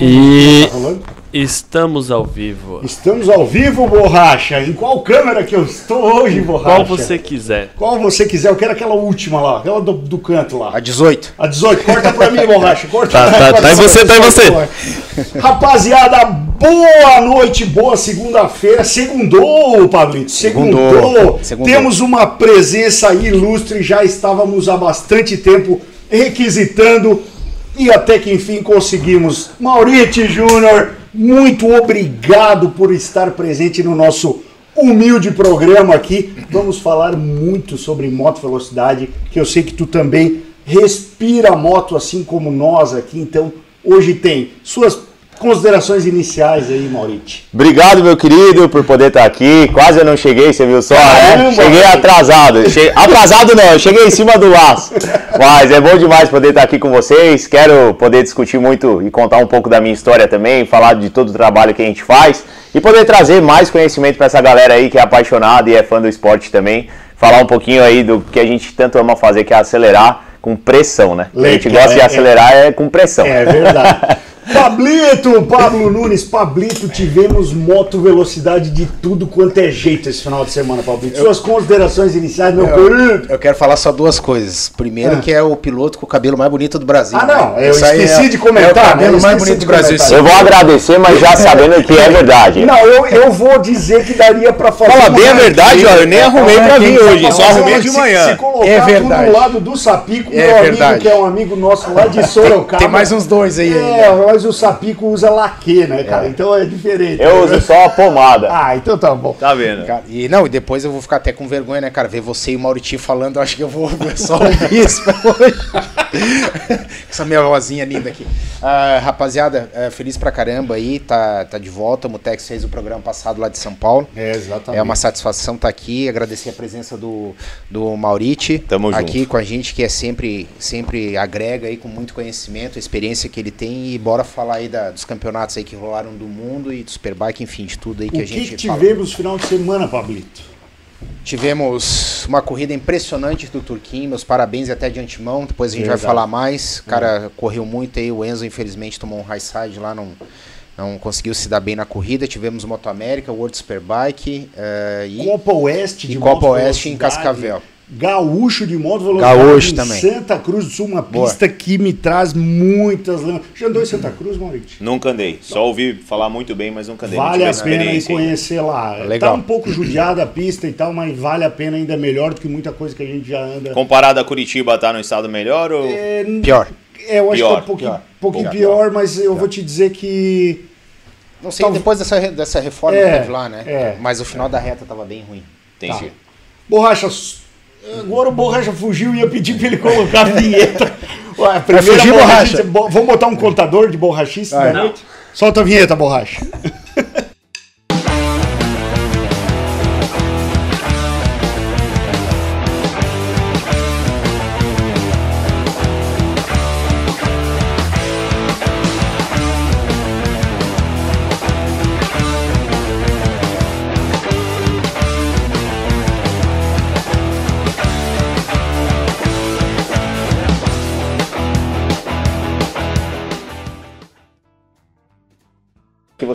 E Tá estamos ao vivo. Estamos ao vivo, Borracha. Em qual câmera que eu estou hoje, Borracha? Qual você quiser. Qual você quiser. Eu quero aquela última lá, aquela do, do canto lá. A 18. A 18, corta pra mim, Borracha. Corta Tá, tá, tá em você, tá em você. Rapaziada, boa noite, boa segunda-feira. Segundou, Pablito. Segundou. Segundou. Segundou. Temos uma presença ilustre. Já estávamos há bastante tempo requisitando e até que enfim conseguimos. Maurite Júnior, muito obrigado por estar presente no nosso humilde programa aqui. Vamos falar muito sobre moto velocidade, que eu sei que tu também respira moto assim como nós aqui. Então, hoje tem suas considerações iniciais aí, Maurite. Obrigado, meu querido, por poder estar aqui. Quase eu não cheguei, você viu só, Caramba, né? Cheguei atrasado. Che- Atrasado não, eu cheguei em cima do laço. Mas é bom demais poder estar aqui com vocês. Quero poder discutir muito e contar um pouco da minha história também, falar de todo o trabalho que a gente faz e poder trazer mais conhecimento para essa galera aí que é apaixonada e é fã do esporte também. Falar um pouquinho aí do que a gente tanto ama fazer, que é acelerar com pressão, né? a gente Legal, gosta de é- acelerar é com pressão. É verdade. Pablito, Pablo Nunes, Pablito, tivemos moto velocidade de tudo quanto é jeito esse final de semana, Pablito. Suas considerações iniciais, meu querido. Eu quero falar só duas coisas. Primeiro, Ah. que é o piloto com o cabelo mais bonito do Brasil. Ah, não, né? eu Isso esqueci é- de comentar, É o né? cabelo Eu mais esqueci bonito de do Brasil. sim. Eu vou agradecer, mas já sabendo que é verdade. Não, eu, eu vou dizer que daria pra fazer. Fala bem a verdade, ó. Eu nem arrumei pra vir hoje, só arrumei de se- manhã. Se colocar É tudo verdade. do lado do Sapico, É meu amigo, que é um amigo nosso lá de Sorocaba. Tem mais uns dois aí É, ainda. Mas o Sapico usa laque, né, cara? Então é diferente. Eu uso só a pomada. Ah, então tá bom. Tá vendo? Cara, e não, e depois eu vou ficar até com vergonha, né, cara? Ver você e o Mauriti falando, acho que eu vou só ouvir isso pra hoje. Essa minha vozinha linda aqui. Ah, rapaziada, é, feliz pra caramba aí, tá, tá de volta. O Mutex fez o programa passado lá de São Paulo. É, exatamente. É uma satisfação estar aqui, agradecer a presença do, do Mauriti Tamo aqui junto. com a gente, que é sempre, sempre agrega aí com muito conhecimento, a experiência que ele tem e bora falar aí da- dos campeonatos aí que rolaram do mundo e do Superbike, enfim, de tudo aí que O a gente que fala. tivemos no final de semana, Pablito? Tivemos uma corrida impressionante do Turquinho, meus parabéns até de antemão, depois a gente Verdade. vai falar mais. O cara correu muito aí, o Enzo infelizmente tomou um high side lá, não, não conseguiu se dar bem na corrida. Tivemos Moto América, World Superbike eh, e Copa Oeste de e Copa Oeste em Cascavel. Gaúcho de moto velocidade Gaúcho em também. Santa Cruz do Sul, uma Boa. pista que me traz muitas lembranças. Já andou em Santa Cruz, Maurício? Nunca andei. Só ouvi falar muito bem, mas nunca andei. Vale a pena ir ainda. conhecer lá. Legal. Tá um pouco judiada a pista e tal, mas vale a pena ainda melhor do que muita coisa que a gente já anda. Comparado a Curitiba, tá no estado melhor ou... É, Pior. é, eu acho que é Pior, um pouquinho, pior, pouquinho pior. pior, mas eu vou te dizer que Não sei, Talvez- depois dessa, dessa reforma É, que teve lá, né? é. Mas o final da reta tava bem ruim. Entendi. Tá. Borracha, agora o Borracha fugiu e ia pedir pra ele colocar a vinheta. Ué, primeira fugir, borrachista- bo- Vamos botar um contador de Não. noite? Solta a vinheta, Borracha.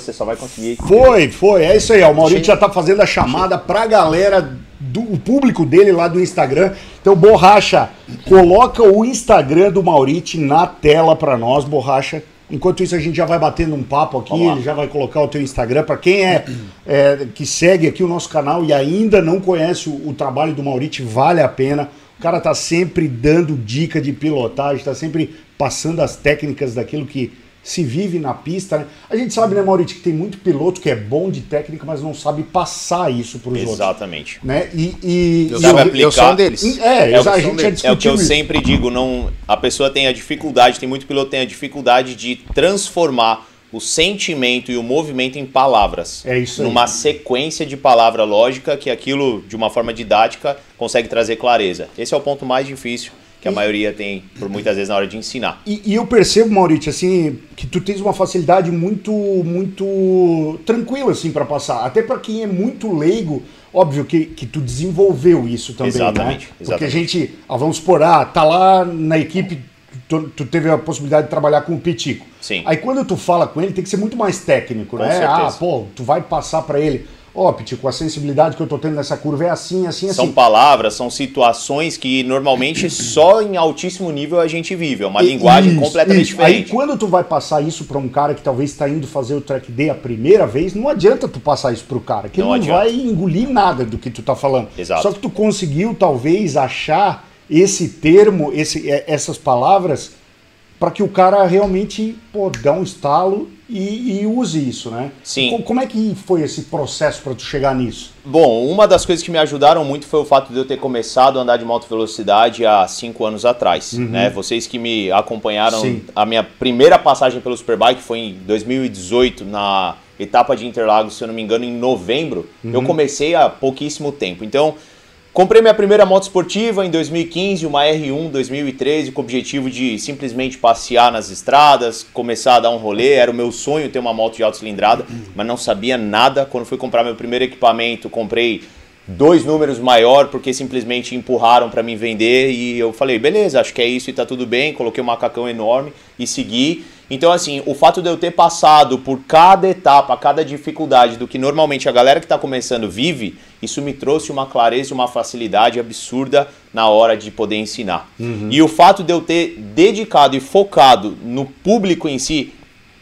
Você só vai conseguir. Foi, foi, é isso aí. ó. O Maurício já tá fazendo a chamada pra galera do o público dele lá do Instagram. Então, Borracha, coloca o Instagram do Maurício na tela pra nós, Borracha. Enquanto isso, a gente já vai batendo um papo aqui, ele já vai colocar o teu Instagram. Pra quem é, é, que segue aqui o nosso canal e ainda não conhece o, o trabalho do Maurício, vale a pena. O cara tá sempre dando dica de pilotagem, tá sempre passando as técnicas daquilo que se vive na pista. Né? A gente sabe, né, Maurício, que tem muito piloto que é bom de técnica, mas não sabe passar isso para os outros. Exatamente. Né? E, e, Eu, e sou, sabe eu- aplicar- eu sou um deles. é, É o- a gente já É o que eu isso. sempre digo, não, a pessoa tem a dificuldade, tem muito piloto que tem a dificuldade de transformar o sentimento e o movimento em palavras. É isso aí. Numa sequência de palavra lógica que aquilo, de uma forma didática, consegue trazer clareza. Esse é o ponto mais difícil que a maioria tem, por muitas vezes, na hora de ensinar. E, e eu percebo, Maurício, assim, que tu tens uma facilidade muito, muito tranquila, assim, para passar. Até para quem é muito leigo, óbvio que, que tu desenvolveu isso também, Exatamente, né? Porque a gente, ah, vamos supor, ah, tá lá na equipe, tu, tu teve a possibilidade de trabalhar com o Pitico. Sim. Aí quando tu fala com ele, tem que ser muito mais técnico, Com né? certeza. Ah, pô, tu vai passar pra ele, ó, Pitico, a sensibilidade que eu tô tendo nessa curva é assim, assim, São assim. palavras, são situações que normalmente só em altíssimo nível a gente vive. É uma E- linguagem isso, completamente isso. Aí diferente. quando tu vai passar isso pra um cara que talvez está indo fazer o track day a primeira vez, não adianta tu passar isso pro cara, que Não ele não adianta. vai engolir nada do que tu tá falando. Exato. Só que tu conseguiu talvez achar esse termo, esse, é, essas palavras para que o cara realmente pô, dê um estalo e, e use isso, né? Sim. Co- Como é que foi esse processo para tu chegar nisso? Bom, uma das coisas que me ajudaram muito foi o fato de eu ter começado a andar de moto velocidade há cinco anos atrás. Né? Vocês que me acompanharam, Sim. a minha primeira passagem pelo Superbike foi em 2018, na etapa de Interlagos, se eu não me engano, em novembro. Eu comecei há pouquíssimo tempo. Então, comprei minha primeira moto esportiva em 2015, uma R1 2013, com o objetivo de simplesmente passear nas estradas, começar a dar um rolê. Era o meu sonho ter uma moto de alta cilindrada, mas não sabia nada. Quando fui comprar meu primeiro equipamento, comprei dois números maior porque simplesmente empurraram para mim vender e eu falei, beleza, acho que é isso e tá tudo bem. Coloquei um macacão enorme e segui. Então, assim, o fato de eu ter passado por cada etapa, cada dificuldade do que normalmente a galera que está começando vive, isso me trouxe uma clareza e uma facilidade absurda na hora de poder ensinar. E o fato de eu ter dedicado e focado no público em si,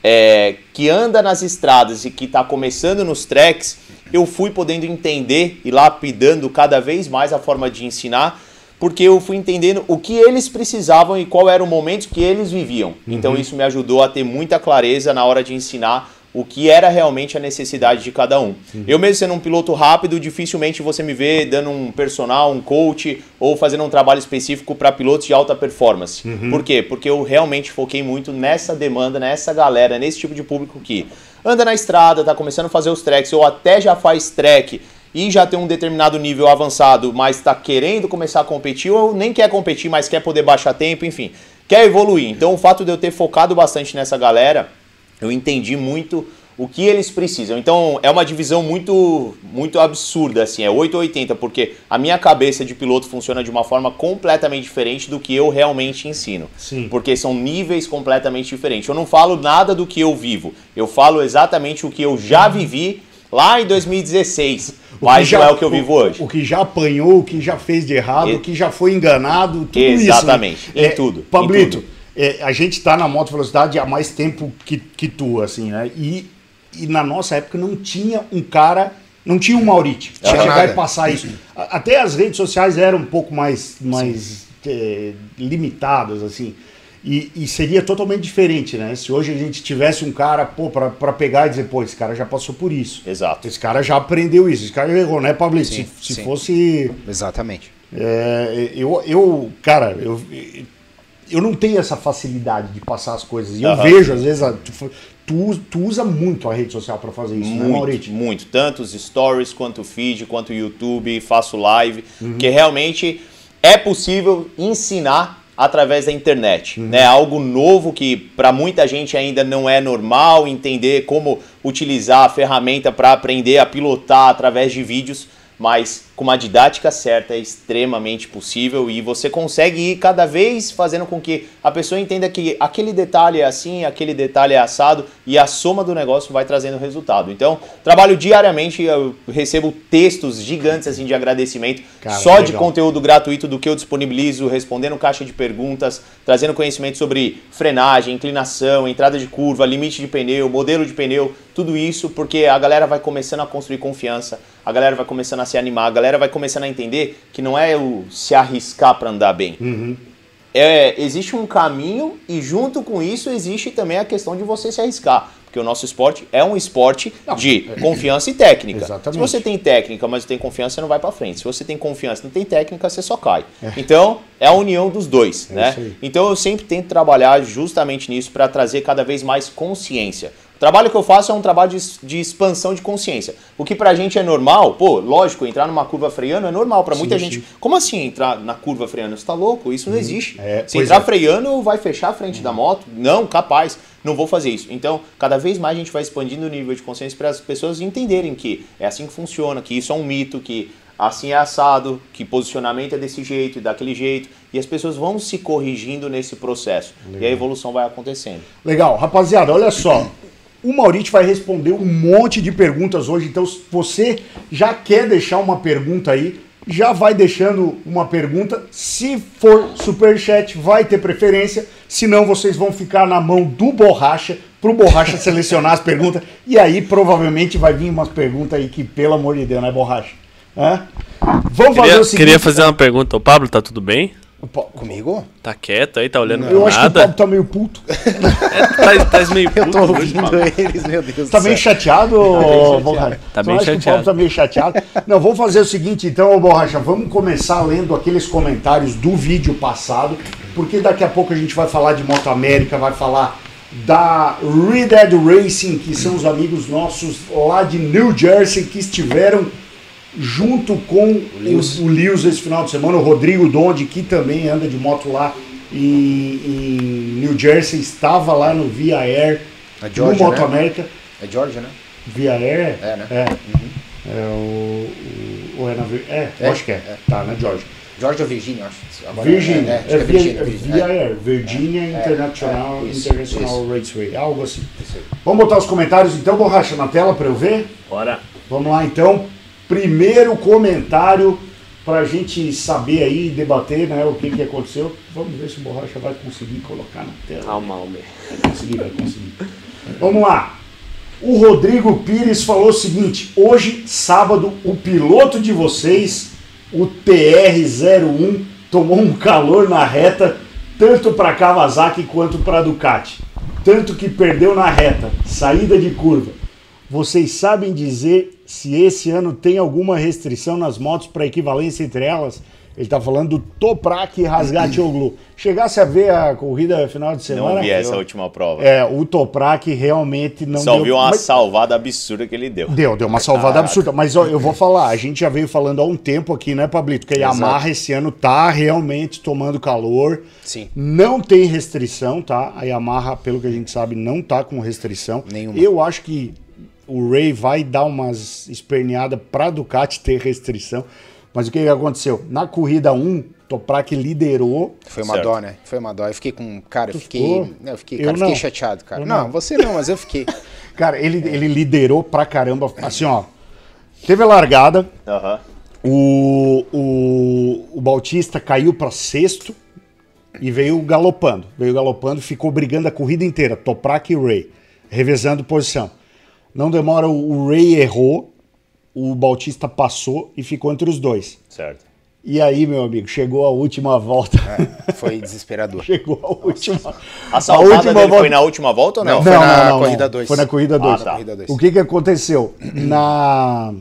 é, que anda nas estradas e que está começando nos tracks, eu fui podendo entender e lapidando cada vez mais a forma de ensinar, porque eu fui entendendo o que eles precisavam e qual era o momento que eles viviam. Então isso me ajudou a ter muita clareza na hora de ensinar o que era realmente a necessidade de cada um. Eu mesmo sendo um piloto rápido, dificilmente você me vê dando um personal, um coach ou fazendo um trabalho específico para pilotos de alta performance. Por quê? Porque eu realmente foquei muito nessa demanda, nessa galera, nesse tipo de público que anda na estrada, tá começando a fazer os tracks ou até já faz track e já tem um determinado nível avançado, mas está querendo começar a competir ou nem quer competir, mas quer poder baixar tempo, enfim, quer evoluir. Então o fato de eu ter focado bastante nessa galera, eu entendi muito o que eles precisam. Então é uma divisão muito muito absurda assim, é 880, porque a minha cabeça de piloto funciona de uma forma completamente diferente do que eu realmente ensino. Sim. Porque são níveis completamente diferentes. Eu não falo nada do que eu vivo, eu falo exatamente o que eu já vivi lá em 2016, O mas já- não é o que eu vivo hoje. O que já apanhou, o que já fez de errado, E- o que já foi enganado, tudo Exatamente, isso. né? em tudo, em Pablito, tudo. é, a gente tá na moto velocidade há mais tempo que, que tu, assim, né? E, e na nossa época não tinha um cara, não tinha um Mauriti pra Tinha chegar nada. e passar isso. Até as redes sociais eram um pouco mais, mais é, limitadas, assim. E, e seria totalmente diferente, né? Se hoje a gente tivesse um cara, pô, pra, pra pegar e dizer, pô, esse cara já passou por isso. Exato. Esse cara já aprendeu isso, esse cara já errou, né, Pablito? Sim, se se sim. fosse. Exatamente. é, eu, eu, cara, eu, eu não tenho essa facilidade de passar as coisas. E eu vejo, às vezes, a- tu, fa- tu, tu usa muito a rede social pra fazer isso, né, Muito, Maurício? muito. Tanto os stories, quanto o feed, quanto o YouTube, faço live. Uhum. Que realmente é possível ensinar através da internet. Uhum. Né? Algo novo que para muita gente ainda não é normal entender como utilizar a ferramenta para aprender a pilotar através de vídeos. Mas com uma didática certa é extremamente possível e você consegue ir cada vez fazendo com que a pessoa entenda que aquele detalhe é assim, aquele detalhe é assado e a soma do negócio vai trazendo resultado. Então, trabalho diariamente, eu recebo textos gigantes assim de agradecimento Cara, só de conteúdo gratuito do que eu disponibilizo, respondendo caixa de perguntas, trazendo conhecimento sobre frenagem, inclinação, entrada de curva, limite de pneu, modelo de pneu, tudo isso porque a galera vai começando a construir confiança, a galera vai começando a se animar, a galera vai começando a entender que não é o se arriscar para andar bem. É, existe um caminho e junto com isso existe também a questão de você se arriscar. Porque o nosso esporte é um esporte de confiança e técnica. Exatamente. Se você tem técnica, mas não tem confiança, você não vai para frente. Se você tem confiança e não tem técnica, você só cai. Então, é a união dos dois, É né? Então, eu sempre tento trabalhar justamente nisso para trazer cada vez mais consciência. O trabalho que eu faço é um trabalho de, de expansão de consciência. O que pra gente é normal, pô, lógico, entrar numa curva freando é normal pra muita Sim, gente. sim. Como assim entrar na curva freando? Você tá louco? Isso não existe. É, Se entrar é. freando, vai fechar a frente da moto? Não, capaz. Não vou fazer isso. Então, cada vez mais a gente vai expandindo o nível de consciência para as pessoas entenderem que é assim que funciona, que isso é um mito, que assim é assado, que posicionamento é desse jeito e daquele jeito, e as pessoas vão se corrigindo nesse processo. E a evolução vai acontecendo. Legal, rapaziada, olha só. O Maurício vai responder um monte de perguntas hoje, então se você já quer deixar uma pergunta aí, já vai deixando uma pergunta. Se for superchat, vai ter preferência, senão vocês vão ficar na mão do Borracha, pro Borracha selecionar as perguntas, e aí provavelmente vai vir umas perguntas aí que, pelo amor de Deus, né, Borracha? Hã? Vamos fazer Queria, o seguinte. queria fazer uma pergunta. Ô, Pablo, tá tudo bem? Pô, Comigo? Tá quieto aí? Tá olhando Eu pra acho que o nada? Pablo tá meio puto. É, tá, tá meio Eu tô puto hoje, ouvindo Pablo. eles, meu Deus Tá do meio céu. chateado. Borracha? Tá Tu bem acha que o chateado. Paulo tá meio chateado? Não, vamos fazer o seguinte então, ô Borracha, vamos começar lendo aqueles comentários do vídeo passado, porque daqui a pouco a gente vai falar de Moto América, vai falar da Red Dead Racing, que são os amigos nossos lá de New Jersey que estiveram junto com o Lewis, o Lewis esse final de semana, o Rodrigo Donde, que também anda de moto lá em, em New Jersey, estava lá no Via Air, no Georgia, Moto né? América. É Georgia, né? Via Air? É, né? É. É o. o ou é na É, É, eu acho que é. Tá, na Georgia. Georgia ou Virgínia, acho. Agora, Virginia. É, acho que É, é Virgínia. via, Virgínia, via é. Air. Virginia International, é, isso, International Raceway. Algo assim. Vamos botar os comentários então, borracha, na tela para eu ver? Bora. Vamos lá então. Primeiro comentário para a gente saber aí, debater né, o que, que aconteceu. Vamos ver se o Borracha vai conseguir colocar na tela. Calma, Almer. Vai conseguir, vai conseguir. Vamos lá. O Rodrigo Pires falou o seguinte: hoje, sábado, o piloto de vocês, o TR-01, tomou um calor na reta, tanto para Kawasaki quanto para Ducati. Tanto que perdeu na reta, saída de curva. Vocês sabem dizer se esse ano tem alguma restrição nas motos para equivalência entre elas? Ele está falando do Toprak e Rasgatoglu. Chegasse a ver a corrida final de semana? Não vi essa última prova. É, o Toprak realmente não Só deu... vi uma mas- salvada absurda que ele deu. Deu, deu uma salvada absurda. Mas ó, eu vou falar, a gente já veio falando há um tempo aqui, né, Pablito? Que a Yamaha esse ano tá realmente tomando calor. Sim. Não tem restrição, tá? A Yamaha, pelo que a gente sabe, não tá com restrição. Nenhuma. Eu acho que o Ray vai dar umas esperneadas pra Ducati ter restrição. Mas o que, aconteceu? Na corrida 1, Toprak liderou. Foi uma Certo. dó, né? Foi uma dó. Eu fiquei com. Cara, eu fiquei. eu fiquei, Eu cara, fiquei não. chateado, cara. Eu não, não. você não, mas eu fiquei. Cara, ele, ele liderou pra caramba. Assim, ó. Teve a largada, Aham. O, o, o Bautista caiu para sexto e veio galopando. Veio galopando, ficou brigando a corrida inteira, Toprak e Ray, revezando posição. Não demora, o Ray errou, o Bautista passou e ficou entre os dois. Certo. E aí, meu amigo, chegou a última volta. É, foi desesperador. chegou a última. A salvada última dele volta- foi na última volta ou não? Não, foi na corrida dois. Foi na corrida 2. Ah, tá. O que que aconteceu? Na,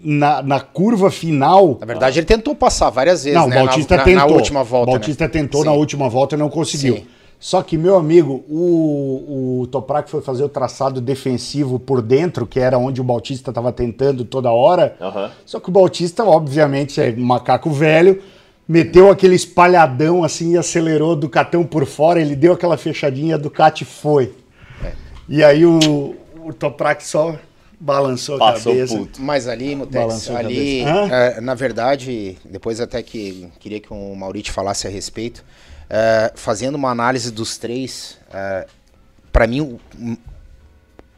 na, na curva final, Na verdade, ele tentou passar várias vezes, Não, né? o Bautista na, na- tentou. Na última volta. O Bautista né? tentou Sim. na última volta e não conseguiu. Sim. Só que, meu amigo, o, o Toprak foi fazer o traçado defensivo por dentro, que era onde o Bautista estava tentando toda hora. Aham. Só que o Bautista, obviamente, é macaco velho, meteu aquele espalhadão assim e acelerou o Ducatão por fora, ele deu aquela fechadinha e a Ducati foi. É. E aí o, o Toprak só balançou a cabeça. puto. Mas ali, Mutex, Balançou a ali, cabeça. é, na verdade, depois até que queria que o Maurício falasse a respeito, é, fazendo uma análise dos três, é, para mim,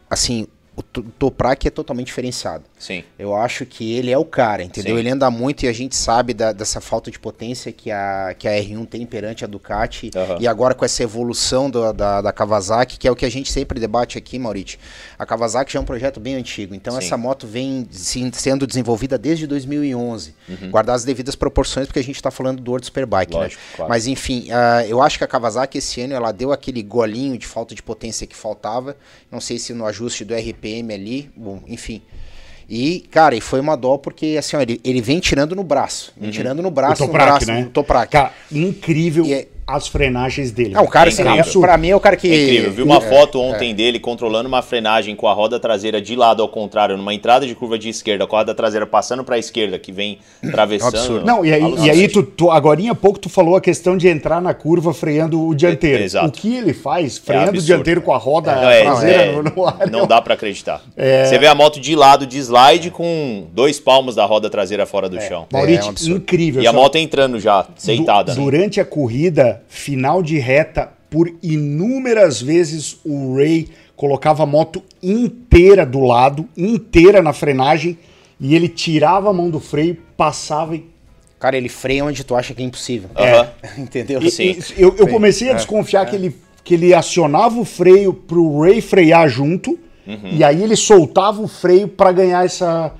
assim, o Toprak é totalmente diferenciado. Sim. Eu acho que ele é o cara, entendeu? Sim. Ele anda muito e a gente sabe da- dessa falta de potência que a, que a R1 tem perante a Ducati. Aham. E agora com essa evolução do- da, da Kawasaki, que é o que a gente sempre debate aqui, Maurício. A Kawasaki já é um projeto bem antigo, então Sim. essa moto vem se- sendo desenvolvida desde 2011. Uhum. Guardar as devidas proporções, porque a gente está falando do World Superbike, Lógico, né? claro. Mas enfim, ah, eu acho que a Kawasaki esse ano ela deu aquele golinho de falta de potência que faltava. Não sei se no ajuste do RPM ali, bom, enfim. E, cara, e foi uma dó porque assim, ó, ele, ele vem tirando no braço. Vem tirando no O braço, no Toprak, braço né? Toprak. Cara, incrível. E é- as frenagens dele. Não, o cara, É assim, incrível. pra mim é o cara que. É incrível. Eu vi uma É, foto ontem dele controlando uma frenagem com a roda traseira de lado ao contrário, numa entrada de curva de esquerda, com a roda traseira passando para a esquerda, que vem atravessando. absurdo. Não, e aí, e aí tu, tu, agora há pouco tu falou a questão de entrar na curva freando o dianteiro. É, exato. O que ele faz, freando o dianteiro com a roda é, traseira é, no, no ar. não dá pra acreditar. Você vê a moto de lado de slide com dois palmos da roda traseira fora do chão. Maurício, É um incrível. E a moto entrando já, deitada. Du- né? Durante a corrida, final de reta, por inúmeras vezes o Ray colocava a moto inteira do lado, inteira na frenagem, e ele tirava a mão do freio, passava e. Cara, ele freia onde tu acha que é impossível. Aham. Entendeu? e- Sim. e- eu, eu comecei a desconfiar que, ele, que ele acionava o freio pro Ray frear junto, Uhum. e aí ele soltava o freio para ganhar essa.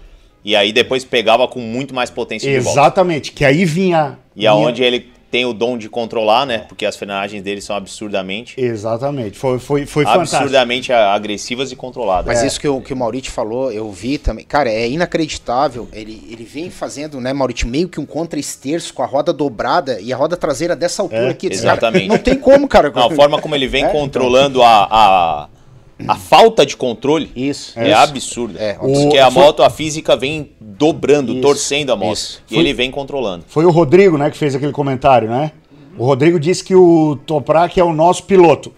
E aí depois pegava com muito mais potência de volta. Exatamente, que aí vinha. E vinha- aonde ele tem o dom de controlar, né? Porque as frenagens dele são absurdamente, Exatamente, foi, foi, foi fantástico. absurdamente agressivas e controladas. Mas isso que o, que o Maurício falou, eu vi também. Cara, é inacreditável. Ele, ele vem fazendo, né, Maurício, meio que um contra-esterço com a roda dobrada e a roda traseira dessa altura aqui. Cara, exatamente. não tem como, cara. Não, a forma como ele vem É, controlando a, a, a falta de controle Isso. é, isso. absurda. É, Porque o- a moto, a física vem dobrando, Isso, torcendo a moto. isso. E ele vem controlando. Foi o Rodrigo, né, que fez aquele comentário, né? O Rodrigo disse que o Toprak é o nosso piloto.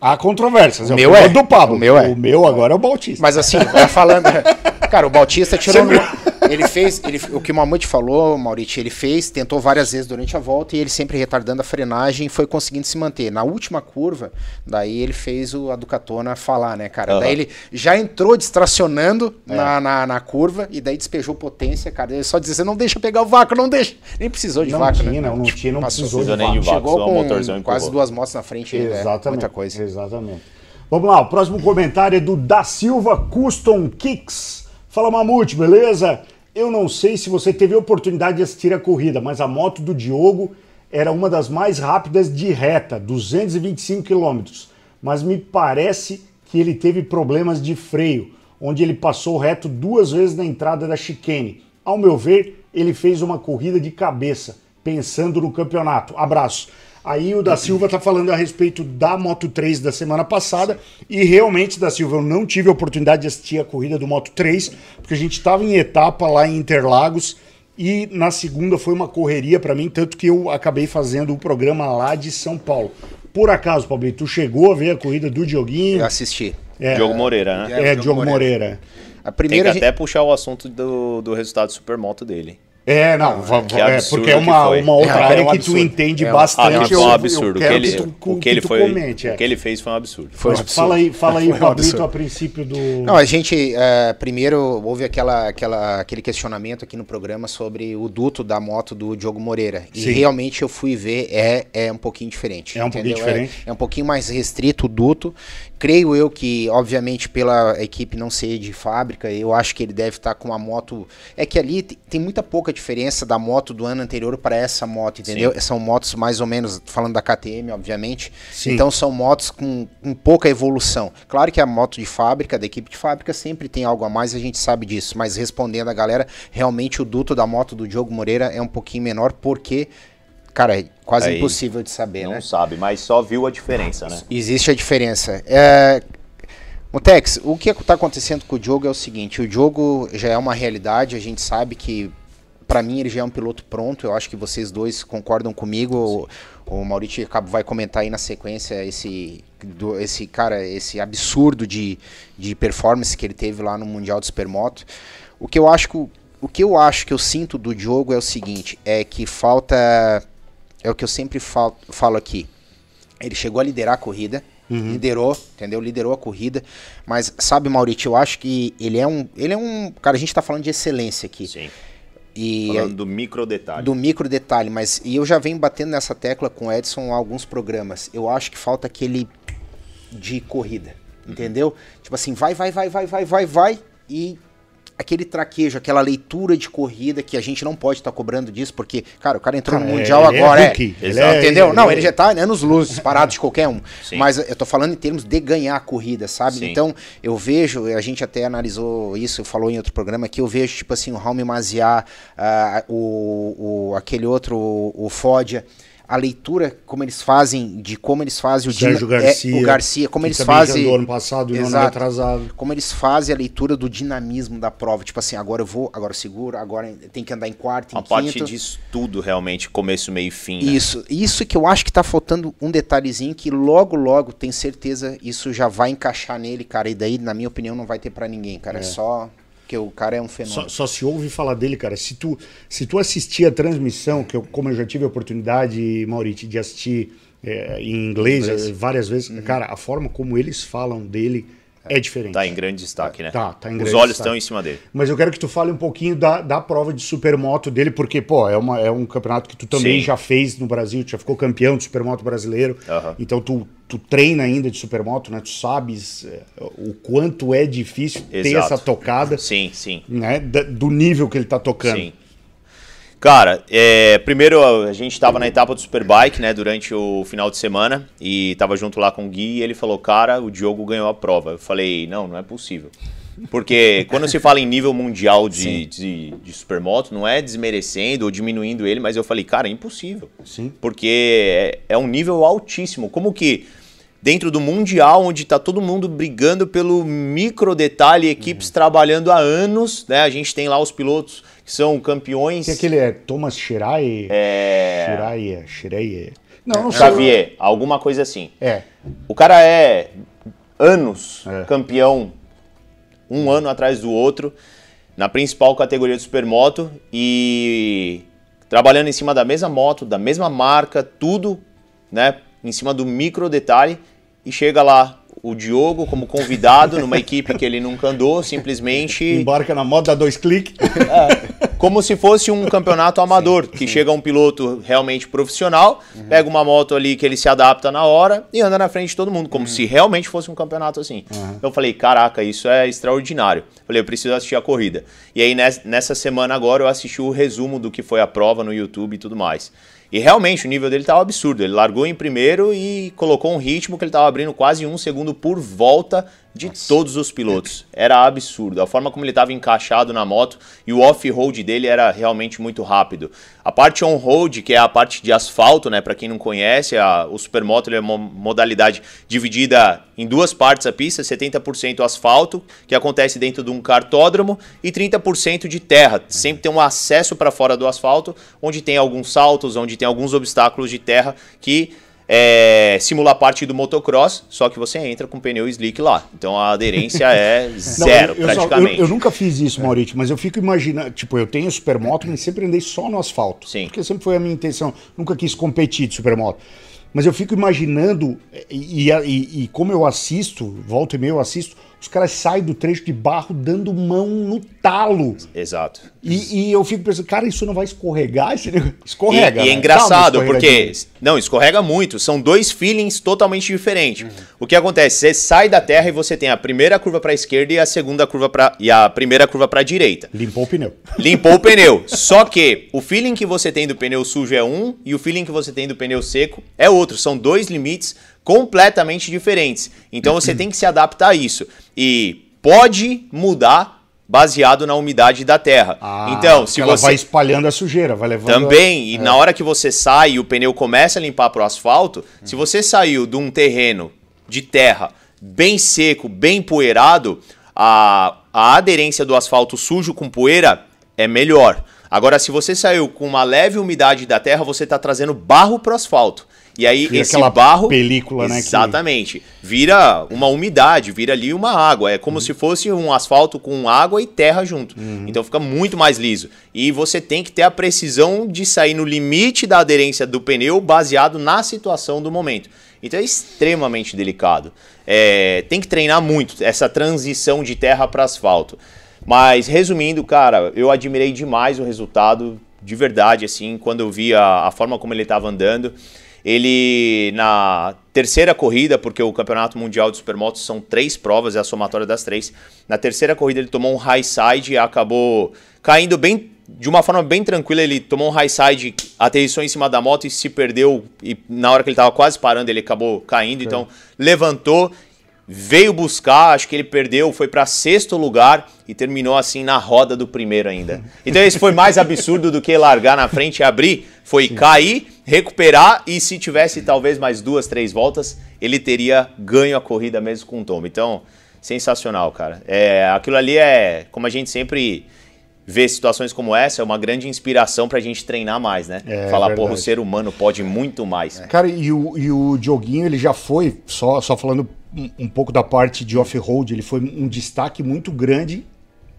Há controvérsias. O é meu piloto é. do Pablo. O meu é. O meu agora é o Bautista. Mas assim, falando. Cara, o Bautista tirou. no- Ele fez. Ele, o que o Mamute falou, Maurício, ele fez, tentou várias vezes durante a volta e ele sempre retardando a frenagem e foi conseguindo se manter. Na última curva, daí ele fez o, a Ducatona falar, né, cara? Aham. Daí ele já entrou distracionando É. na, na, na curva e daí despejou potência, cara. Ele só dizia, não deixa pegar o vácuo, não deixa. Nem precisou de Não vácuo, tinha, né? não, não tinha, não Passou. precisou nem de vácuo. vácuo. Chegou só com quase duas motos na frente, é, Exatamente. muita coisa. Exatamente. Vamos lá, o próximo comentário é do Da Silva Custom Kicks. Fala Mamute, beleza? Eu não sei se você teve a oportunidade de assistir a corrida, mas a moto do Diogo era uma das mais rápidas de reta, 225 km. Mas me parece que ele teve problemas de freio, onde ele passou reto duas vezes na entrada da chicane. Ao meu ver, ele fez uma corrida de cabeça, pensando no campeonato. Abraço. Aí o da Silva tá falando a respeito da Moto 3 da semana passada e realmente da Silva eu não tive a oportunidade de assistir a corrida do Moto 3 porque a gente estava em etapa lá em Interlagos e na segunda foi uma correria para mim tanto que eu acabei fazendo o programa lá de São Paulo. Por acaso, Pablo, tu chegou a ver a corrida do Dioguinho? Eu assisti. É, Diogo Moreira, né? É, É, Diogo Diogo Moreira. A Tem primeira que gente- até puxar o assunto do, do resultado supermoto dele. É, não, que é, absurdo porque é que uma, uma outra É, é área um que tu absurdo. entende É um- bastante. eu- um eu absurdo. O que ele, tu- o que que ele foi, comente, é. o que ele fez foi um absurdo. Foi um Mas absurdo. Fala aí, fala aí, um Pablito, absurdo. a princípio do. Não, a gente, é, primeiro, houve aquela, aquela, aquele questionamento aqui no programa sobre o duto da moto do Diogo Moreira. E Sim. realmente eu fui ver, é, é um pouquinho diferente. É um pouquinho diferente. É, é um pouquinho mais restrito o duto. Creio eu que, obviamente, pela equipe não ser de fábrica, eu acho que ele deve estar com uma moto. É que ali te- tem muita pouca diferença da moto do ano anterior para essa moto, entendeu? São motos mais ou menos, falando da KTM, obviamente. Sim. Então são motos com, com pouca evolução. Claro que a moto de fábrica, da equipe de fábrica, sempre tem algo a mais, a gente sabe disso. Mas respondendo a galera, realmente o duto da moto do Diogo Moreira é um pouquinho menor, porque, cara, é quase Aí, impossível de saber, Não né? sabe, mas só viu a diferença, né? Existe a diferença. É... Motex, o que está acontecendo com o Diogo é o seguinte: o Diogo já é uma realidade, a gente sabe que, para mim, ele já é um piloto pronto. Eu acho que vocês dois concordam comigo. O, o Maurício Cabo vai comentar aí na sequência esse, do- esse cara, esse absurdo de, de performance que ele teve lá no Mundial de Supermoto. O que eu acho que, o que eu acho que eu sinto do Diogo é o seguinte: é que falta. É o que eu sempre falo, falo aqui. Ele chegou a liderar a corrida, liderou, entendeu? Liderou a corrida. Mas sabe, Maurício, eu acho que ele é um, ele é um, cara, a gente tá falando de excelência aqui. Sim. E Falando do micro detalhe. do micro detalhe, mas e eu já venho batendo nessa tecla com o Edson há alguns programas. Eu acho que falta aquele de corrida, entendeu? Tipo assim, vai, vai, vai, vai, vai, vai, vai e aquele traquejo, aquela leitura de corrida que a gente não pode estar cobrando disso, porque, cara, o cara entrou Cara, no Mundial ele é agora, é. rookie, Exato, é- entendeu? ele não, é- ele já tá anos luzes, parado de qualquer um. Sim. Mas eu tô falando em termos de ganhar a corrida, sabe? Sim. Então, eu vejo, a gente até analisou isso, falou em outro programa, que eu vejo, tipo assim, o Raul Maziá, ah, o, o, aquele outro, o, o Foggia, a leitura, como eles fazem, de como eles fazem o Sérgio dina- é, Garcia. o Garcia, como que eles já fazem. ano passado e ano Exato. retrasado. Como eles fazem a leitura do dinamismo da prova. Tipo assim, agora eu vou, agora eu seguro, agora tem que andar em quarto, em A parte quinto. de estudo, realmente, começo, meio e fim. né? Isso, isso que eu acho que tá faltando um detalhezinho que logo, logo, tenho certeza, isso já vai encaixar nele, cara. E daí, na minha opinião, não vai ter pra ninguém, cara. É, só que o cara é um Só, fenômeno. só se ouve falar dele, cara. Se tu, se tu assistir a transmissão, que eu, como eu já tive a oportunidade, Maurício, de assistir é, em inglês, eh, várias vezes, Uhum. cara, a forma como eles falam dele é diferente. Tá em grande destaque, né? Tá, tá em Os grande olhos destaque. estão em cima dele. Mas eu quero que tu fale um pouquinho da, da prova de supermoto dele, porque, pô, é, uma, é um campeonato que tu também Sim. já fez no Brasil, tu já ficou campeão de supermoto brasileiro. Aham. Então tu, tu treina ainda de supermoto, né? Tu sabes é, o quanto é difícil ter Exato. essa tocada, Sim, sim. né? do nível que ele tá tocando. Sim. Cara, é, primeiro a gente estava na etapa do Superbike, né, durante o final de semana, e tava junto lá com o Gui e ele falou, cara, o Diogo ganhou a prova. Eu falei, não, não é possível. Porque quando se fala em nível mundial de, de, de supermoto, não é desmerecendo ou diminuindo ele, mas eu falei, cara, é impossível. Sim. Porque é, é um nível altíssimo. Como que dentro do mundial, onde tá todo mundo brigando pelo micro detalhe, equipes Uhum. trabalhando há anos, né? A gente tem lá os pilotos que são campeões. Tem aquele é Thomas Shirai? É. Shirai, Shirai. Não, não sei. Xavier, alguma coisa assim. É. O cara é anos É. campeão, um ano atrás do outro, na principal categoria de supermoto e trabalhando em cima da mesma moto, da mesma marca, tudo, né, em cima do micro detalhe e chega lá o Diogo como convidado numa equipe que ele nunca andou, simplesmente Embarca na moto, dá dois cliques. Como se fosse um campeonato amador, que chega um piloto realmente profissional, pega uma moto ali que ele se adapta na hora e anda na frente de todo mundo, como se realmente fosse um campeonato assim. Eu falei, caraca, isso é extraordinário. Falei, eu preciso assistir a corrida. E aí nes- nessa semana agora eu assisti o resumo do que foi a prova no YouTube e tudo mais. E realmente o nível dele estava absurdo. Ele largou em primeiro e colocou um ritmo que ele estava abrindo quase um segundo por volta de todos os pilotos. Era absurdo. A forma como ele estava encaixado na moto e o off-road dele era realmente muito rápido. A parte on-road, que é a parte de asfalto, né? Para quem não conhece, a- o supermoto ele é uma modalidade dividida em duas partes a pista, 70% asfalto, que acontece dentro de um cartódromo, e 30% de terra. Sempre tem um acesso para fora do asfalto, onde tem alguns saltos, onde tem alguns obstáculos de terra que é, simula parte do motocross, só que você entra com pneu slick lá. Então a aderência é Não, zero, eu, eu só- eu- praticamente. eu nunca fiz isso, Maurício, mas eu fico imaginando. Tipo, eu tenho supermoto, mas sempre andei só no asfalto. Sim. Porque sempre foi a minha intenção. Nunca quis competir de supermoto. Mas eu fico imaginando, e, e- e- e como eu assisto, volta e meia eu assisto, os caras saem do trecho de barro dando mão no talo. Exato. E, e eu fico pensando, cara, isso não vai escorregar? Esse negócio- Escorrega. E, e né? é engraçado, Dá uma porque. Não, escorrega muito. São dois feelings totalmente diferentes. Uhum. O que acontece? Você sai da terra e você tem a primeira curva para a esquerda e a segunda curva para e a primeira curva para a direita. Limpou o pneu. Limpou o pneu. Só que o feeling que você tem do pneu sujo é um e o feeling que você tem do pneu seco é outro. São dois limites completamente diferentes. Então você tem que se adaptar a isso. E pode mudar baseado na umidade da terra. Ah, então, se ela você vai espalhando a sujeira, vai levando. a- também, e É. na hora que você sai e o pneu começa a limpar pro asfalto, se você saiu de um terreno de terra bem seco, bem poeirado, a, a aderência do asfalto sujo com poeira é melhor. Agora, se você saiu com uma leve umidade da terra, você está trazendo barro pro asfalto. E aí, Vira esse barro. película, né, que- Exatamente. Vira uma umidade, vira ali uma água. É como Uhum. se fosse um asfalto com água e terra junto. Então fica muito mais liso. E você tem que ter a precisão de sair no limite da aderência do pneu baseado na situação do momento. Então é extremamente delicado. É, tem que treinar muito essa transição de terra para asfalto. Mas resumindo, cara, eu admirei demais o resultado, de verdade, assim, quando eu vi a, a forma como ele estava andando. Ele, na terceira corrida, porque o Campeonato Mundial de Supermotos são três provas, é a somatória das três. Na terceira corrida ele tomou um high side e acabou caindo bem, de uma forma bem tranquila. Ele tomou um high side, aterrissou em cima da moto e se perdeu. E na hora que ele estava quase parando, ele acabou caindo. Então levantou veio buscar, acho que ele perdeu, foi para sexto lugar e terminou assim na roda do primeiro ainda. Então esse foi mais absurdo do que largar na frente e abrir, foi cair recuperar e se tivesse talvez mais duas, três voltas, ele teria ganho a corrida mesmo com o tombo. Então, sensacional, cara. É, aquilo ali é, como a gente sempre vê situações como essa, é uma grande inspiração pra gente treinar mais, né? É, Falar, verdade. porra, o ser humano pode muito mais. Cara, e o, e o Dioguinho, ele já foi, só, só falando um, um pouco da parte de off-road, ele foi um destaque muito grande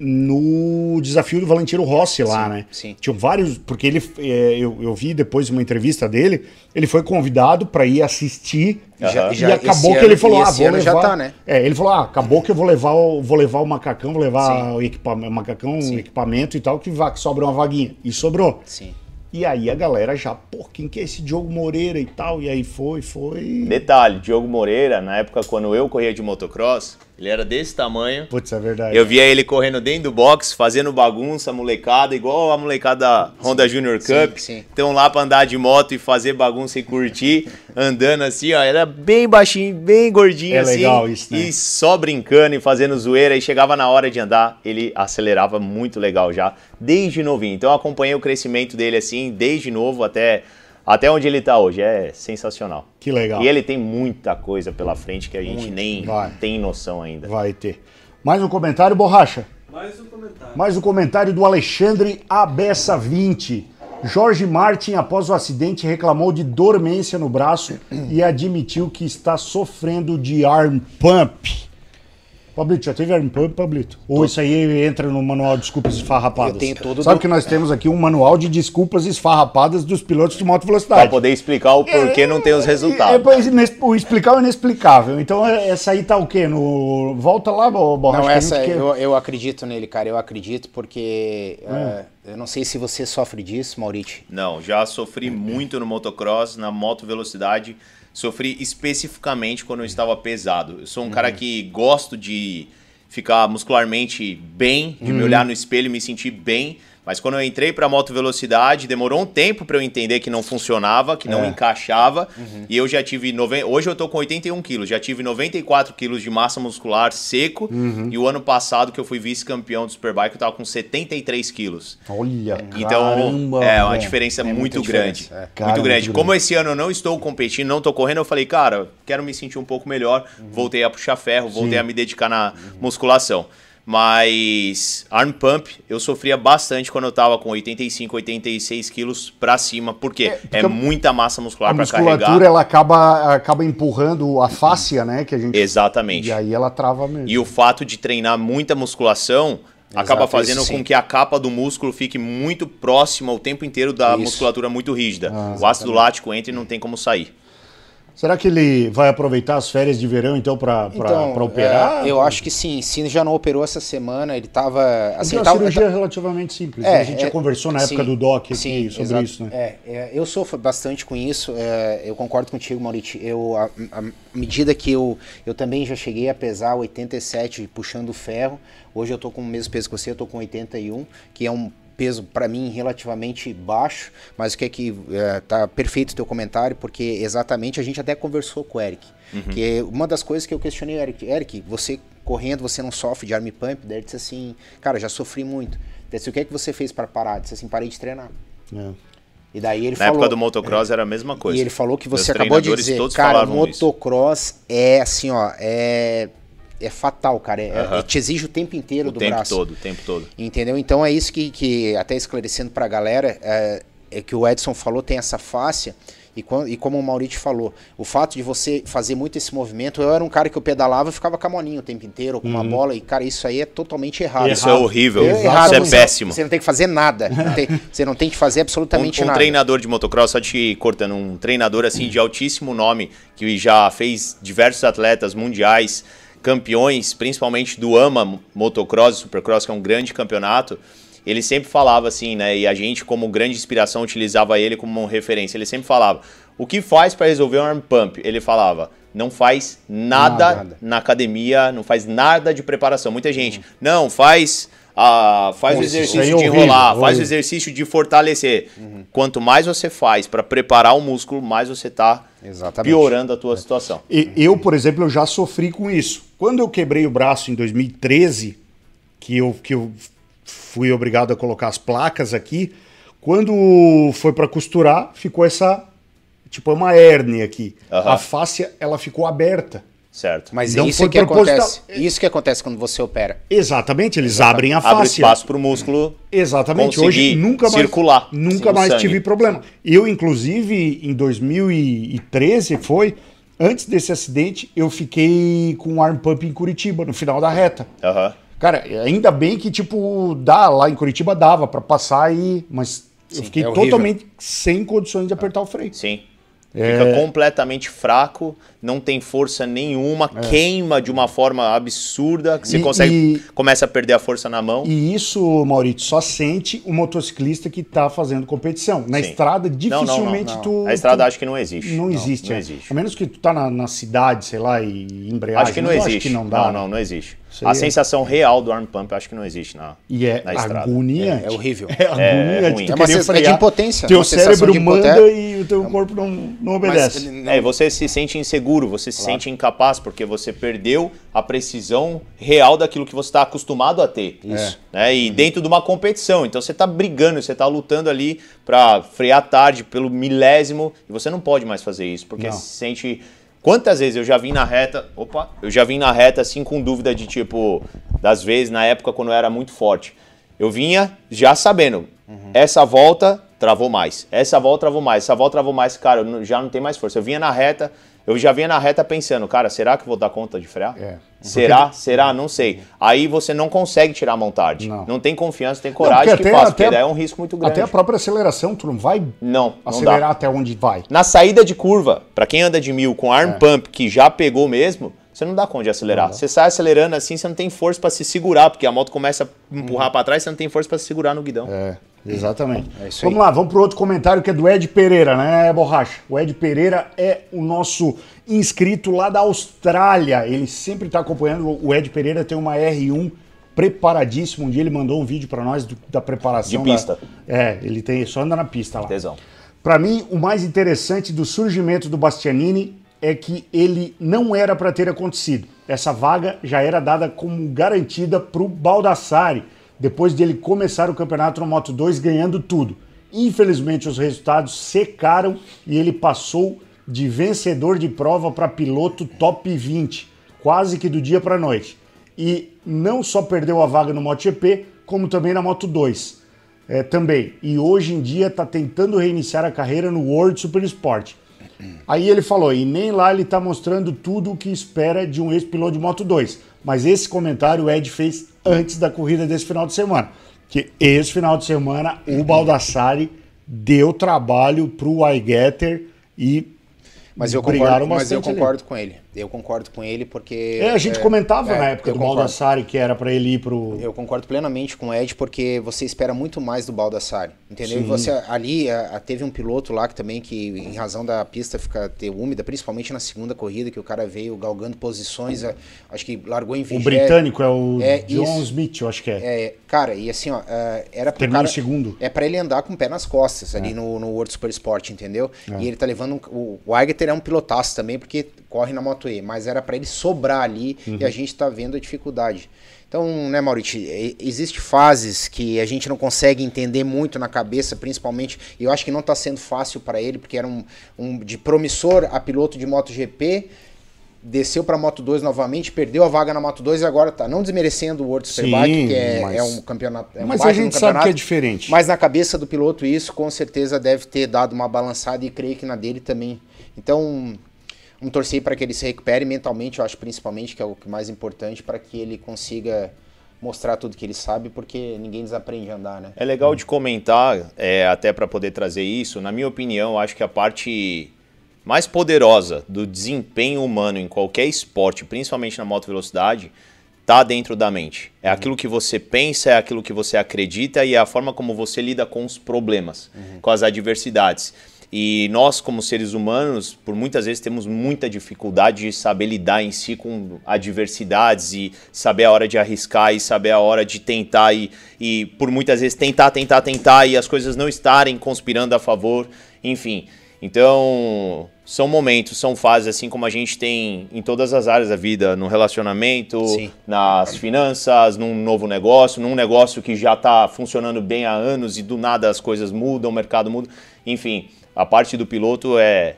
no desafio do Valentino Rossi lá, Sim, né? sim. Tinham vários, porque ele, é, eu, eu vi depois uma entrevista dele, ele foi convidado para ir assistir Aham. e Já- acabou que ele ano- falou, e ah, vou levar... já tá, né? É, ele falou, ah, acabou que eu vou levar o, vou levar o macacão, vou levar Sim. o equipamento, macacão, Sim. equipamento e tal, que, vai, que sobra uma vaguinha. E sobrou. Sim. E aí a galera já, pô, quem que é esse Diogo Moreira e tal? E aí foi, foi. Detalhe, Diogo Moreira, na época quando eu corria de motocross, ele era desse tamanho. Putz, é verdade. Eu via ele correndo dentro do box, fazendo bagunça, molecada, igual a molecada da Honda Junior sim, Cup. sim. Então lá pra andar de moto e fazer bagunça e curtir, andando assim, ó. Era bem baixinho, bem gordinho É assim. legal isso, né? E só brincando e fazendo zoeira. E chegava na hora de andar, ele acelerava muito legal já, desde novinho. Então eu acompanhei o crescimento dele assim, desde novo até, até onde ele tá hoje. É sensacional. Que legal. E ele tem muita coisa pela frente que a gente nem Vai. tem noção ainda. Vai ter. Mais um comentário, Borracha? Mais um comentário. Mais um comentário do Alexandre Abessa 20. Jorge Martin, após o acidente, reclamou de dormência no braço e admitiu que está sofrendo de arm pump. Pablito, já teve arm pump, Pablito? Ou isso aí entra no manual de desculpas esfarrapadas? Eu tenho todo Sabe do- que nós temos aqui um manual de desculpas esfarrapadas dos pilotos de moto Pra velocidade. poder explicar o porquê não tem os É, resultados. pois, ines- o explicar o inexplicável. Então, é- essa aí tá o quê? No... Volta lá, Bo- Borracha. Não, essa quer- eu, eu acredito nele, cara. Eu acredito porque. eh, eu não sei se você sofre disso, Maurício. Não, já sofri muito no motocross, na moto velocidade. Sofri especificamente quando eu estava pesado. Eu sou um cara que gosto de ficar muscularmente bem, de me olhar no espelho e me sentir bem. Mas quando eu entrei para moto velocidade, demorou um tempo para eu entender que não funcionava, que não encaixava. E eu já tive. Noven... Hoje eu tô com 81 quilos, já tive 94 quilos de massa muscular seco. E o ano passado, que eu fui vice-campeão do Superbike, eu tava com 73 quilos. Olha, Então, caramba, é uma diferença É muito grande. diferença, é. Cara, muito grande. muito Como esse ano eu não estou competindo, não estou correndo, eu falei, cara, quero me sentir um pouco melhor. Voltei a puxar ferro, voltei Sim. a me dedicar na musculação. Mas arm pump eu sofria bastante quando eu tava com 85, 86 quilos pra cima. Por quê? porque É, muita massa muscular A pra musculatura carregar. ela acaba, acaba empurrando a fáscia, né? Que a gente. Exatamente. E aí ela trava mesmo. E o fato de treinar muita musculação acaba Exato, fazendo com que a capa do músculo fique muito próxima o tempo inteiro da Isso. musculatura muito rígida. Ah, o ácido lático entra e não tem como sair. Será que ele vai aproveitar as férias de verão então pra, Então, operar? é, eu acho que sim. Se já não operou essa semana, ele tava. Assim, Assim, a tava- cirurgia é relativamente simples. né? a gente já conversou na época sim, do DOC aqui sim, sobre exato. isso, né? É, é, eu sofro bastante com isso. é, eu concordo contigo, Maurício. Eu, a, a medida que eu, eu também já cheguei a pesar 87 puxando ferro. Hoje eu tô com o mesmo peso que você, eu tô com 81, que é um peso para mim relativamente baixo, mas o que é que é, tá perfeito o teu comentário, porque exatamente a gente até conversou com o Eric, que é uma das coisas que eu questionei o Eric, Eric, você correndo, você não sofre de arm pump? Daí ele disse assim, cara, já sofri muito. Disse, o que é que você fez para parar? Ele disse assim, parei de treinar. É. E daí ele Na falou. época do motocross era a mesma coisa. E ele falou que Meus você acabou de dizer, cara, falavam isso. motocross é assim, ó, é é fatal, cara. É, Aham. é- te exige o tempo inteiro O do tempo braço. todo, o tempo todo. Entendeu? Então é isso que, que até esclarecendo pra galera, é, é que o Edson falou, tem essa fáscia. E, quan- e como o Maurício falou, o fato de você fazer muito esse movimento, eu era um cara que eu pedalava e ficava com a molinha o tempo inteiro, com uma bola, e cara, isso aí é totalmente errado. Isso é horrível, É isso errado, é você- péssimo. Você não tem que fazer nada. não tem- você não tem que fazer absolutamente Um, um nada. treinador de motocross, só te cortando, um treinador assim de altíssimo nome, que já fez diversos atletas mundiais, campeões, principalmente do AMA Motocross, Supercross, que é um grande campeonato, ele sempre falava assim, né? E a gente, como grande inspiração, utilizava ele como referência. Ele sempre falava: o que faz para resolver um arm pump? Ele falava: não faz nada, Nada. na academia, não faz nada de preparação. Muita gente, não, faz. ah, faz o Nossa, exercício é de horrível, enrolar, faz o horrível. exercício de fortalecer. Quanto mais você faz para preparar o músculo, mais você tá Exatamente. piorando a tua situação. E eu, por exemplo, eu já sofri com isso. Quando eu quebrei o braço em 2013, que eu, que eu fui obrigado a colocar as placas aqui, quando foi para costurar, ficou essa tipo, é uma hérnia aqui. Aham. A fáscia, ela ficou aberta. Certo. Mas Não é isso foi que proposital. acontece. Isso que acontece quando você opera. Exatamente, eles abrem a Abre fáscia. espaço para o músculo. Exatamente. Hoje nunca mais circular, nunca mais sangue. tive problema. Eu inclusive em 2013 foi antes desse acidente eu fiquei com um arm pump em Curitiba no final da reta. Aham. Cara, ainda bem que tipo dá lá em Curitiba dava pra passar aí, mas eu Sim, fiquei é totalmente sem condições de apertar o freio. Sim. É. Fica completamente fraco, não tem força nenhuma, queima de uma forma absurda, que você É. E- consegue, e- começa a perder a força na mão. E isso, Maurício, só sente o motociclista que tá fazendo competição. Na Sim. estrada, Não, não, dificilmente não. tu. A estrada tu- acho que não existe. Não existe, Não é. existe. A menos que tu tá na, na cidade, sei lá, e embreagem. Acho que não existe. que não não, dá. não, né? não, existe. Isso A é- sensação real do arm pump acho que não existe na, E é na estrada. agoniante. É, é horrível. É agoniante. ruim. tu É uma sensação de impotência, Teu cérebro manda e o teu corpo não, não Mas obedece. ele- É, e você se sente inseguro, você se sente incapaz, porque você perdeu a precisão real daquilo que você está acostumado a ter. Isso. Né? E dentro de uma competição. Então você está brigando, você está lutando ali para frear tarde pelo milésimo, e você não pode mais fazer isso, porque Não. se sente. Quantas vezes eu já vim na reta. Opa! Eu já vim na reta assim com dúvida de tipo. Das vezes, na época quando eu era muito forte. Eu vinha já sabendo. Essa volta travou mais. Essa volta travou mais. Essa volta travou mais. Cara, eu já não tem mais força. Eu vinha na reta. Eu já vinha na reta pensando, cara, será que eu vou dar conta de frear? É. Será? Será? Não sei. Aí você não consegue tirar a tarde. Não. Não, tem confiança, tem Não, coragem porque que até- faz, até- porque daí é um risco muito grande. Até a própria aceleração, tu não vai Não, não acelerar dá. até onde vai. Na saída de curva, pra quem anda de mil com É. arm pump que já pegou mesmo, você não dá conta de acelerar. Você sai acelerando assim, você não tem força pra se segurar, porque a moto começa a empurrar pra trás, você não tem força pra se segurar no guidão. É, exatamente. É isso vamos lá, vamos pro outro comentário que é do Ed Pereira, né, Borracha? O Ed Pereira é o nosso inscrito lá da Austrália. Ele sempre tá acompanhando. O Ed Pereira tem uma R1 preparadíssimo. Um dia ele mandou um vídeo pra nós do- da preparação. De pista. da- É, ele tem, só anda na pista lá. Tesão. Para mim, o mais interessante do surgimento do Bastianini é que ele não era para ter acontecido. Essa vaga já era dada como garantida para o Baldassari, depois de ele começar o campeonato no Moto 2 ganhando tudo. Infelizmente, os resultados secaram e ele passou de vencedor de prova para piloto top 20, quase que do dia para a noite. E não só perdeu a vaga no MotoGP, como também na Moto 2 é, também. E hoje em dia está tentando reiniciar a carreira no World Super Sport. Aí ele falou, e nem lá ele está mostrando tudo o que espera de um ex-piloto de Moto 2. Mas esse comentário o Ed fez antes da corrida desse final de semana. Que esse final de semana o Baldassari deu trabalho para o Igetter e Mas eu concordo, mas eu concordo com ele. Eu concordo com ele porque. É, a gente comentava é, na época do concordo. Baldassari que era para ele ir pro. Eu concordo plenamente com o Ed, porque você espera muito mais do Baldassari, entendeu? E você ali a- a- teve um piloto lá que também que em razão da pista ficar ter úmida, principalmente na segunda corrida que o cara veio galgando posições, a- acho que largou em O vigésimo. britânico é o É, John isso. Smith, eu acho que é. É, cara, e assim, ó, é, era Termina cara, o segundo. É pra ele andar com o pé nas costas ali no, no World Super Sport, entendeu? E ele tá levando. um- o, o é um pilotaço também, porque corre na Moto E, mas era pra ele sobrar ali e a gente tá vendo a dificuldade. Então, né, Maurício, e- existe fases que a gente não consegue entender muito na cabeça, principalmente, e eu acho que não tá sendo fácil pra ele, porque era um, um de promissor a piloto de MotoGP, desceu pra Moto 2 novamente, perdeu a vaga na Moto 2 e agora tá não desmerecendo o World Sim, Superbike, que é, mas- é um campeonato. É Mas a gente sabe que é diferente. Mas na cabeça do piloto isso com certeza deve ter dado uma balançada e creio que na dele também. Então, vamos torcer para que ele se recupere mentalmente, eu acho principalmente que é o mais importante para que ele consiga mostrar tudo que ele sabe, porque ninguém desaprende a andar, né? É legal de comentar, é, até para poder trazer isso. Na minha opinião, acho que a parte mais poderosa do desempenho humano em qualquer esporte, principalmente na moto velocidade, tá dentro da mente. É aquilo que você pensa, é aquilo que você acredita e é a forma como você lida com os problemas, com as adversidades. E nós, como seres humanos, por muitas vezes temos muita dificuldade de saber lidar em si com adversidades e saber a hora de arriscar e saber a hora de tentar e, e por muitas vezes tentar, tentar, tentar e as coisas não estarem conspirando a favor, enfim. Então, são momentos, são fases, assim como a gente tem em todas as áreas da vida, no relacionamento, Sim. nas finanças, num novo negócio, num negócio que já está funcionando bem há anos e do nada as coisas mudam, o mercado muda. Enfim, a parte do piloto é,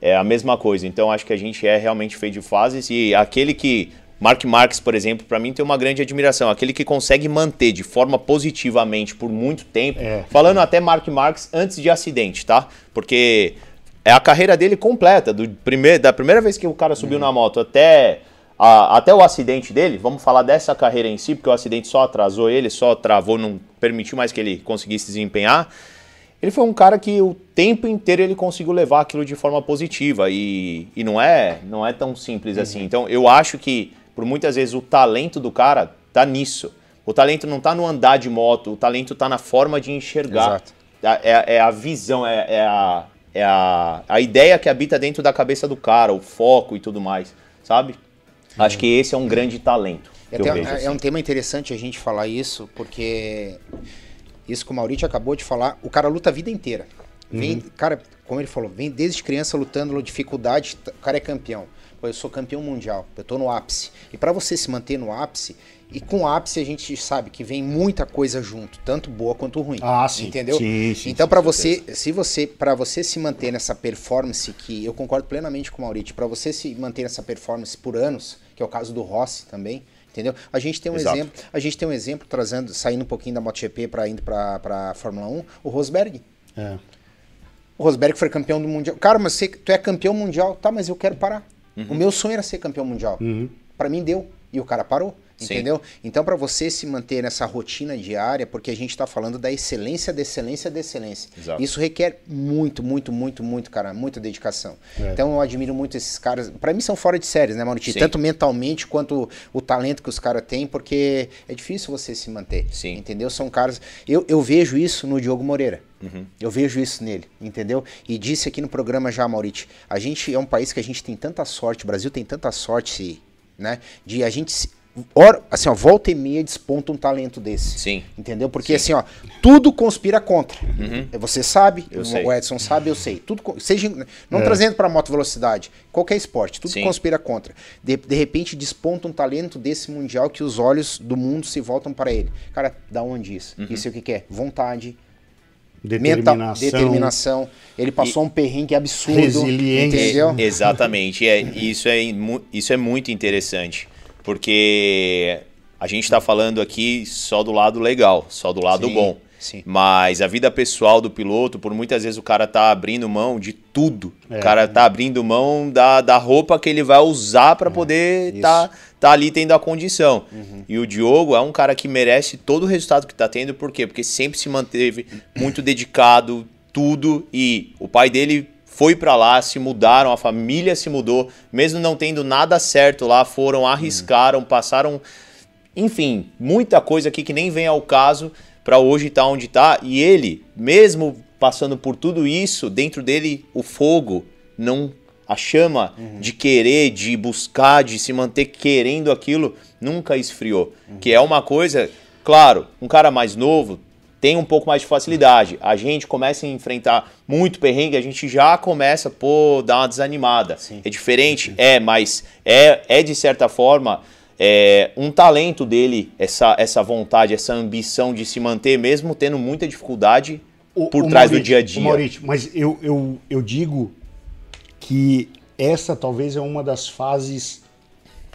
é a mesma coisa. Então acho que a gente é realmente feito de fases e aquele que Mark Marques, por exemplo, para mim tem uma grande admiração. Aquele que consegue manter de forma positivamente por muito tempo. É. Falando até Mark Marques antes de acidente, tá? Porque é a carreira dele completa. Do primeir, da primeira vez que o cara subiu na moto até, a- até o acidente dele. Vamos falar dessa carreira em si, porque o acidente só atrasou ele, só travou, não permitiu mais que ele conseguisse desempenhar. Ele foi um cara que o tempo inteiro ele conseguiu levar aquilo de forma positiva e, e não é não é tão simples assim. Então eu acho que por muitas vezes o talento do cara tá nisso. O talento não tá no andar de moto, o talento tá na forma de enxergar. Exato. É, é a visão, é, é a, é a, a ideia que habita dentro da cabeça do cara, o foco e tudo mais, sabe? Acho que esse é um grande talento. É, vejo, é assim. um tema interessante a gente falar isso, porque isso que o Maurício acabou de falar, o cara luta a vida inteira. Vem, cara, como ele falou, vem desde criança lutando dificuldade, o cara é campeão. Pô, eu sou campeão mundial, eu tô no ápice. E para você se manter no ápice, e com o ápice a gente sabe que vem muita coisa junto, tanto boa quanto ruim. Ah, sim. Entendeu? Sim, sim, então para você, se você, para você se manter nessa performance que eu concordo plenamente com o Maurício, para você se manter nessa performance por anos, que é o caso do Rossi também, entendeu? A gente tem um Exato. exemplo, a gente tem um exemplo trazendo, saindo um pouquinho da MotoGP para indo para para Fórmula 1, o Rosberg. É. O Rosberg foi campeão do mundial. Cara, mas você, tu é campeão mundial, tá? Mas eu quero parar. O meu sonho era ser campeão mundial. Pra mim deu e o cara parou. Sim. Entendeu? Então, pra você se manter nessa rotina diária, porque a gente tá falando da excelência, da excelência, da excelência. Exato. Isso requer muito, muito, muito, muito, cara, muita dedicação. Então, eu admiro muito esses caras. Pra mim, são fora de séries, né, Maurício? Sim. Tanto mentalmente quanto o talento que os caras têm, porque é difícil você se manter. Sim. Entendeu? São caras. Eu, eu vejo isso no Diogo Moreira. Uhum. Eu vejo isso nele, entendeu? E disse aqui no programa já, Maurício, a gente é um país que a gente tem tanta sorte, o Brasil tem tanta sorte, né? De a gente. Ora, assim, ó, volta e meia desponta um talento desse. Sim. Entendeu? Porque assim, ó, tudo conspira contra. Você sabe, Uhum. Eu o- sei. o Edson sabe, eu sei. Tudo, seja, não trazendo para moto velocidade, qualquer esporte, tudo Sim. conspira contra. De, de repente desponta um talento desse mundial que os olhos do mundo se voltam para ele. Cara, da onde isso? Uhum. Isso é o que que é? Vontade, Determinação. mental, determinação. Ele passou um perrengue absurdo. Resiliência. Entendeu? Exatamente. É, isso, é, isso é muito interessante. Porque a gente está falando aqui só do lado legal, só do lado Sim, bom. sim. Mas a vida pessoal do piloto, por muitas vezes o cara tá abrindo mão de tudo. É. O cara tá abrindo mão da, da roupa que ele vai usar para poder tá, tá ali tendo a condição. E o Diogo é um cara que merece todo o resultado que tá tendo, por quê? Porque sempre se manteve muito dedicado, tudo, e o pai dele foi pra lá, se mudaram, a família se mudou, mesmo não tendo nada certo lá, foram, arriscaram, passaram enfim, muita coisa aqui que nem vem ao caso para hoje estar onde tá. E ele, mesmo passando por tudo isso, dentro dele o fogo não a chama de querer, de buscar, de se manter querendo aquilo, nunca esfriou. Que é uma coisa, claro, um cara mais novo tem um pouco mais de facilidade. A gente começa a enfrentar muito perrengue, a gente já começa, pô, dar uma desanimada. É diferente? É, mas é, é de certa forma é, um talento dele, essa, essa vontade, essa ambição de se manter, mesmo tendo muita dificuldade O- por o trás do Maurício- dia a dia. Maurício, mas eu, eu, eu digo que essa talvez é uma das fases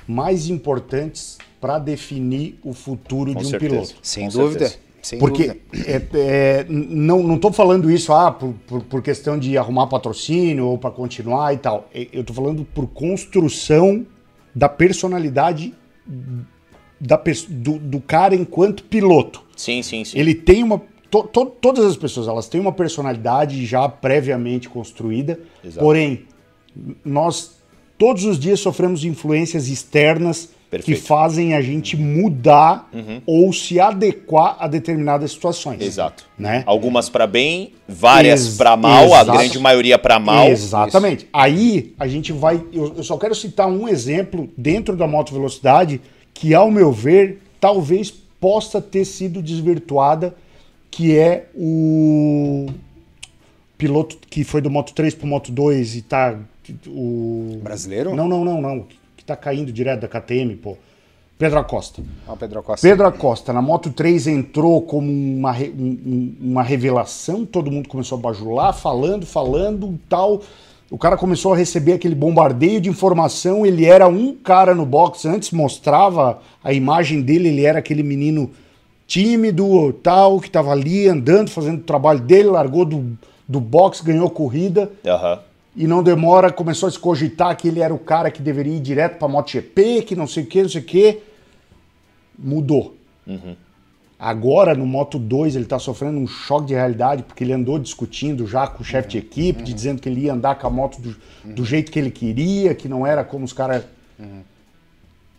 mais importantes para definir o futuro Com de um certeza. piloto. Sem Com dúvida. certeza. Sem Porque é, é, não, não tô falando isso ah, por, por, por questão de arrumar patrocínio ou para continuar e tal. É, Eu tô falando por construção da personalidade da, do, do cara enquanto piloto. Sim, sim, sim. Ele tem uma. to- to- todas as pessoas elas têm uma personalidade já previamente construída, Exato. porém, nós todos os dias sofremos influências externas Perfeito. que fazem a gente mudar ou se adequar a determinadas situações. Exato. Né? Algumas para bem, várias Ex- para mal, exato. a grande maioria para mal. Exatamente. Aí a gente vai. Eu, eu só quero citar um exemplo dentro da moto velocidade que, ao meu ver, talvez possa ter sido desvirtuada, que é o piloto que foi do Moto 3 pro Moto 2 e tá. O... Brasileiro? Não, não, não, não. Tá caindo direto da KTM, pô. Pedro Acosta. O Pedro Costa. Pedro Acosta, na Moto 3 entrou como uma, re- um- um- uma revelação, todo mundo começou a bajular, falando, falando tal. O cara começou a receber aquele bombardeio de informação. Ele era um cara no boxe. Antes mostrava a imagem dele. Ele era aquele menino tímido, tal, que tava ali andando, fazendo o trabalho dele. Largou do, do boxe, ganhou corrida. Aham. E não demora, começou a se cogitar que ele era o cara que deveria ir direto pra MotoGP, que não sei o que, não sei o que. Mudou. Agora, no Moto 2, ele tá sofrendo um choque de realidade, porque ele andou discutindo já com o chefe de equipe, de dizendo que ele ia andar com a moto do, do jeito que ele queria, que não era como os caras.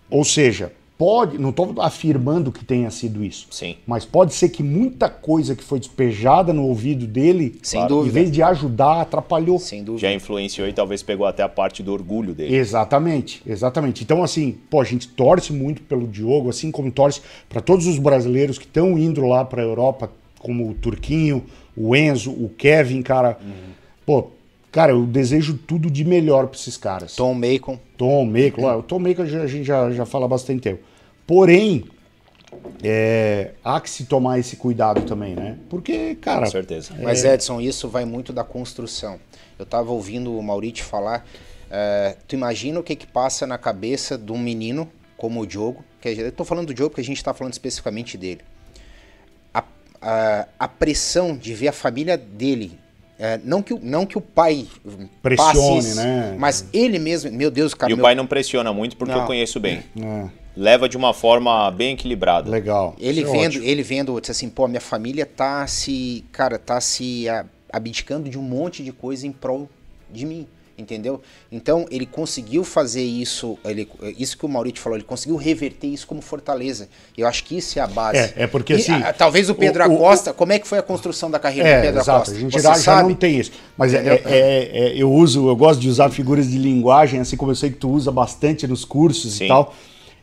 Ou seja, pode, não estou afirmando que tenha sido isso. Sim. Mas pode ser que muita coisa que foi despejada no ouvido dele, Sem em dúvida. vez de ajudar, atrapalhou. Sem dúvida. Já influenciou e talvez pegou até a parte do orgulho dele. Exatamente, exatamente. Então, assim, pô, a gente torce muito pelo Diogo, assim como torce para todos os brasileiros que estão indo lá para a Europa, como o Turquinho, o Enzo, o Kevin, cara. Pô, cara, eu desejo tudo de melhor para esses caras. Tom Macon. Tom ó, o Tom Meiko a gente já, já fala há bastante tempo. Porém, é, há que se tomar esse cuidado também, né? Porque, cara, Com certeza. Mas, Edson, isso vai muito da construção. Eu tava ouvindo o Maurício falar. eh, tu imagina o que que passa na cabeça de um menino como o Diogo. Que eu tô falando do Diogo porque a gente tá falando especificamente dele. A, a, a pressão de ver a família dele. Eh, não, que, o- não que o pai Pressione, passe né? Mas ele mesmo, meu Deus, cara. E o meu- pai não pressiona muito porque Não. eu conheço bem. é, Leva de uma forma bem equilibrada. legal. Ele Isso é vendo, ótimo. ele vendo, disse assim, pô, minha família tá se, cara, tá se abdicando de um monte de coisa em prol de mim, entendeu? Então ele conseguiu fazer isso, ele, isso que o Maurício falou, ele conseguiu reverter isso como fortaleza. Eu acho que isso é a base. É, é porque, E, assim, ah, talvez o Pedro o- o- Acosta, como é que foi a construção da carreira do É, Pedro exato. Acosta? A gente Você já, já não tem isso. Mas é, é- é- é- eu uso, eu gosto de usar figuras de linguagem, assim como eu sei que tu usa bastante nos cursos Sim. e tal.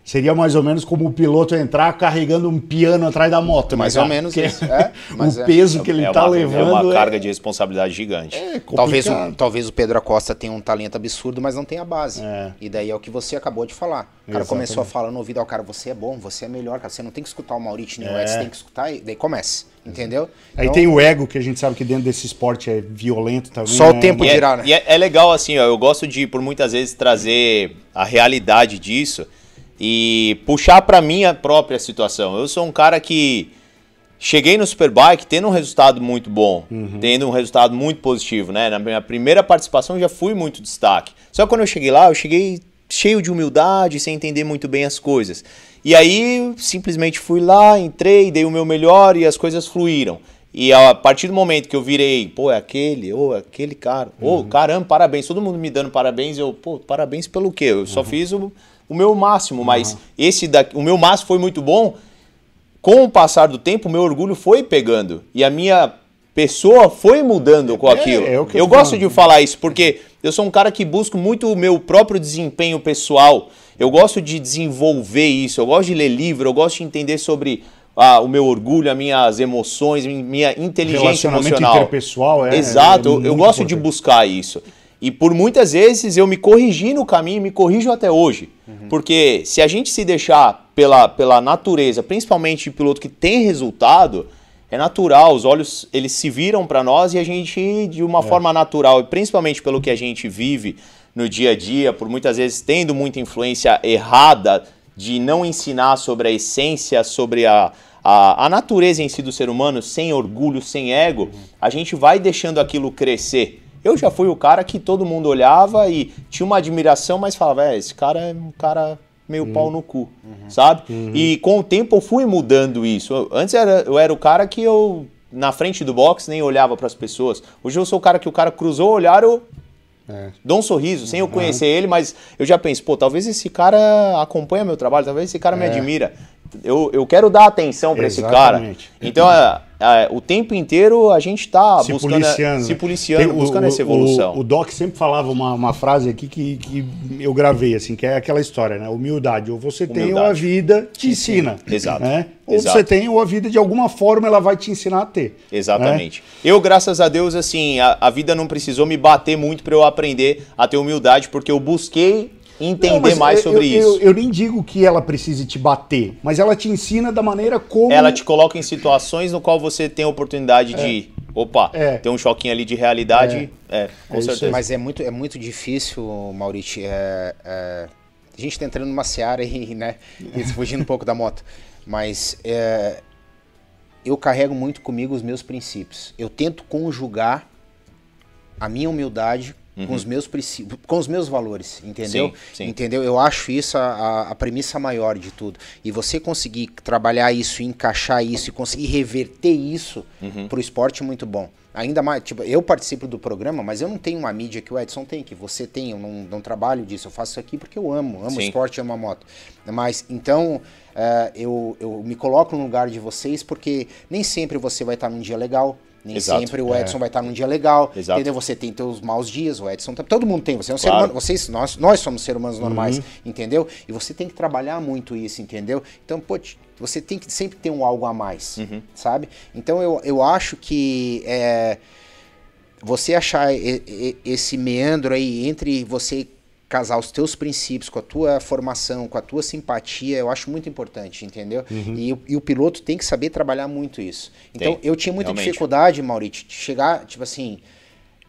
Seria mais ou menos como o piloto entrar carregando um piano atrás da moto. Mais né, ou cara? menos isso, é, mas o é. peso que ele é tá uma, levando é uma é- carga de responsabilidade gigante. é Talvez o, complicado. talvez o Pedro Acosta tenha um talento absurdo, mas não tem a base. É. E daí é o que você acabou de falar. O cara Exatamente. começou a falar no ouvido ao cara, você é bom, você é melhor, cara. Você não tem que escutar o Maurício nem o É. Edson, você tem que escutar e daí começa. Entendeu? Aí Então, tem o ego, que a gente sabe que dentro desse esporte é violento também. Só o né? tempo E, é, dirá, né? e é- é legal, assim, ó, eu gosto de, por muitas vezes, trazer a realidade disso e puxar pra minha própria situação. Eu sou um cara que cheguei no Superbike tendo um resultado muito bom, tendo um resultado muito positivo, né? Na minha primeira participação já fui muito destaque. Só que quando eu cheguei lá, eu cheguei cheio de humildade, sem entender muito bem as coisas. E aí, simplesmente fui lá, entrei, dei o meu melhor e as coisas fluíram. E a partir do momento que eu virei, pô, é aquele, ou é aquele cara, ô, caramba, parabéns, todo mundo me dando parabéns, eu, pô, parabéns pelo quê? Eu só fiz o, o meu máximo, mas esse daqui, o meu máximo foi muito bom. Com o passar do tempo, o meu orgulho foi pegando e a minha pessoa foi mudando com É, aquilo. é que eu eu gosto de falar isso porque eu sou um cara que busco muito o meu próprio desempenho pessoal. Eu gosto de desenvolver isso, eu gosto de ler livro, eu gosto de entender sobre ah, o meu orgulho, as minhas emoções, minha inteligência emocional. interpessoal, é- Exato, é eu- eu, gosto de importante. buscar isso. E por muitas vezes eu me corrigi no caminho, me corrijo até hoje. Uhum. Porque se a gente se deixar pela, pela natureza, principalmente de piloto que tem resultado, é natural, os olhos eles se viram para nós e a gente, de É. uma forma natural, e principalmente pelo que a gente vive no dia a dia, por muitas vezes tendo muita influência errada de não ensinar sobre a essência, sobre a, a, a natureza em si do ser humano, sem orgulho, sem ego, a gente vai deixando aquilo crescer. Eu já fui o cara que todo mundo olhava e tinha uma admiração, mas falava, é, esse cara é um cara meio pau no cu, sabe? E com o tempo eu fui mudando isso. Eu- antes era, eu era o cara que eu, na frente do box, nem olhava para as pessoas. Hoje eu sou o cara que o cara cruzou o olhar, eu É. dou um sorriso, sem eu conhecer ele, mas eu já penso, pô, talvez esse cara acompanha meu trabalho, talvez esse cara me admira. Eu, eu quero dar atenção para esse cara. Exatamente. Então, é, é, o tempo inteiro a gente tá se buscando, policiando. se né? policiando, Tem buscando o- essa evolução. O, o Doc sempre falava uma, uma frase aqui que, que eu gravei, assim, que é aquela história, né? Humildade. Ou você tem ou a Humildade. vida te ensina. Exato. Né? Ou Exato. você tem ou a vida, de alguma forma, ela vai te ensinar a ter. Exatamente. Eu, graças a Deus, assim, a, a vida não precisou me bater muito para eu aprender a ter humildade, porque eu busquei entender Não, mais eu- sobre eu, isso. Eu, eu nem digo que ela precise te bater, mas ela te ensina da maneira como. Ela te coloca em situações no qual você tem a oportunidade de opa, É. tem um choquinho ali de realidade. É, com É isso aí. certeza. Mas é muito, é muito difícil, Maurício. é, é, a gente tá entrando numa seara e, né, e fugindo um pouco da moto. Mas é, eu carrego muito comigo os meus princípios. Eu tento conjugar a minha humildade com os meus princípios, com os meus valores, entendeu? Sim, sim. Entendeu? Eu acho isso a, a- premissa maior de tudo. E você conseguir trabalhar isso, encaixar isso e conseguir reverter isso Uhum. pro esporte é muito bom. Ainda mais, tipo, eu participo do programa, mas eu não tenho uma mídia que o Edson tem, que você tem, eu não, não trabalho disso, eu faço isso aqui porque eu amo, amo o Sim. esporte, amo a moto. Mas, então, eh, eu, eu me coloco no lugar de vocês porque nem sempre você vai estar num dia legal, nem Exato. sempre o Edson vai estar num dia legal, Exato. entendeu? Você tem teus maus dias, o Edson, tá- todo mundo tem, você é um ser Claro. humano, vocês, nós, nós somos seres humanos normais, entendeu? E você tem que trabalhar muito isso, entendeu? Então, pô, você tem que sempre ter um algo a mais, sabe? Então, eu, eu acho que é, você achar esse meandro aí entre você casar os teus princípios com a tua formação, com a tua simpatia, eu acho muito importante, entendeu? E, o- e o piloto tem que saber trabalhar muito isso. Então, Tem, eu tinha muita realmente. dificuldade, Maurício, de chegar, tipo assim,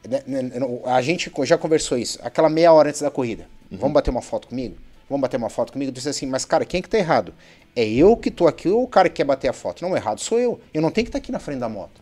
né, né, a gente já conversou isso, aquela meia hora antes da corrida. Uhum. Vamos bater uma foto comigo? Vamos bater uma foto comigo? Eu disse assim, mas cara, quem é que tá errado? É eu que tô aqui ou o cara que quer bater a foto? Não, errado sou eu. Eu não tenho que estar aqui na frente da moto.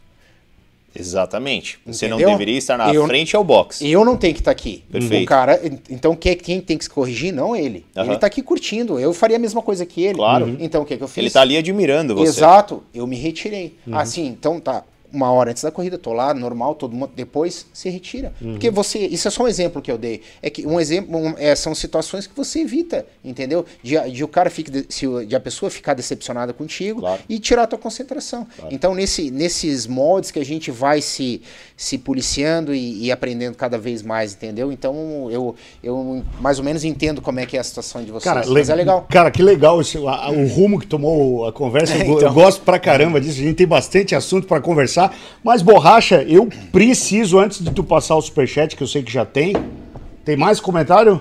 Exatamente. Você não Entendeu? deveria estar na Eu- frente ao box. Eu não tenho que estar aqui. Perfeito. O cara, então quem, quem tem que se corrigir? Não ele. Aham. Ele tá aqui curtindo. Eu faria a mesma coisa que ele. Claro. Então o que, que eu fiz? Ele tá ali admirando você. Exato. Eu me retirei. Assim, então tá. Uma hora antes da corrida, tô lá, normal, todo mundo. Depois se retira. Porque você. Isso é só um exemplo que eu dei. É que um exemplo. um- é, são situações que você evita, entendeu? De, de o cara fique. de- se de a pessoa ficar decepcionada contigo Claro. e tirar a tua concentração. Então, nesse, nesses moldes que a gente vai se, se policiando e, e aprendendo cada vez mais, entendeu? Então, eu, eu mais ou menos entendo como é que é a situação de vocês. Cara, Mas le- é legal. Cara, que legal esse, a- o rumo que tomou a conversa. Eu, go- eu Então. gosto pra caramba disso. A gente tem bastante assunto pra conversar. Mas, Borracha, eu preciso, antes de tu passar o superchat, que eu sei que já tem. Tem mais comentário?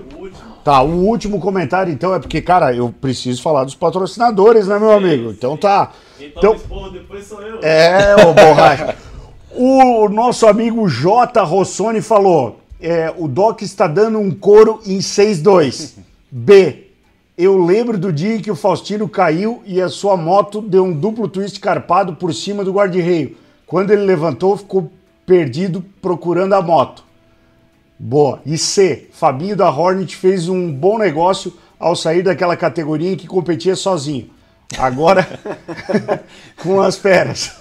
Tá, o último comentário, então, é porque, cara, eu preciso falar dos patrocinadores, né, meu amigo? Então tá. Então, depois sou eu. é, ô borracha. O nosso amigo J. Rossoni falou: é, o Doc está dando um couro em 6-2. B. Eu lembro do dia em que o Faustino caiu e a sua moto deu um duplo twist carpado por cima do guarda-reio. Quando ele levantou, ficou perdido procurando a moto. Boa. E C. Fabinho da Hornet fez um bom negócio ao sair daquela categoria em que competia sozinho. Agora, com as feras.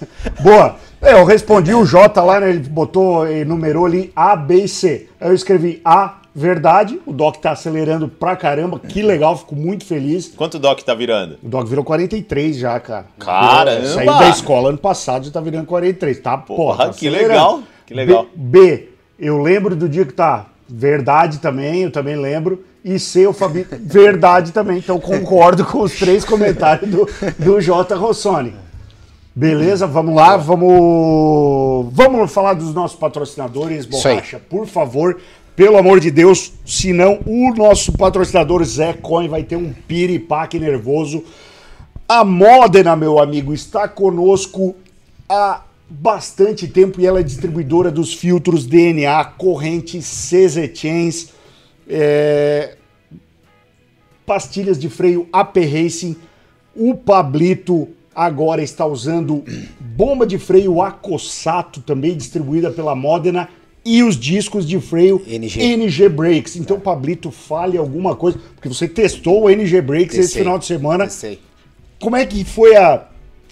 Boa. É, eu respondi o J lá, né? Ele botou, enumerou ali A, B e C. Aí eu escrevi A, verdade. O Doc tá acelerando pra caramba. Que legal, fico muito feliz. Quanto o Doc tá virando? O Doc virou 43 já, cara. Caramba! Virou- Saiu da escola ano passado, já tá virando 43. Tá, porra. tá que legal, que legal. B, B, eu lembro do dia que tá. Verdade também, eu também lembro. E o Fabi, verdade também. Então concordo com os três comentários do, do J. Rossoni. Beleza, vamos lá, vamos. Vamos falar dos nossos patrocinadores. Borracha, por favor. Pelo amor de Deus, senão o nosso patrocinador Zé Coin vai ter um piripaque nervoso. A Modena, meu amigo, está conosco há bastante tempo e ela é distribuidora dos filtros DNA, corrente CZ Chains, é, pastilhas de freio AP Racing. O Pablito agora está usando bomba de freio Acossato, também distribuída pela Modena, e os discos de freio NG. NG Brakes. Então, Pablito, fale alguma coisa, porque você testou o NG Brakes esse final de semana. Testei. Como é que foi a,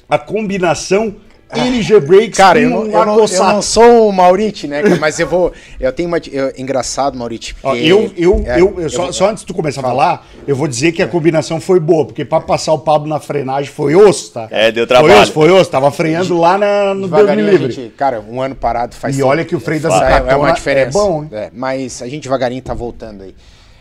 a combinação NG Brakes Cara, eu não, eu, não, eu não sou o Maurício, né? Mas eu vou. Eu tenho uma. eu- engraçado. Ó, porque- eu, eu, é, eu, eu só, só antes de tu começar a falar, eu vou dizer que a combinação foi boa, porque pra passar o Pablo na frenagem foi osso, tá? É, deu Foi trabalho. osso, foi osso. Tava freando lá na, no Deus me livre. gente, cara, um ano parado faz E olha que o freio da Faz- é Zacatona uma diferença. é bom, hein? É, mas a gente devagarinho tá voltando aí.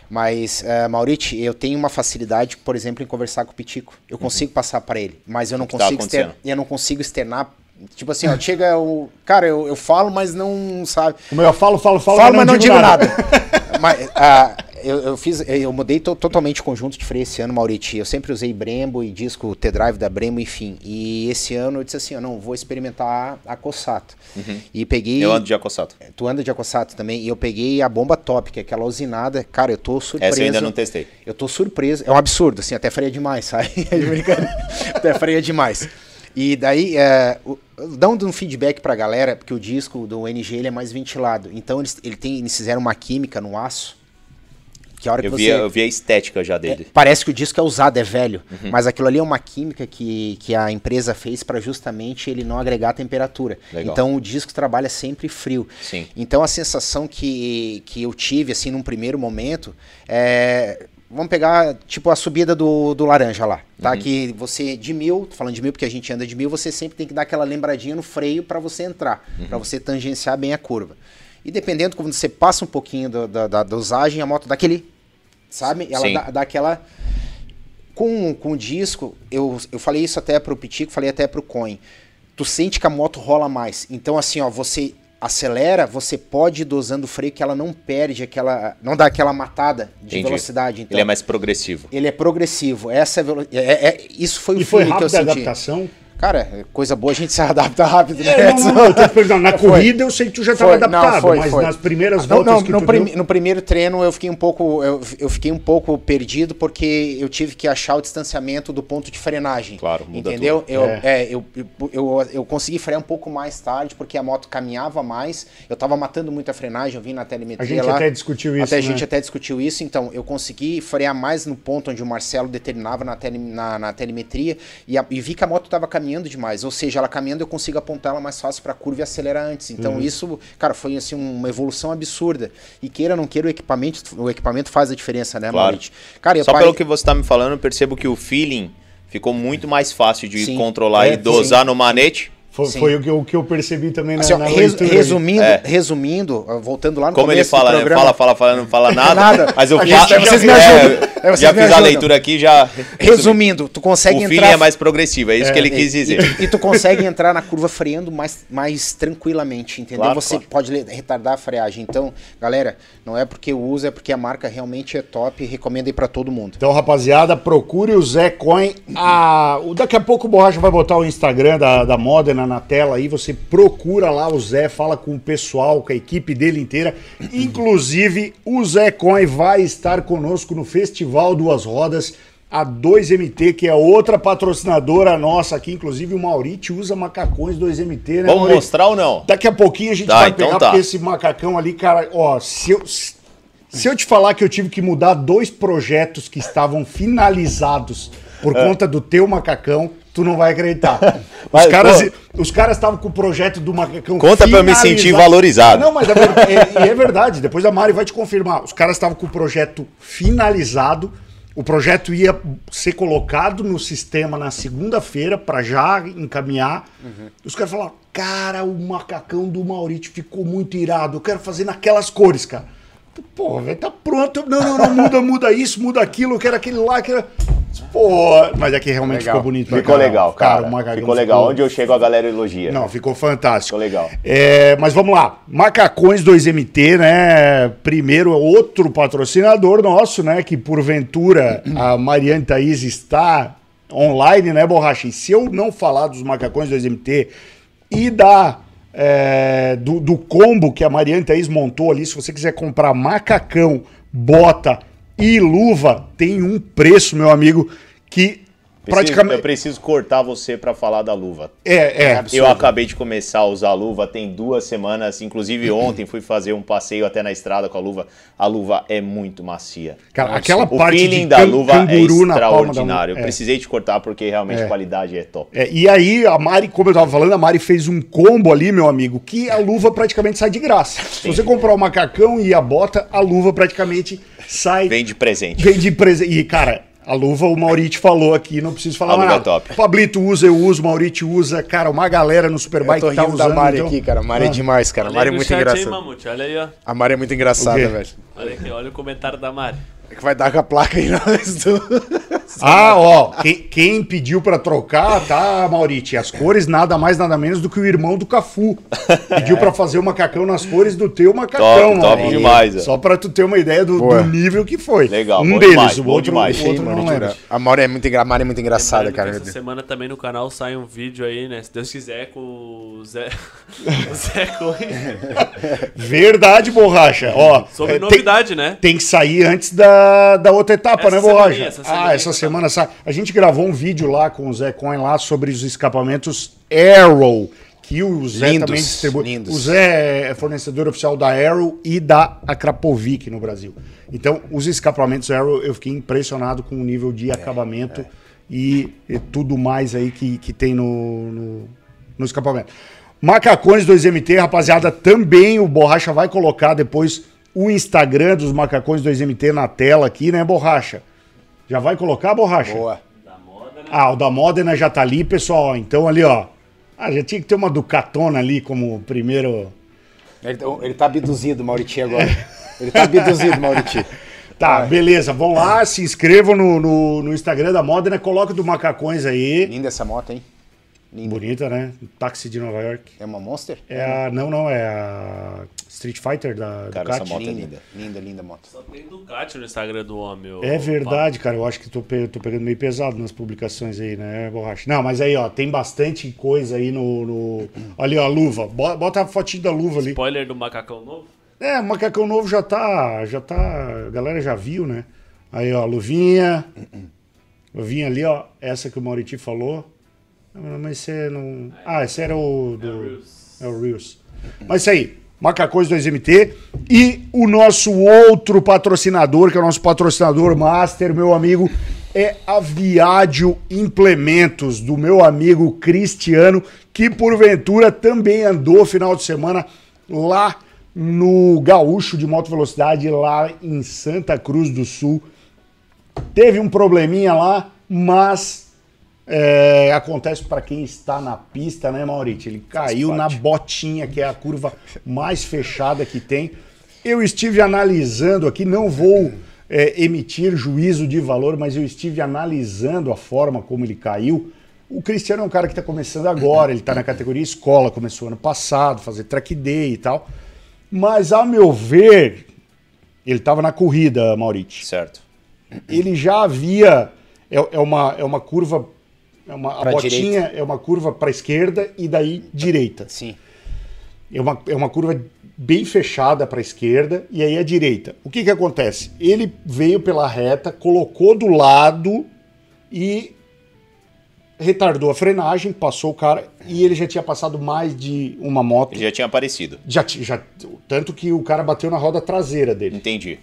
Mas, uh, Maurício, eu tenho uma facilidade, por exemplo, em conversar com o Pitico. Eu consigo passar para ele, mas eu não tá consigo externar. acontecendo? Eu não consigo externar. Tipo assim, ó, chega o. Cara, eu, eu falo, mas não sabe. Como eu falo, falo, falo, Falo, mas não digo nada. mas, ah, Eu, eu fiz, eu mudei to- totalmente o conjunto de freio esse ano, Mauriti. Eu sempre usei Brembo e disco T-Drive da Brembo, enfim. E esse ano eu disse assim, eu não, vou experimentar a Cossato. E peguei... Eu ando de acossato. Tu anda de Acossato também, e eu peguei a bomba top, que é aquela usinada. Cara, eu tô surpreso. Essa eu ainda não testei. Eu tô surpreso. É um absurdo, assim, até freia demais, sabe? É de brincadeira. até freia demais. E daí, é, o- dando um feedback pra galera, porque o disco do NG ele é mais ventilado. Então eles, ele tem, eles fizeram uma química no aço, que a hora Eu que vi, você... eu vi a estética já dele. Parece que o disco é usado, é velho. Uhum. Mas aquilo ali é uma química que, que a empresa fez para justamente ele não agregar temperatura. Legal. Então o disco trabalha sempre frio. Sim. Então a sensação que, que eu tive, assim, num primeiro momento, é. Vamos pegar, tipo, a subida do, do laranja lá, tá? Uhum. Que você, de mil, tô falando de mil porque a gente anda de mil, você sempre tem que dar aquela lembradinha no freio para você entrar, Uhum. para você tangenciar bem a curva. E dependendo, quando você passa um pouquinho do- da, da dosagem, a moto dá aquele, sabe? Ela Sim. dá, dá aquela... Com, com o disco, eu, eu falei isso até pro Pitico, falei até pro Coin. Tu sente que a moto rola mais. Então, assim, ó, você acelera, você pode ir dosando o freio que ela não perde aquela. não dá aquela matada de Entendi. velocidade. Então, Ele é mais progressivo. ele é progressivo. Essa é, é- é- isso foi o E foi feeling que eu rápida a senti. adaptação? Cara, é coisa boa a gente se adapta rápido, né? É, não, não, perguntando, na Foi. corrida eu sei que tu já estava não, adaptado, foi, mas foi. nas primeiras Não, voltas não, que no, tu prime- deu... no primeiro treino eu fiquei um pouco eu, eu fiquei um pouco perdido porque eu tive que achar o distanciamento do ponto de frenagem. Claro, muda entendeu? Eu, É. é, eu, eu, eu, eu consegui frear um pouco mais tarde porque a moto caminhava mais. Eu tava matando muita frenagem, eu vim na telemetria A gente lá. até discutiu isso, Até a né? gente até discutiu isso, então eu consegui frear mais no ponto onde o Marcelo determinava na, tele, na, na telemetria e, a- e vi que a moto estava caminhando demais, ou seja, ela caminhando eu consigo apontar ela mais fácil para a curva e acelerar antes. Então Uhum. isso, cara, foi assim uma evolução absurda. E queira ou não queira o equipamento, o equipamento faz a diferença, né, Claro. Maurício? Cara, Só parei- pelo que você tá me falando, eu percebo que o feeling ficou muito mais fácil de Sim. controlar É, e dosar sim. no manete. Foi, foi o, que eu, o que eu percebi também na, Assim, na res- resumindo, É. resumindo, voltando lá no Como ele começo do fala, né? programa, fala, fala, fala, não fala nada. Nada. Mas eu A gente- vocês me é, ajudam. É, vocês já me fiz a ajudam. leitura aqui, já. Resumindo, tu consegue O entrar feeling é mais progressivo, é isso que ele quis dizer. E, e tu consegue entrar na curva freando mais, mais tranquilamente, entendeu? Claro, Você claro. pode retardar a freagem. Então, galera, não é porque eu uso, é porque a marca realmente é top e recomendo aí pra todo mundo. Então, rapaziada, procure o Zé Coin. Ah, o- daqui a pouco o Borracha vai botar o Instagram da, da Modena na tela aí. Você procura lá o Zé, fala com o pessoal, com a equipe dele inteira. Inclusive, o Zé Coin vai estar conosco no Festival Duas Rodas. A 2MT, que é outra patrocinadora nossa aqui, inclusive o Mauriti usa macacões 2MT, né? Vamos Mauriti? mostrar ou não? Daqui a pouquinho a gente Tá, vai então pegar, tá. porque esse macacão ali, cara, ó, se eu, se eu te falar que eu tive que mudar dois projetos que estavam finalizados por É. conta do teu macacão, tu não vai acreditar. Os Mas, caras pô. os caras estavam com o projeto do macacão Conta pra eu me sentir valorizado. Não, mas é, é- é verdade, depois a Mari vai te confirmar. Os caras estavam com o projeto finalizado, o projeto ia ser colocado no sistema na segunda-feira para já encaminhar. Os caras falaram: "Cara, o macacão do Maurício ficou muito irado. Eu quero fazer naquelas cores, cara." Pô, velho, tá pronto. Não, não, não, muda, muda isso, muda aquilo, eu quero aquele lá, quero... Pô, mas aqui realmente Legal. ficou bonito. Ficou caramba. legal, cara. macacão ficou legal. Onde eu chego, a galera elogia. Não, ficou fantástico. Ficou legal. É, mas vamos lá. Macacões 2MT, né? Primeiro, outro patrocinador nosso, né? Que porventura a Mariane Thaís está online, né, Borracha? E se eu não falar dos Macacões 2MT e da. É, do, do combo que a Mariane Thaís montou ali, se você quiser comprar macacão, bota e luva, tem um preço, meu amigo, que praticamente. Eu preciso cortar você pra falar da luva. É, é. Eu acabei de começar a usar a luva tem duas semanas. Inclusive, ontem fui fazer um passeio até na estrada com a luva. A luva é muito macia. Cara, aquela O parte feeling de da luva é palma da extraordinário. Eu É. precisei te cortar porque realmente É. a qualidade é top. É, e aí, a Mari, como eu tava falando, a Mari fez um combo ali, meu amigo, que a luva praticamente sai de graça. Se você comprar o macacão e a bota, a luva praticamente sai. Vem de presente. Vem de presente. E, cara, a luva o Maurício falou aqui, não preciso falar A luva nada. é top. O Pablito usa, eu uso, o Maurício usa. Cara, uma galera no Eu Superbike tô tá rindo usando. da Mari então- aqui, cara. A Mari é Ah. demais, cara. A Mari é muito engraçada. Olha aí, ó. A Mari é muito engraçada, velho. Olha aqui, olha o comentário da Mari. É que vai dar com a placa aí nós do... Ah, ó, quem, quem pediu pra trocar, tá, Mauriti? As cores nada mais, nada menos do que o irmão do Cafu. Pediu pra fazer o macacão nas cores do teu macacão, Top, top demais, é. Só pra tu ter uma ideia do, do nível que foi. Legal, Um bom deles, demais, o bom outro, demais. o outro não Mauriti, lembro. A Mauri é muito, engra- é muito engraçada, cara. Essa semana também no canal sai um vídeo aí, né? Se Deus quiser, com o Zé. o Zé Cohen. Verdade, borracha. Ó, Sobre é, tem- novidade, né? Tem que sair antes da, da outra etapa, Essa né, Borracha? semaninha, essa ah, essa que semana sai. A gente gravou um vídeo lá com o Zé Cohen lá sobre os escapamentos Arrow, que o Zé Lindos, também distribui. lindos. O Zé é fornecedor oficial da Arrow e da Akrapovic no Brasil. Então, os escapamentos Arrow, eu fiquei impressionado com o nível de acabamento E, e tudo mais aí que, que tem no, no, no escapamento. Macacones 2MT, rapaziada, também o Borracha vai colocar depois o Instagram dos Macacões 2MT na tela aqui, né, Borracha? Já vai colocar, Borracha? Boa. Ah, o da Modena já tá ali, pessoal. Então ali, ó. Ah, já tinha que ter uma Ducatona ali como primeiro. Ele, ele tá abduzido, Mauriti, agora. Ele tá abduzido, Mauriti. Tá, beleza. Vão lá, se inscrevam no, no, no Instagram da Modena, coloca do Macacões aí. Linda essa moto, hein? Linda. Bonita, né? Táxi de Nova York. É uma Monster? É a. Não, não, é a Street Fighter da Cara, Ducati. essa moto é linda, linda. linda, linda moto. Só tem Ducati no Instagram do homem. É verdade, cara. Eu acho que tô, pe- tô pegando meio pesado nas publicações aí, né, Borracha? Não, mas aí, ó, tem bastante coisa aí no. no... Ali, ó, a luva. Bo- Bota a fotinha da luva ali. Spoiler do macacão novo? É, o macacão novo já tá. Já tá. A galera já viu, né? Aí, ó, luvinha. Luvinha ali, ó. Essa que o Mauriti falou. Mas esse não. Ah, esse era o. Do... É o Reels. Mas isso aí. Macacões 2MT. E o nosso outro patrocinador, que é o nosso patrocinador master, meu amigo, é a Viádio Implementos, do meu amigo Cristiano, que porventura também andou final de semana lá no Gaúcho de Moto Velocidade, lá em Santa Cruz do Sul. Teve um probleminha lá, mas é, acontece para quem está na pista, né, Maurício? Ele caiu na botinha, que é a curva mais fechada que tem. Eu estive analisando aqui, não vou é, emitir juízo de valor, mas eu estive analisando a forma como ele caiu. O Cristiano é um cara que está começando agora, ele está na categoria escola, começou ano passado, fazer track day e tal. Mas, a meu ver, ele estava na corrida, Maurício Certo. ele já havia é, é uma, é uma curva é uma, a botinha é uma curva para esquerda e daí direita Sim. é uma, é uma curva bem fechada para a esquerda e aí a direita o que que acontece ele veio pela reta colocou do lado e retardou a frenagem passou o cara e ele já tinha passado mais de uma moto Ele já tinha aparecido. já, já tanto que o cara bateu na roda traseira dele Entendi.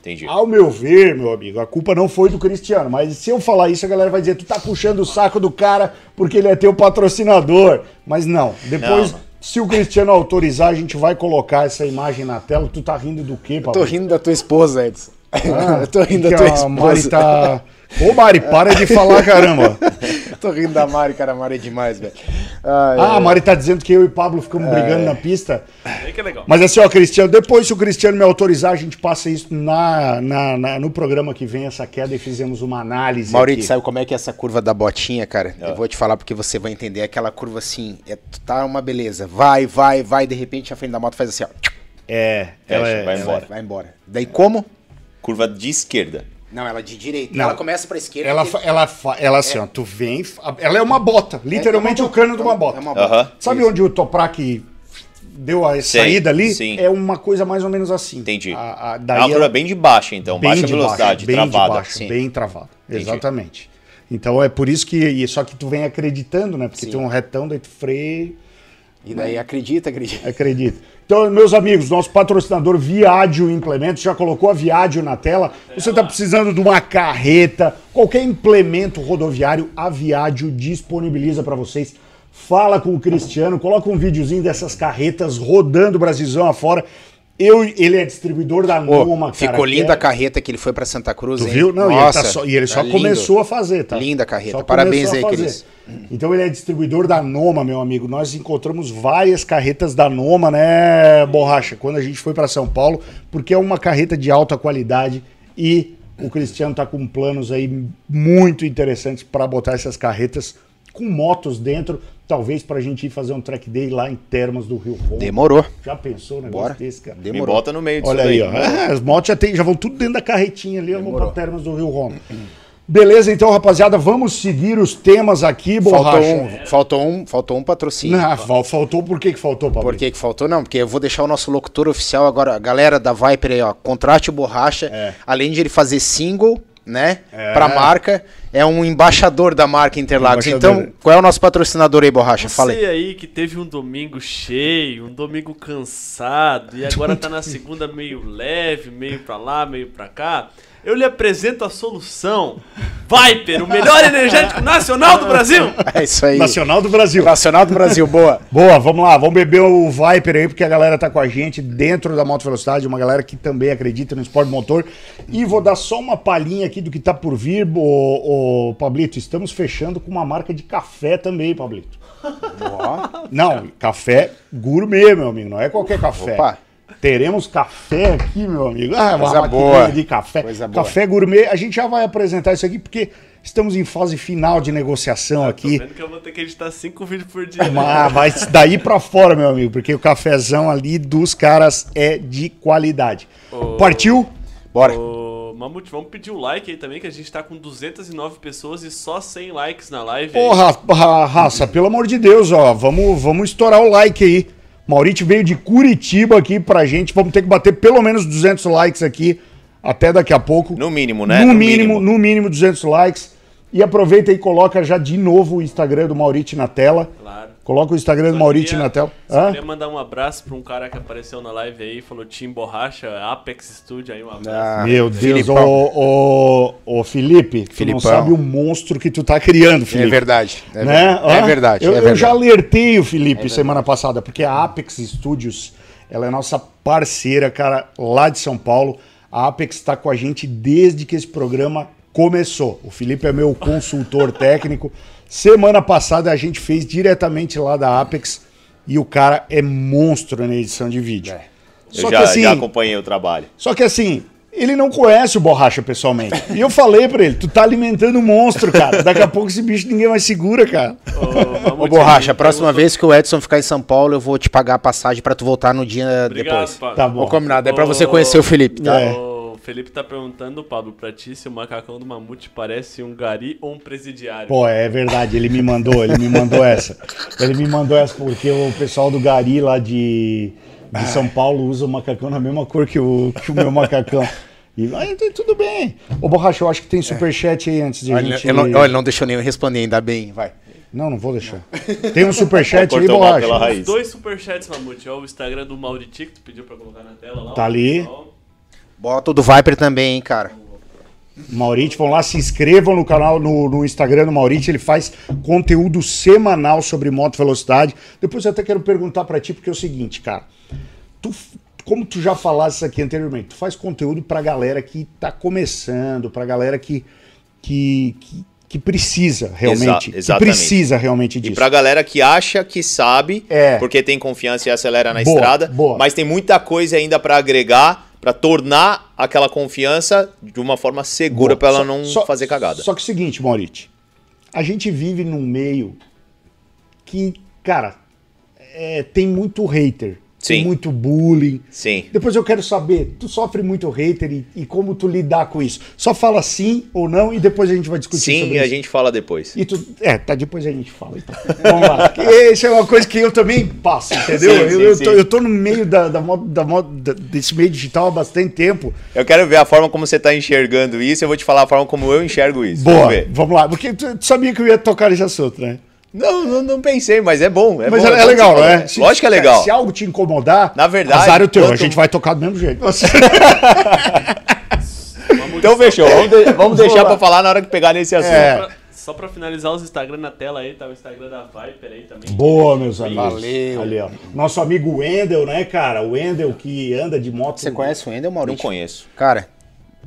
Entendi. ao meu ver, meu amigo, a culpa não foi do Cristiano, mas se eu falar isso, a galera vai dizer, tu tá puxando o saco do cara porque ele é teu patrocinador. Mas não, depois, Não, se o Cristiano autorizar, a gente vai colocar essa imagem na tela. Tu tá rindo do quê, Tô papai? rindo da tua esposa, Edson. Ah, eu tô rindo da tua a esposa. Mari tá... Ô, Mari, para de falar, caramba. tô rindo da Mari, cara. A Mari é demais, velho. Ai, Ah, a. Mari tá dizendo que eu e Pablo ficamos brigando na pista. Aí que é legal. Mas assim, ó, Cristiano, depois se o Cristiano me autorizar, a gente passa isso na, na- na- no programa que vem, essa queda, e fizemos uma análise Maurício, aqui. sabe como é que é essa curva da botinha, cara? Ah. Eu vou te falar porque você vai entender. Aquela curva assim, é, tá uma beleza. Vai, vai, vai. De repente a frente da moto faz assim, ó. É, ela Fecha, é... vai embora. Vai embora. Daí como? Curva de esquerda. Não, ela de direita. Não. Ela começa pra esquerda. Ela, e- ela, fa- ela assim, ó, tu vem, ela é uma bota, literalmente é uma o cano de bota, uma bota. É uma bota. Aham. Sabe onde o Toprak deu a Sei, saída ali? sim. É uma coisa mais ou menos assim. Entendi. A, a, é daí uma curva ela- bem de baixa, então. bem baixa de velocidade, bem travada. de baixa, Sim. bem travada. Entendi. Exatamente. Então é por isso que. Só que tu vem acreditando, né? Porque Sim. tem um retão, daí tu freia. E daí acredita, acredita. Acredito. Então, meus amigos, nosso patrocinador Viádio Implementos já colocou a Viádio na tela. Você está precisando de uma carreta, qualquer implemento rodoviário, a Viádio disponibiliza para vocês. Fala com o Cristiano, coloca um videozinho dessas carretas rodando o Brasilzão afora. Eu, ele é distribuidor da Noma, cara. ficou que linda é- a carreta que ele foi pra Santa Cruz, Tu hein? viu? Não, e ele, tá só, e ele só tá começou lindo. a fazer, tá? Linda a carreta. Só Parabéns começou aí. Cris. Então ele é distribuidor da Noma, meu amigo. Nós encontramos várias carretas da Noma, né, Borracha, quando a gente foi para São Paulo, porque é uma carreta de alta qualidade e O Cristiano tá com planos aí muito interessantes para botar essas carretas com motos dentro, talvez pra gente ir fazer um track day lá em Termas do Rio Ronco. Demorou. Já pensou negócio Bora. desse, cara? Me Demorou. bota no meio disso Olha aí, ó. É, as motos já, tem, já vão tudo dentro da carretinha ali, eu vou pra Demorou. Termas do Rio Ronco. Beleza, então, rapaziada, vamos seguir os temas aqui, Faltou borracha. um, faltou um, faltou um patrocínio. Não, fal- faltou, por que que faltou, Pablo? Por que, que faltou? Não, porque eu vou deixar o nosso locutor oficial agora, a galera da Viper aí, ó, contrate o Borracha, É. além de ele fazer single, né, É. pra marca, é um embaixador da marca Interlagos. Embaixador. Então, qual é o nosso patrocinador aí, Borracha? Fala aí. Você aí que teve um domingo cheio, um domingo cansado e agora tá na segunda meio leve, meio pra lá, meio pra cá. Eu lhe apresento a solução. Viper, o melhor energético nacional do Brasil. É isso aí. Nacional do Brasil. Nacional do Brasil, boa. Boa, vamos lá, vamos beber o Viper aí, porque a galera tá com a gente dentro da Moto Velocidade, uma galera que também acredita no esporte motor. E vou dar só uma palhinha aqui do que tá por vir, ô, ô, Pablito. Estamos fechando com uma marca de café também, Pablito. Não, café gourmet, meu amigo, não é qualquer café. Opa. Teremos café aqui, meu amigo. Ah, uma Coisa boa. de café. Coisa boa. Café gourmet. A gente já vai apresentar isso aqui porque estamos em fase final de negociação Tô aqui. vendo que eu vou ter que editar cinco vídeos por dia. né? Ah, vai daí pra fora, meu amigo, porque o cafezão ali dos caras é de qualidade. Partiu? Bora. Ô, Mamute, vamos pedir o like aí também, que a gente tá com 209 pessoas e só 100 likes na live. Porra, ra- raça, pelo amor de Deus, ó, vamos, vamos estourar o like aí. Maurício veio de Curitiba aqui pra gente, vamos ter que bater pelo menos 200 likes aqui até daqui a pouco. No mínimo, né? No, mínimo, no mínimo 200 likes. E aproveita e coloca já de novo o Instagram do Maurício na tela. Claro. Coloca o Instagram do queria- na tela. Só Hã? queria mandar um abraço pra um cara que apareceu na live aí, falou Tim Borracha, Apex Studio aí, um abraço. Ah, Meu Deus, Filipão. ô, ô, ô Felipe, tu não Filipão. sabe o monstro que tu tá criando, É Felipe. verdade. É, né? é verdade. Eu, é eu verdade. já alertei o Felipe semana passada, porque a Apex Studios, ela é nossa parceira, cara, lá de São Paulo. A Apex está com a gente desde que esse programa começou. O Felipe é meu consultor técnico. Semana passada a gente fez diretamente lá da Apex e o cara é monstro na edição de vídeo. É. Eu Só já, que assim, já acompanhei o trabalho. só que assim, ele não conhece o Borracha pessoalmente. E eu falei pra ele, tu tá alimentando um monstro, cara. Daqui a pouco esse bicho ninguém mais segura, cara. Ô, Ô, Borracha, a próxima vez que o Edson ficar em São Paulo, eu vou te pagar a passagem pra tu voltar no dia Obrigado, depois. Tá bom. Vou combinado, é pra Ô, você conhecer o Felipe, tá? É. O Felipe tá perguntando, Pablo, pra ti se o macacão do Mamute parece um gari ou um presidiário. Pô, é verdade, ele me mandou, ele me mandou essa. Ele me mandou essa porque o pessoal do Gari lá de, de São Paulo usa o macacão na mesma cor que o, que o meu macacão. E aí tudo bem. Ô, Borracha, eu acho que tem superchat aí antes de a Olha, gente... eu não, olha, ele não deixou nem eu responder, ainda bem, vai. Não, não vou deixar. Tem um superchat aí, Borracha. Os dois superchats, Mamute. Ó, o Instagram do Mauriti, que tu pediu pra colocar na tela lá. Tá ali. Ó, Bota o do Viper também, hein, cara. Maurício, vão lá, se inscrevam no canal, no, no Instagram do Maurício, ele faz conteúdo semanal sobre moto velocidade. Depois eu até quero perguntar pra ti, porque é o seguinte, cara, tu, como tu já falaste aqui anteriormente, tu faz conteúdo pra galera que tá começando, pra galera que, que, que, que precisa realmente, que exatamente. precisa realmente E disso. pra galera que acha que sabe, É. porque tem confiança e acelera na Boa, estrada, boa. mas tem muita coisa ainda pra agregar, pra tornar aquela confiança de uma forma segura Boa. pra ela não só- fazer cagada. Só que é o seguinte, Maurício, a gente vive num meio que, cara, é, tem muito hater, Sim. muito bullying. Sim. Depois eu quero saber, tu sofre muito hater e, e como tu lidar com isso? Só fala sim ou não e depois a gente vai discutir Sim, sobre e a isso. gente fala depois. E tu, é, tá, depois a gente fala. Então. Vamos lá. Isso é uma coisa que eu também passo, entendeu? Sim, eu, sim, eu, sim. tô, eu tô no meio da, da, moda- da, moda- desse meio digital há bastante tempo. Eu quero ver a forma como você tá enxergando isso, eu vou te falar a forma como eu enxergo isso. Boa, Vamos ver. vamos lá. Porque tu, tu sabia que eu ia tocar nesse assunto, né? Não, não, não pensei, mas é bom. É Mas bom, é, é legal, que você né? Se- Lógico que é legal. Se algo te incomodar, Na verdade, azar é o teu. A quanto- gente vai tocar do mesmo jeito. Então fechou, vamos, de- vamos deixar pra falar na hora que pegar nesse assunto. É. Só pra finalizar os Instagram na tela aí, tá o Instagram da Viper aí também. Boa, meus amigos. Valeu. Ali, ó. Nosso amigo Wendel, né, cara? O Wendel que anda de moto. Você conhece o Wendel, Não Maurício? conheço. Cara,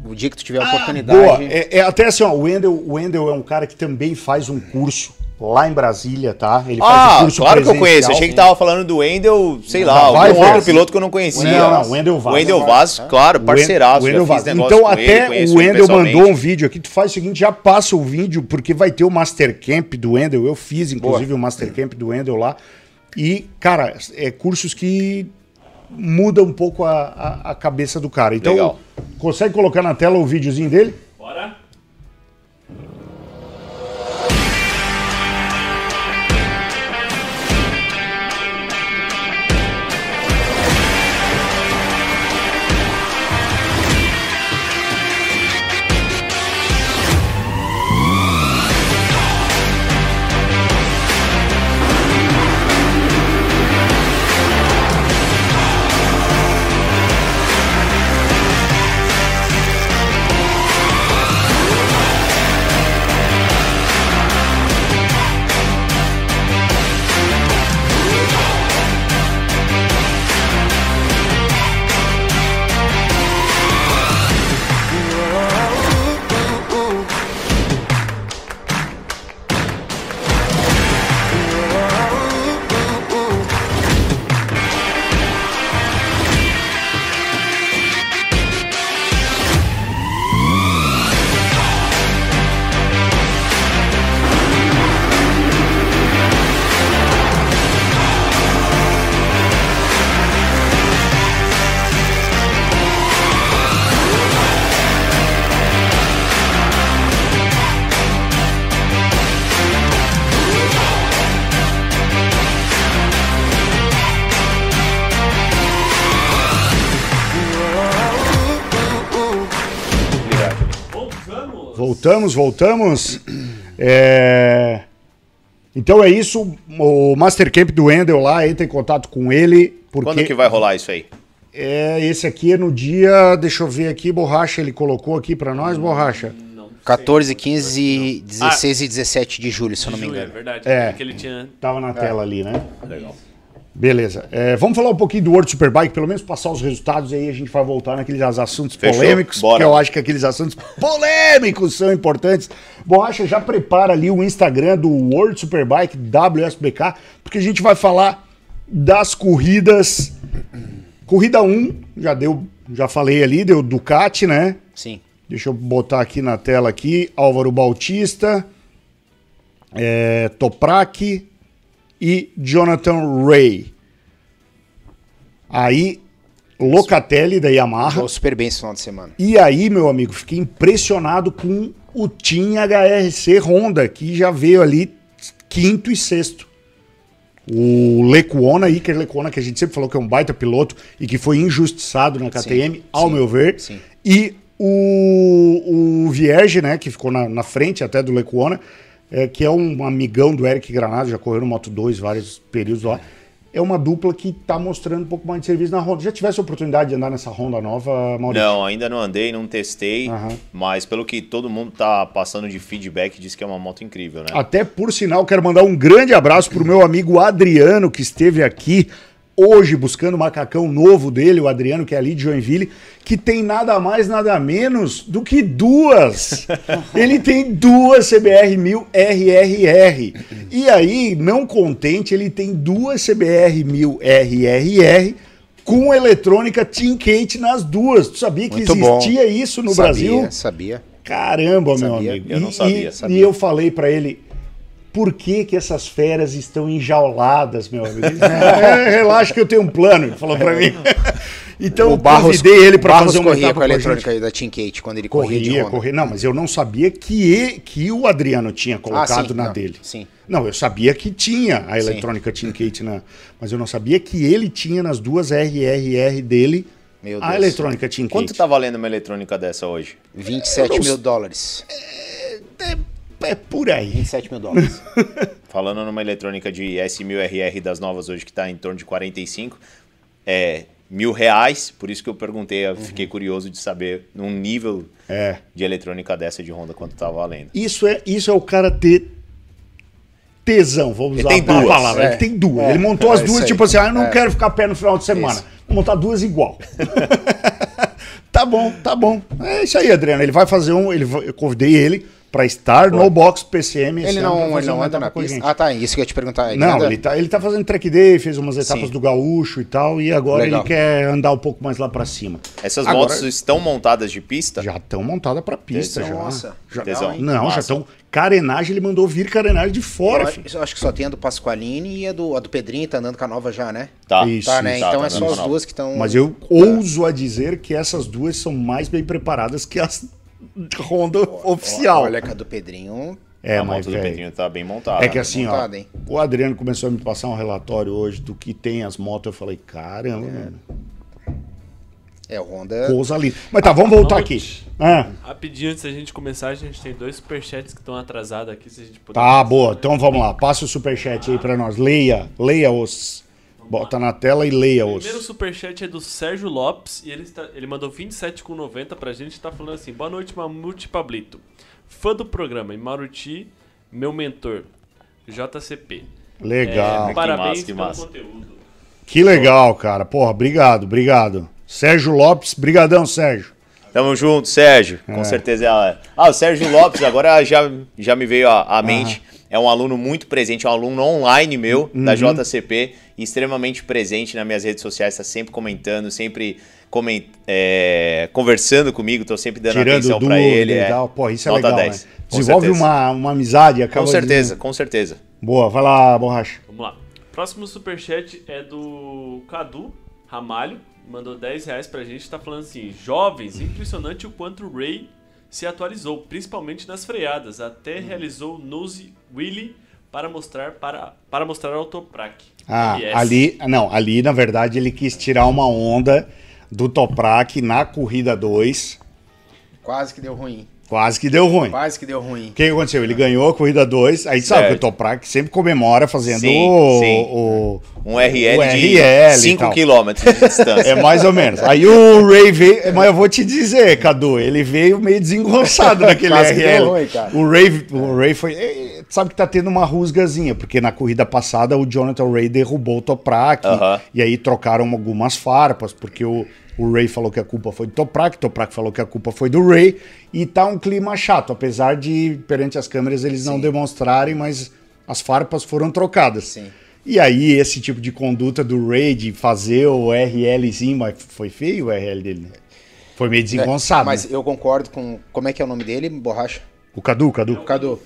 o dia que tu tiver a oportunidade... Boa. É, é até assim, ó, o Wendel, o Wendel é um cara que também faz um curso lá em Brasília, tá? Ele Ah, o curso claro que eu conheço. Achei que tava falando do Wendel, sei lá, Vai, algum vai, outro piloto que eu não conhecia. Não, não, Wendel Vaz. Wendel Vaz, claro, O parceiraço. Wendel já fiz Vaz. Então ele, até conheço o ele Wendel mandou um vídeo aqui. Tu faz o seguinte, já passa o vídeo, porque vai ter o Master Camp do Wendel. Eu fiz, inclusive, o Master Camp do Wendel lá. E, cara, é cursos que mudam um pouco a, a, a cabeça do cara. Então, Legal. consegue colocar na tela o videozinho dele? Voltamos. Voltamos. É, Então é isso. O Master Camp do Wendel lá, entra em contato com ele. Porque Quando que vai rolar isso aí? É, esse aqui é no dia. Deixa eu ver aqui, Borracha, ele colocou aqui pra nós, Borracha. 14, 15, 16 e 17 de julho, se eu não me Julho, é engano. verdade. É. Que ele tinha. Tava na tela ali, né? Legal. Beleza. É, vamos falar um pouquinho do World Superbike, pelo menos passar os resultados e aí a gente vai voltar naqueles assuntos Fechou? polêmicos, Bora. porque eu acho que aqueles assuntos polêmicos são importantes. Borracha, já prepara ali o Instagram do World Superbike, WSBK, porque a gente vai falar das corridas. Corrida 1, já deu, já falei ali, deu Ducati, né? Sim. Deixa eu botar aqui na tela aqui, Álvaro Bautista, é, Toprak e Jonathan Ray. Aí, Locatelli da Yamaha. Jogou super bem esse final de semana. E aí, meu amigo, fiquei impressionado com o Team HRC Honda, que já veio ali quinto e sexto. O Lecuona, Iker Lecuona, que a gente sempre falou que é um baita piloto e que foi injustiçado na KTM, ao sim, meu ver. sim. E o, o Vierge, né, que ficou na, na frente até do Lecuona, é, que é um amigão do Eric Granado, já correu no Moto 2 vários períodos lá. É uma dupla que tá mostrando um pouco mais de serviço na Honda. Já tivesse a oportunidade de andar nessa Honda nova, Maurício? Não, ainda não andei, não testei, Aham. mas pelo que todo mundo tá passando de feedback, diz que é uma moto incrível, né? Até por sinal, quero mandar um grande abraço pro meu amigo Adriano, que esteve aqui hoje buscando o macacão novo dele, o Adriano, que é ali de Joinville, que tem nada mais, nada menos do que duas. Ele tem duas CBR 1000 RRR. E aí, não contente, ele tem duas CBR 1000 RRR com eletrônica Team Kate nas duas. Tu sabia que Muito bom. existia isso no sabia, Brasil? Sabia. Caramba, meu Sabia? amigo. Eu não E- sabia, e, sabia. E eu falei pra ele, por que que essas feras estão enjauladas, meu amigo? "É, relaxa que eu tenho um plano, ele falou pra mim. Então eu convidei ele pra o Barros fazer uma corria etapa com a com a eletrônica da Team Kate quando ele corria, de Corria, Honda. corria. Não, mas eu não sabia que, e- que o Adriano tinha colocado sim, na não, dele. sim. Não, eu sabia que tinha a eletrônica Team Kate na. Mas eu não sabia que ele tinha nas duas RRR dele Meu a Deus. eletrônica Team Quanto Kate. tá valendo uma eletrônica dessa hoje? 27 Eu não mil dólares. É, é por aí. 27 mil dólares. Falando numa eletrônica de S1000RR das novas hoje que tá em torno de 45, é mil reais, por isso que eu perguntei, eu fiquei curioso de saber num nível É. de eletrônica dessa de Honda quanto tá valendo. Isso é, isso é o cara ter tesão, vamos Ele usar tem a duas. palavra. É. Ele tem duas. É. Ele montou É as isso duas, tipo assim, ah, eu não É. quero ficar a pé no final de semana. Isso. Vou montar duas igual. tá bom, tá bom. É isso aí, Adriano. Ele vai fazer um. Ele eu convidei ele pra estar no box PCM. Ele não, ele não anda na pista. Ah, tá. Isso que eu ia te perguntar. Ele Não, anda- ele tá, ele tá fazendo track day, fez umas etapas Sim. do gaúcho e tal, e agora Legal. ele quer andar um pouco mais lá pra cima. Essas Agora- motos estão montadas de pista? Já estão montadas pra pista, já. Nossa, já tesão. Não, já estão. Carenagem, ele mandou vir carenagem de Eu, fora, acho- filho. eu acho que só tem a do Pasqualini e a do, a do Pedrinho, tá andando com a nova já, né? Tá. Isso, Tá, né? isso. então tá é só as duas que estão. Mas eu ouso a dizer que essas duas são mais bem preparadas que as Honda oficial. Olha que a do Pedrinho. é, a mas moto do velho, Pedrinho tá bem montada. É que assim, ó, montada, hein? o Adriano começou a me passar um relatório hoje do que tem as motos. Eu falei, caramba, mano, É, o Honda. coisa linda. Mas tá, vamos voltar aqui. Ah, Rapidinho, antes da gente começar, a gente tem dois superchats que estão atrasados aqui, se a gente puder. tá, boa. Então vamos lá. Passa o superchat aí pra nós. Leia, leia-os. Bota na tela e O leia-os. primeiro superchat é do Sérgio Lopes e ele, está, ele mandou 27,90 pra gente e tá falando assim: Boa noite, Mamute Pablito. Fã do programa, e Maruti, meu mentor, JCP. Legal. É, parabéns massa, que pelo massa. conteúdo. Que legal, cara. Porra, obrigado, obrigado. Sérgio Lopes, brigadão, Sérgio. Tamo junto, Sérgio. Com certeza é a... Ah, o Sérgio Lopes, agora já, já me veio à, à mente. É um aluno muito presente, é um aluno online meu, da JCP, e extremamente presente nas minhas redes sociais, tá sempre comentando, sempre coment... é, conversando comigo, tô sempre dando Tirando atenção pra ele. é. tal. Pô, isso é Nota legal, 10, né? com Desenvolve certeza. uma, uma amizade. Acaba Com de- certeza, com certeza. Boa, vai lá, borracha. Vamos lá. Próximo superchat é do Cadu Ramalho. Mandou 10 reais pra gente. Tá falando assim: Jovens, impressionante o quanto o Ray se atualizou, principalmente nas freadas. Até realizou nose wheelie para mostrar para, para mostrar autoprac. Ah, RS. ali, não, ali na verdade ele quis tirar uma onda do Toprak na corrida 2. Quase que deu ruim. Quase que deu ruim. Quase que deu ruim. O que aconteceu? Ele ganhou a corrida 2. Aí sabe que o. Toprak sempre comemora fazendo Sim, o, sim. o- Um RL, O de RL e 5 tal. km de distância. É mais ou menos. Aí o Ray veio. Mas eu vou te dizer, Cadu, ele veio meio desengonçado naquele RL. ruim. O Ray, o Ray foi. eh, Sabe que tá tendo uma rusgazinha, porque na corrida passada o Jonathan Ray derrubou o Toprak. Aham. E aí trocaram algumas farpas, porque o, o Ray falou que a culpa foi do Toprak, Toprak falou que a culpa foi do Ray. E tá um clima chato, apesar de perante as câmeras eles não demonstrarem, mas as farpas foram trocadas. Sim. E aí, esse tipo de conduta do Ray de fazer o RLzinho, mas foi feio o RL dele, né? Foi meio desengonçado. Mas né? eu concordo com. Como é que é o nome dele, Borracha? O Cadu, Cadu. O Cadu.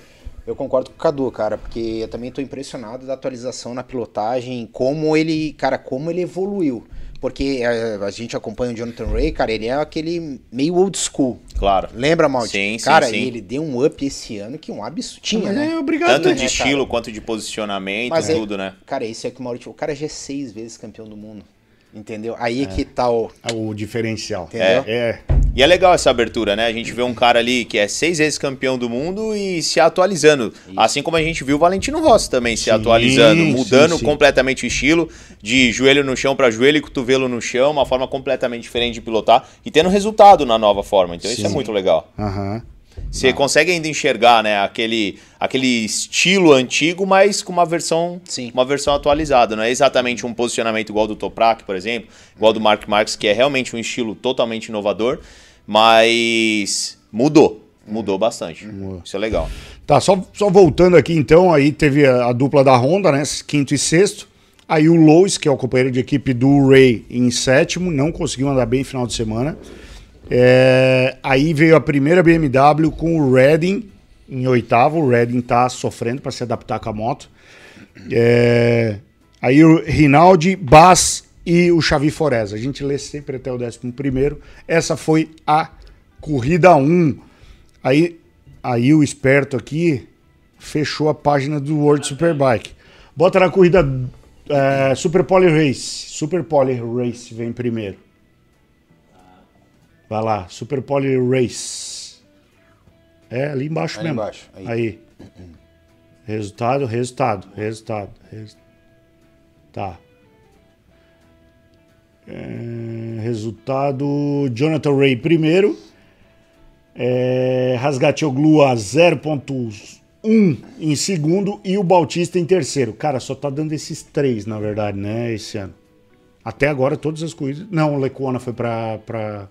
Eu concordo com o Cadu, cara, porque eu também tô impressionado da atualização na pilotagem, como ele, cara, como ele evoluiu. Porque eh, a, gente acompanha o Jonathan Ray, cara, ele é aquele meio old school. Claro. Lembra, Malte? Sim, sim, Cara, sim. e ele deu um up esse ano que um absurdo. Tinha, Mas né? é obrigado, Tanto né? de estilo cara? quanto de posicionamento, Mas é- tudo, né? Cara, esse é que o Maurício. O cara já é seis vezes campeão do mundo. Entendeu? Aí é. que tá o. O diferencial. Entendeu? É. E é legal essa abertura, né? A gente vê um cara ali que é seis vezes campeão do mundo e se atualizando. Assim como a gente viu o Valentino Rossi também se Sim, atualizando, mudando sim, sim. completamente o estilo, de joelho no chão para joelho e cotovelo no chão, uma forma completamente diferente de pilotar e tendo resultado na nova forma. Então isso é muito legal. Aham. Você consegue ainda enxergar, né, aquele, aquele estilo antigo, mas com uma versão, Sim. uma versão atualizada. Não é exatamente um posicionamento igual do Toprak, por exemplo, igual do Mark Marques, que é realmente um estilo totalmente inovador, mas mudou, mudou bastante. Isso é legal. Tá, só, só voltando aqui então, aí teve a, a dupla da Honda, né? Quinto e sexto. Aí o Lois, que é o companheiro de equipe do Ray, em sétimo, não conseguiu andar bem no final de semana. É, aí veio a primeira BMW com o Redding em oitavo. O Redding tá sofrendo para se adaptar com a moto. É, aí o Rinaldi, Bass e o Xavi Forez. A gente lê sempre até o décimo primeiro. Essa foi a corrida 1. Aí, aí o esperto aqui fechou a página do World Superbike. Bota na corrida é, Super Poly Race. Super Poly Race vem primeiro. Vai lá, Super Poly Race. É, ali embaixo Ali mesmo. embaixo, aí. aí. Resultado, resultado, resultado. res- Tá. É, resultado: Jonathan Ray primeiro. É, Rasgatioglu a 0.1 em segundo e o Bautista em terceiro. Cara, só tá dando esses três, na verdade, né, esse ano. Até agora, todas as corridas. Não, o Lecuona foi pra, pra,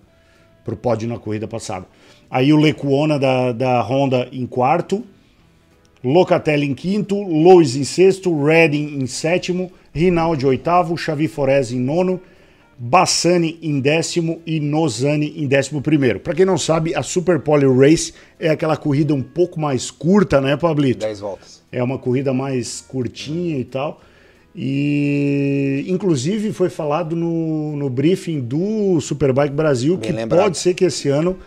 pro pódio na corrida passada. Aí o Lecuona da, da Honda em quarto, Locatelli em quinto, Lois em sexto, Redding em sétimo, Rinaldi oitavo, Xavi Forés em nono, Bassani em décimo e Nozani em décimo primeiro. Para quem não sabe, a Super Poly Race é aquela corrida um pouco mais curta, né, Pablito? 10 voltas. É uma corrida mais curtinha e tal. E inclusive foi falado no, no briefing do Superbike Brasil Bem que lembrado. pode ser que esse ano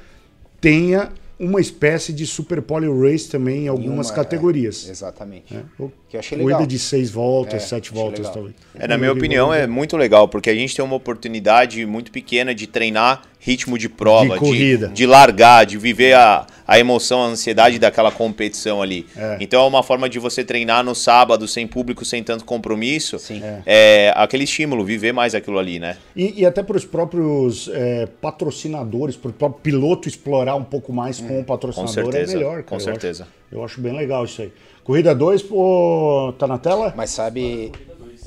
tenha uma espécie de Super Poly Race também em algumas Uma- categories. é, exatamente. né? Ou Que eu achei Corrida legal. de seis voltas, É, sete voltas legal. talvez. É, na minha opinião, é muito legal, porque a gente tem uma oportunidade muito pequena de treinar ritmo de prova, De corrida. de largar, de viver a, a emoção, a ansiedade daquela competição ali. É. Então é uma forma de você treinar no sábado, sem público, sem tanto compromisso. Sim. É. aquele estímulo, viver mais aquilo ali, né? E, e até para os próprios é, patrocinadores, para o próprio piloto explorar um pouco mais com o patrocinador Com certeza, é melhor. com cara. Eu certeza. acho- Eu acho, bem legal isso aí. Corrida 2, pô, tá na tela? Mas sabe,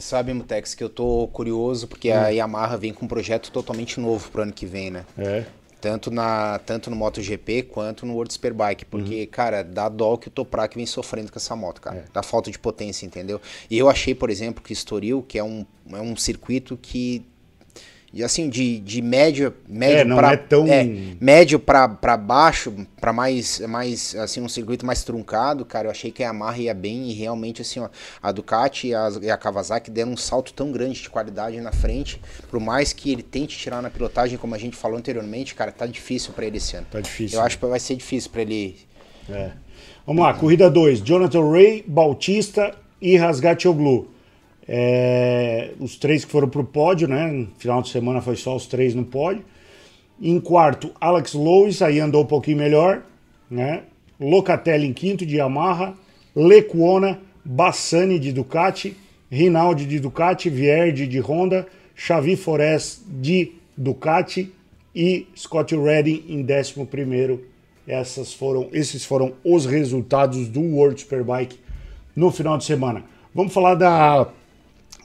sabe, Mutex, que eu tô curioso porque a Yamaha vem com um projeto totalmente novo pro ano que vem, né? É. Tanto, na, tanto no MotoGP quanto no World Superbike. Porque, cara, dá dó que o Toprak vem sofrendo com essa moto, cara. Da falta de potência, entendeu? E eu achei, por exemplo, que Estoril, que é um, é um circuito que. E assim, de, de médio, médio É, não pra, é tão- médio pra, pra baixo, pra mais, mais, assim, um circuito mais truncado, cara, eu achei que a Yamaha ia bem e realmente, assim, ó, a Ducati e a, e a Kawasaki deram um salto tão grande de qualidade na frente, por mais que ele tente tirar na pilotagem, como a gente falou anteriormente, cara, tá difícil pra ele esse ano. Tá difícil, Eu né? acho que vai ser difícil pra ele. É. Vamos lá, corrida 2. Jonathan Ray, Bautista e Rasgatioglu. É, os três que foram pro pódio, né? No final de semana foi só os três no pódio. Em quarto, Alex Lois, aí andou um pouquinho melhor, né? Locatelli em quinto de Yamaha, Lecuona, Bassani de Ducati, Rinaldi de Ducati, Vierge de Honda, Xavi Forés de Ducati e Scott Redding em décimo primeiro. Essas foram, esses foram os resultados do World Superbike no final de semana. Vamos falar da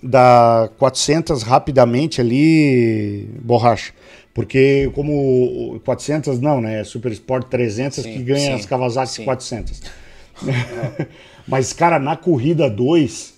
da 400 rapidamente ali, borracha. Porque como o 400 não, né? É Super Sport 300 Sim, que ganha sim, as Kawasaki sim. 400. Mas, cara, na corrida 2,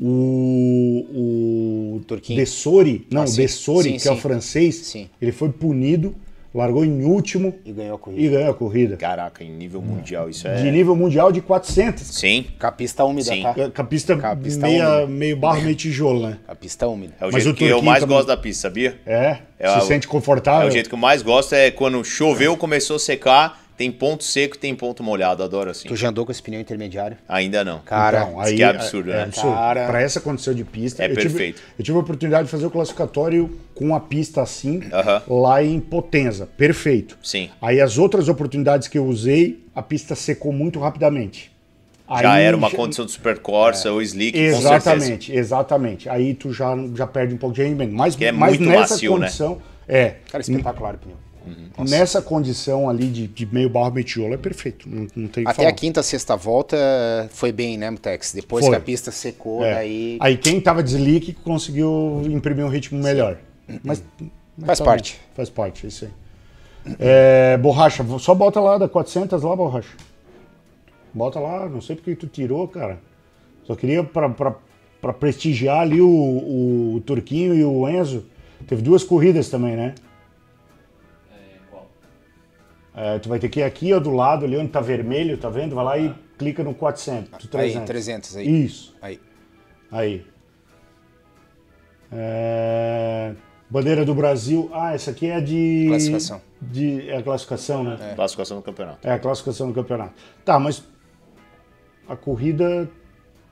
o, o Turquinho. Dessori, não, Ah. Dessori, que é o francês, ele foi punido, largou em último E ganhou a e corrida. ganhou a corrida. Caraca, em nível mundial, isso De é. nível mundial de 400. Sim, Com a pista úmida, Sim. tá? Com a pista, Com a pista meia, úmida. meio barro, meio tijolo, né? A pista úmida. é o Mas jeito o que eu mais também- gosto da pista, sabia? É, É se o- sente confortável. É o jeito que eu mais gosto é quando choveu, começou a secar, tem ponto seco e tem ponto molhado. Adoro assim. Tu já andou com esse pneu intermediário? Ainda não. Cara, Então, Isso que é absurdo, é, né? absurdo. Cara. Pra essa condição de pista. É eu tive- perfeito. eu tive a oportunidade de fazer o classificatório com a pista assim, Aham. lá em Potenza. Perfeito. Sim. Aí as outras oportunidades que eu usei, a pista secou muito rapidamente. Já Aí era uma já- condição de super Corsa ou slick. Exatamente, exatamente. Aí tu já, já perde um pouco de rendimento. Mas, Que é mas muito nessa macio, né? condição. É. Cara, espetacular o pneu. Nessa condição ali de, de meio barro, meio tijolo, é perfeito. Não, não tem Até falar. a quinta, sexta volta foi bem, né, Mutex? Depois Foi. que a pista secou, É. daí. Aí quem tava de slick conseguiu imprimir um ritmo melhor. Mas, mas Faz tá parte. bom. Faz parte, é isso aí. É, borracha, só bota lá da 400 lá, borracha. Bota lá, não sei porque tu tirou, cara. Só queria pra, pra, pra prestigiar ali o, o, Turquinho e o Enzo. Teve duas corridas também, né? É, tu vai ter que ir aqui, ó, do lado, ali onde tá vermelho, tá vendo? Vai lá e clica no 400, 300. Aí, 300 aí. Isso. Aí. Aí. É, Bandeira do Brasil. Ah, essa aqui é de. Classificação. De... É a classificação, né? Classificação do campeonato. É. a classificação do campeonato. Tá, mas. A corrida.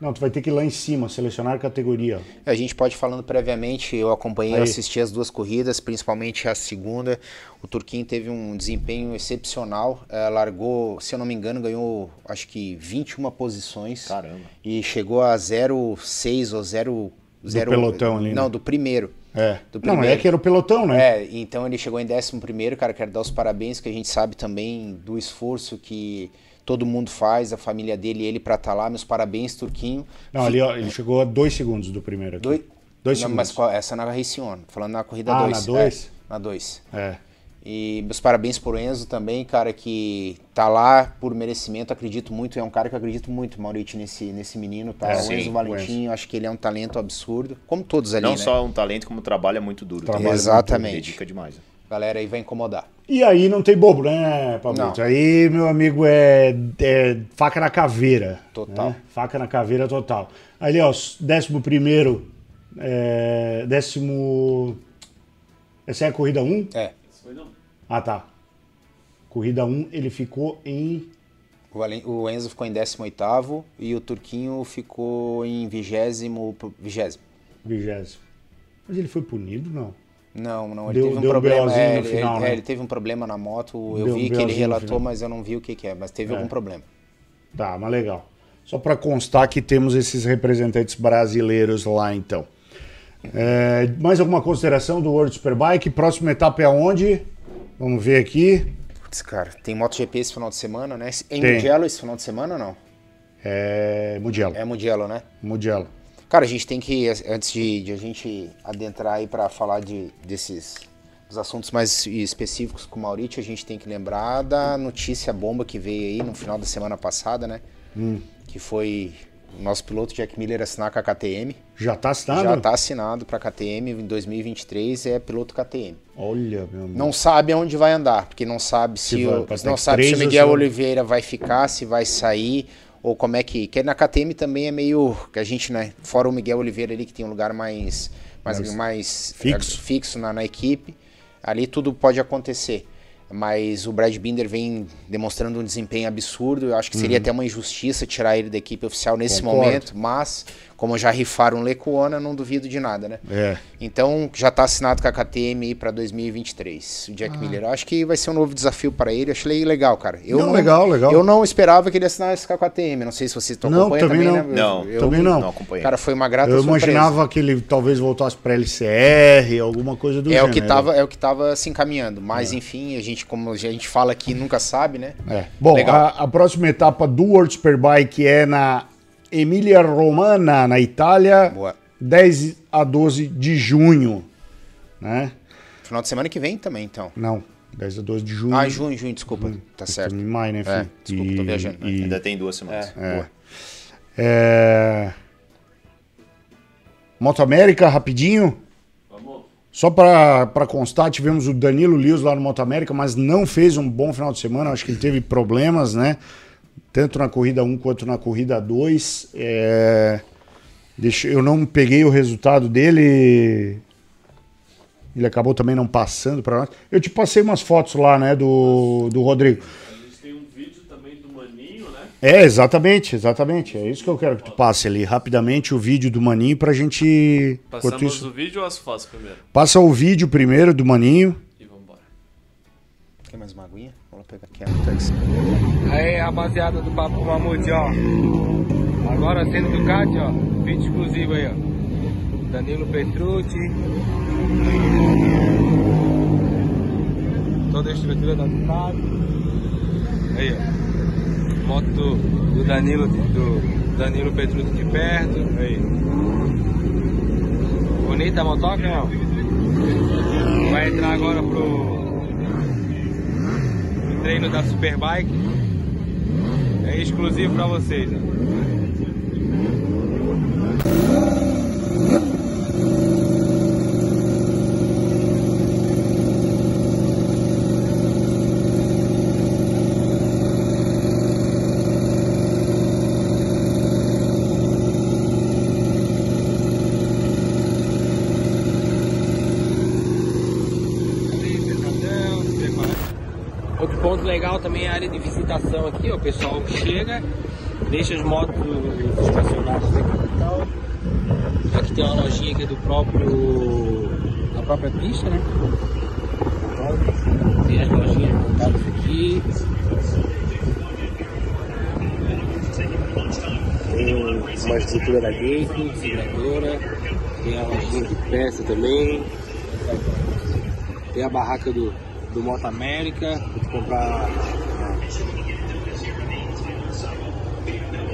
Não, tu vai ter que ir lá em cima, selecionar categoria. A gente pode ir falando previamente, eu acompanhei, Aí. assisti as duas corridas, principalmente a segunda. O Turquinho teve um desempenho excepcional, eh, largou, se eu não me engano, ganhou acho que 21 posições. Caramba. E chegou a 0,6 ou 0... zero- pelotão ali, né? Não, do primeiro. É. Do Não, é primeiro. que era o pelotão, né? É, então ele chegou em 11 primeiro, cara, quero dar os parabéns, que a gente sabe também do esforço que todo mundo faz, a família dele e ele pra estar lá. Meus parabéns, Turquinho. Não, ali, ó, ele chegou a dois segundos do primeiro. Aqui. Dois, Dois Não, segundos. mas qual- essa na Race On, falando na corrida Ah, 2. na dois? na 2. É. E meus parabéns pro Enzo também, cara, que tá lá por merecimento, acredito muito, é um cara que eu acredito muito, Maurício, nesse, nesse menino, tá? É, o sim, Enzo Valentim, eu acho que ele é um talento absurdo, como todos ali, Não né? só um talento, como trabalha muito duro. Trabalha Tem- muito Exatamente. Dedica demais. A galera aí vai incomodar. E aí não tem bobo, né, Pablito? Aí, meu amigo, é, é faca na caveira. Total. né? Faca na caveira total. Ali, ó, décimo primeiro, é, décimo... Essa é a corrida 1? É, Ah, tá. Corrida 1, ele ficou em... o, Enzo ficou em 18º e o Turquinho ficou em 20º. 20 vigésimo. Mas ele foi punido, não? Não, não, ele Deu- teve um deu um problema. É, ele, final, ele- né? é, ele teve um problema na moto. Eu Deu um vi que BOzinho ele relatou, mas eu não vi o que, que é. Mas teve É. algum problema. Tá, mas legal. Só para constar que temos esses representantes brasileiros lá, então. É, mais alguma consideração do World Superbike? Próxima etapa é aonde? Vamos ver aqui. Putz, cara, tem MotoGP esse final de semana, né? Em Tem. Mugello esse final de semana ou não? É Mugello. É Mugello, né? Mugello. Cara, a gente tem que, antes de, de a gente adentrar aí pra falar de, desses dos assuntos mais específicos com o Maurício, a gente tem que lembrar da notícia bomba que veio aí no final da semana passada, né? Hum. Que foi o nosso piloto Jack Miller assinar com a KTM. Já tá assinado? Já tá assinado pra KTM em 2023, é piloto KTM. Olha, meu amigo. Não sabe aonde vai andar, porque não sabe se, Se o, não sabe se o 3 ou Miguel se- Oliveira vai ficar, se vai sair, ou como é que. Que na KTM também é meio. Que a gente, né? Fora o Miguel Oliveira ali, que tem um lugar mais. Mais, Mais mais fixo. é, fixo na, na equipe. Ali tudo pode acontecer. Mas o Brad Binder vem demonstrando um desempenho absurdo. Eu acho que seria até uma injustiça tirar ele da equipe oficial nesse Uhum. Concordo. momento. Mas, como já rifaram Lecuona, não duvido de nada, né? É. Então já está assinado com a KTM aí para 2023. O Ah. Jack Miller. Eu acho que vai ser um novo desafio para ele. Eu achei legal, cara. Eu Não, legal, legal. Eu não esperava que ele assinasse com a KTM. Não sei se vocês estão Não, acompanhando também também, não. né? Não, eu, também não. Não acompanhei. Cara, foi uma grata Eu surpresa. imaginava que ele talvez voltasse pra LCR, alguma coisa do É gênero. o que tava, é o que tava se encaminhando. Mas enfim, a gente como a gente fala aqui nunca sabe, né? É. Bom, Legal. a, a próxima etapa do World Superbike é na Emília Romana, na Itália, Boa. 10 a 12 de junho, né? Final de semana que vem também, então. Não, 10 a 12 de junho. Ah, junho, junho, desculpa. Tá certo. Em maio, né, filho? É, desculpa, tô viajando. E, Ainda tem duas semanas. Boa. é... Moto América, rapidinho. Só para constar, tivemos o Danilo Lewis lá no Moto América, mas não fez um bom final de semana. Acho que ele teve problemas, né? Tanto na corrida 1 quanto na corrida 2. É... Deixa... Eu não peguei o resultado dele. Ele acabou também não passando para nós. Eu te passei umas fotos lá, né, do, do Rodrigo. A gente tem um vídeo também do Maninho, né? É, exatamente, exatamente. É isso que eu quero que tu passe ali rapidamente o vídeo do Maninho pra gente. Passamos isso- o vídeo ou as fotos primeiro? Passa o vídeo primeiro do Maninho. E vambora. Quer mais uma aguinha? Vou pegar aqui a. Aí, rapaziada do Papo Mamute, ó. Agora sendo Ducati, ó. Vídeo exclusivo aí, ó. Danilo Petrucci. Toda a estrutura da Ducati. Aí, ó. Moto do, Danilo, do Danilo Petrucci de perto. Aí. Bonita a motoca, não? Vai entrar agora pro treino da Superbike. É exclusivo pra vocês. Ó. Ali, sentadão, preparado. Outro ponto legal também a área de visitação aqui, ó. O pessoal chega, deixa as motos estacionadas aqui e tal. Aqui tem uma lojinha que é do próprio. da própria pista, né? Tem as lojinhas montadas aqui. Tem uma estrutura da Gate, seguradora. Tem a lojinha de peça também. Tem a barraca do, do Moto América, comprar.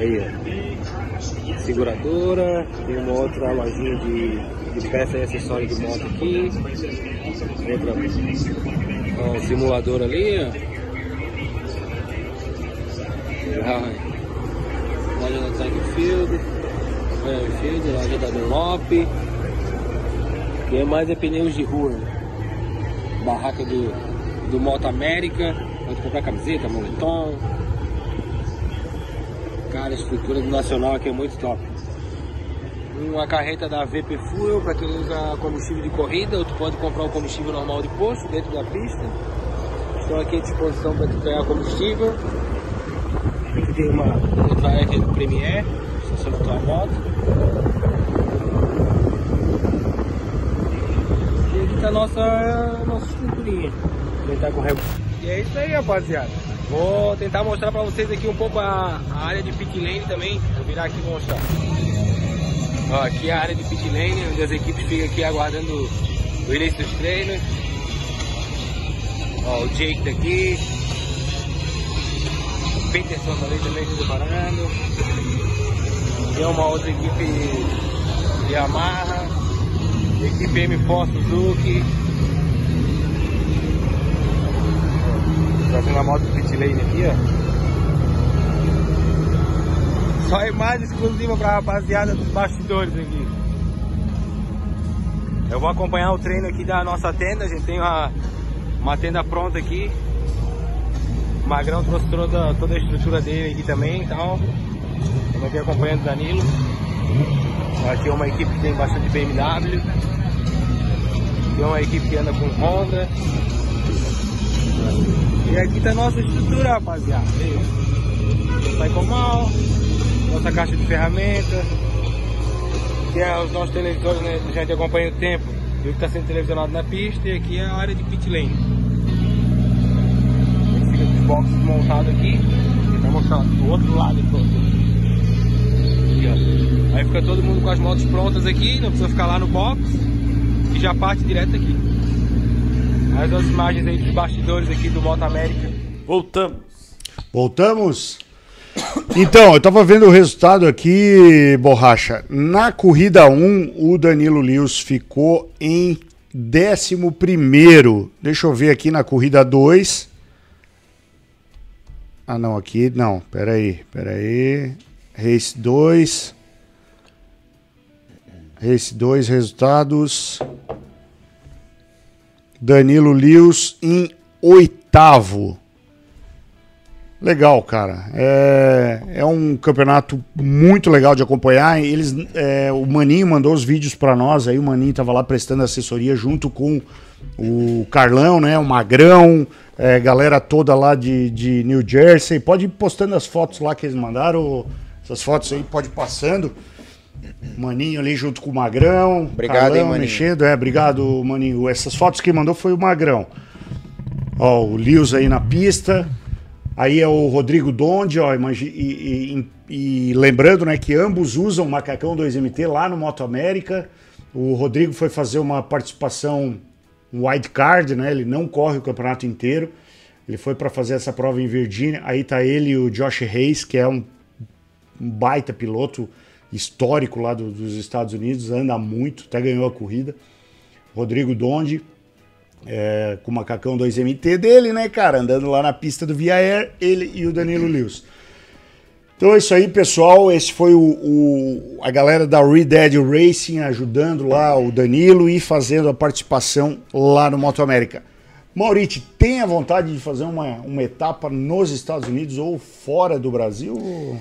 Aí, ó. Seguradora, tem uma outra lojinha de, de peça e acessório de moto aqui. Outra Ó, o simulador ali, ó. Ah, Loja da Track Field. Royal Field, loja da Dunlop. E é mais é pneus de rua. Barraca do, do Moto América. Pode comprar camiseta, moletom. Cara, a estrutura do Nacional aqui é muito top. Uma carreta da VP Fuel para quem usa combustível de corrida, ou tu pode comprar o combustível normal de posto dentro da pista. Estou aqui à disposição para tu pegar combustível. Aqui tem uma outra do Premier, estação da tua moto. E aqui tá a nossa, nossa estruturinha. Tentar correr. E é isso aí, rapaziada. Vou tentar mostrar pra vocês aqui um pouco a, a área de pit lane também. Vou virar aqui e mostrar. Ó, aqui é a área de pit lane, onde as equipes ficam aqui aguardando o início dos treinos. Ó, o Jake tá aqui. O Peterson tá ali também se preparando. Tem uma outra equipe de Yamaha. Equipe M4 Suzuki. Fazendo a moto pit lane aqui, ó. Só imagem exclusiva pra rapaziada dos bastidores aqui. Eu vou acompanhar o treino aqui da nossa tenda. A gente tem uma, uma tenda pronta aqui. O Magrão trouxe toda, toda a estrutura dele aqui também e tal. Estamos aqui acompanhando o Danilo. Aqui é uma equipe que tem bastante BMW. Tem uma equipe que anda com Honda. E aqui tá a nossa estrutura, rapaziada. Sai com mal, nossa caixa de ferramentas. Aqui é os nossos televisores, né? A gente acompanha o tempo e o que está sendo televisionado na pista. E aqui é a área de pit lane. Fica com os boxes montados aqui. Vai mostrar do outro lado. Aí fica todo mundo com as motos prontas aqui, não precisa ficar lá no box. E já parte direto aqui. As outras imagens aí dos bastidores aqui do Moto América. Voltamos. Voltamos? Então, eu tava vendo o resultado aqui, Borracha. Na corrida 1, o Danilo Lewis ficou em 11. Deixa eu ver aqui na corrida 2. Ah, não, aqui não. Pera aí, pera aí. Race 2. Race 2, resultados. Danilo Lewis em oitavo. Legal, cara. É, é um campeonato muito legal de acompanhar. Eles, é, o Maninho mandou os vídeos para nós. Aí o Maninho tava lá prestando assessoria junto com o Carlão, né? O Magrão, é, galera toda lá de, de New Jersey. Pode ir postando as fotos lá que eles mandaram. Essas fotos aí, pode ir passando. Maninho ali junto com o Magrão. Obrigado, hein, Maninho. mexendo. É, obrigado, Maninho. Essas fotos que mandou foi o Magrão. Ó, o Lewis aí na pista. Aí é o Rodrigo Donde, ó, imagi- e, e- e lembrando né, que ambos usam macacão 2MT lá no Moto América. O Rodrigo foi fazer uma participação, um wild card, né? Ele não corre o campeonato inteiro. Ele foi para fazer essa prova em Virgínia. Aí tá ele e o Josh Hayes, que é um, um baita piloto histórico lá do- dos Estados Unidos, anda muito, até ganhou a corrida. Rodrigo Donde, é, com o macacão 2MT dele, né, cara? Andando lá na pista do Via Air, ele e o Danilo Lewis. Então é isso aí, pessoal. Esse foi o, o- a galera da Red Dead Racing ajudando lá o Danilo e fazendo a participação lá no Moto América. Mauriti, tem a vontade de fazer uma, uma etapa nos Estados Unidos ou fora do Brasil?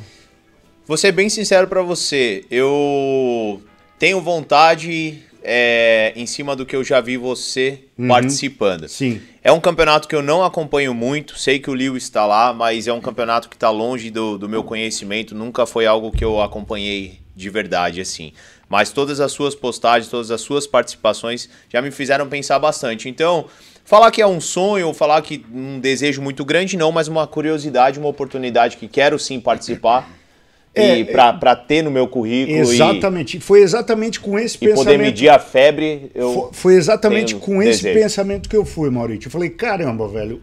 Vou ser bem sincero pra você, eu tenho vontade é, em cima do que eu já vi você participando. Sim. É um campeonato que eu não acompanho muito, sei que o Lewis está lá, mas é um campeonato que está longe do, do meu conhecimento, nunca foi algo que eu acompanhei de verdade, assim. Mas todas as suas postagens, todas as suas participações já me fizeram pensar bastante. Então, falar que é um sonho, ou falar que um desejo muito grande, não, mas uma curiosidade, uma oportunidade que quero sim participar. É, e pra, pra ter no meu currículo e- Exatamente. Foi exatamente com esse e, poder pensamento. medir a febre, eu Fo- Foi exatamente com esse desejo. pensamento que eu fui, Maurício. Eu falei, caramba, velho.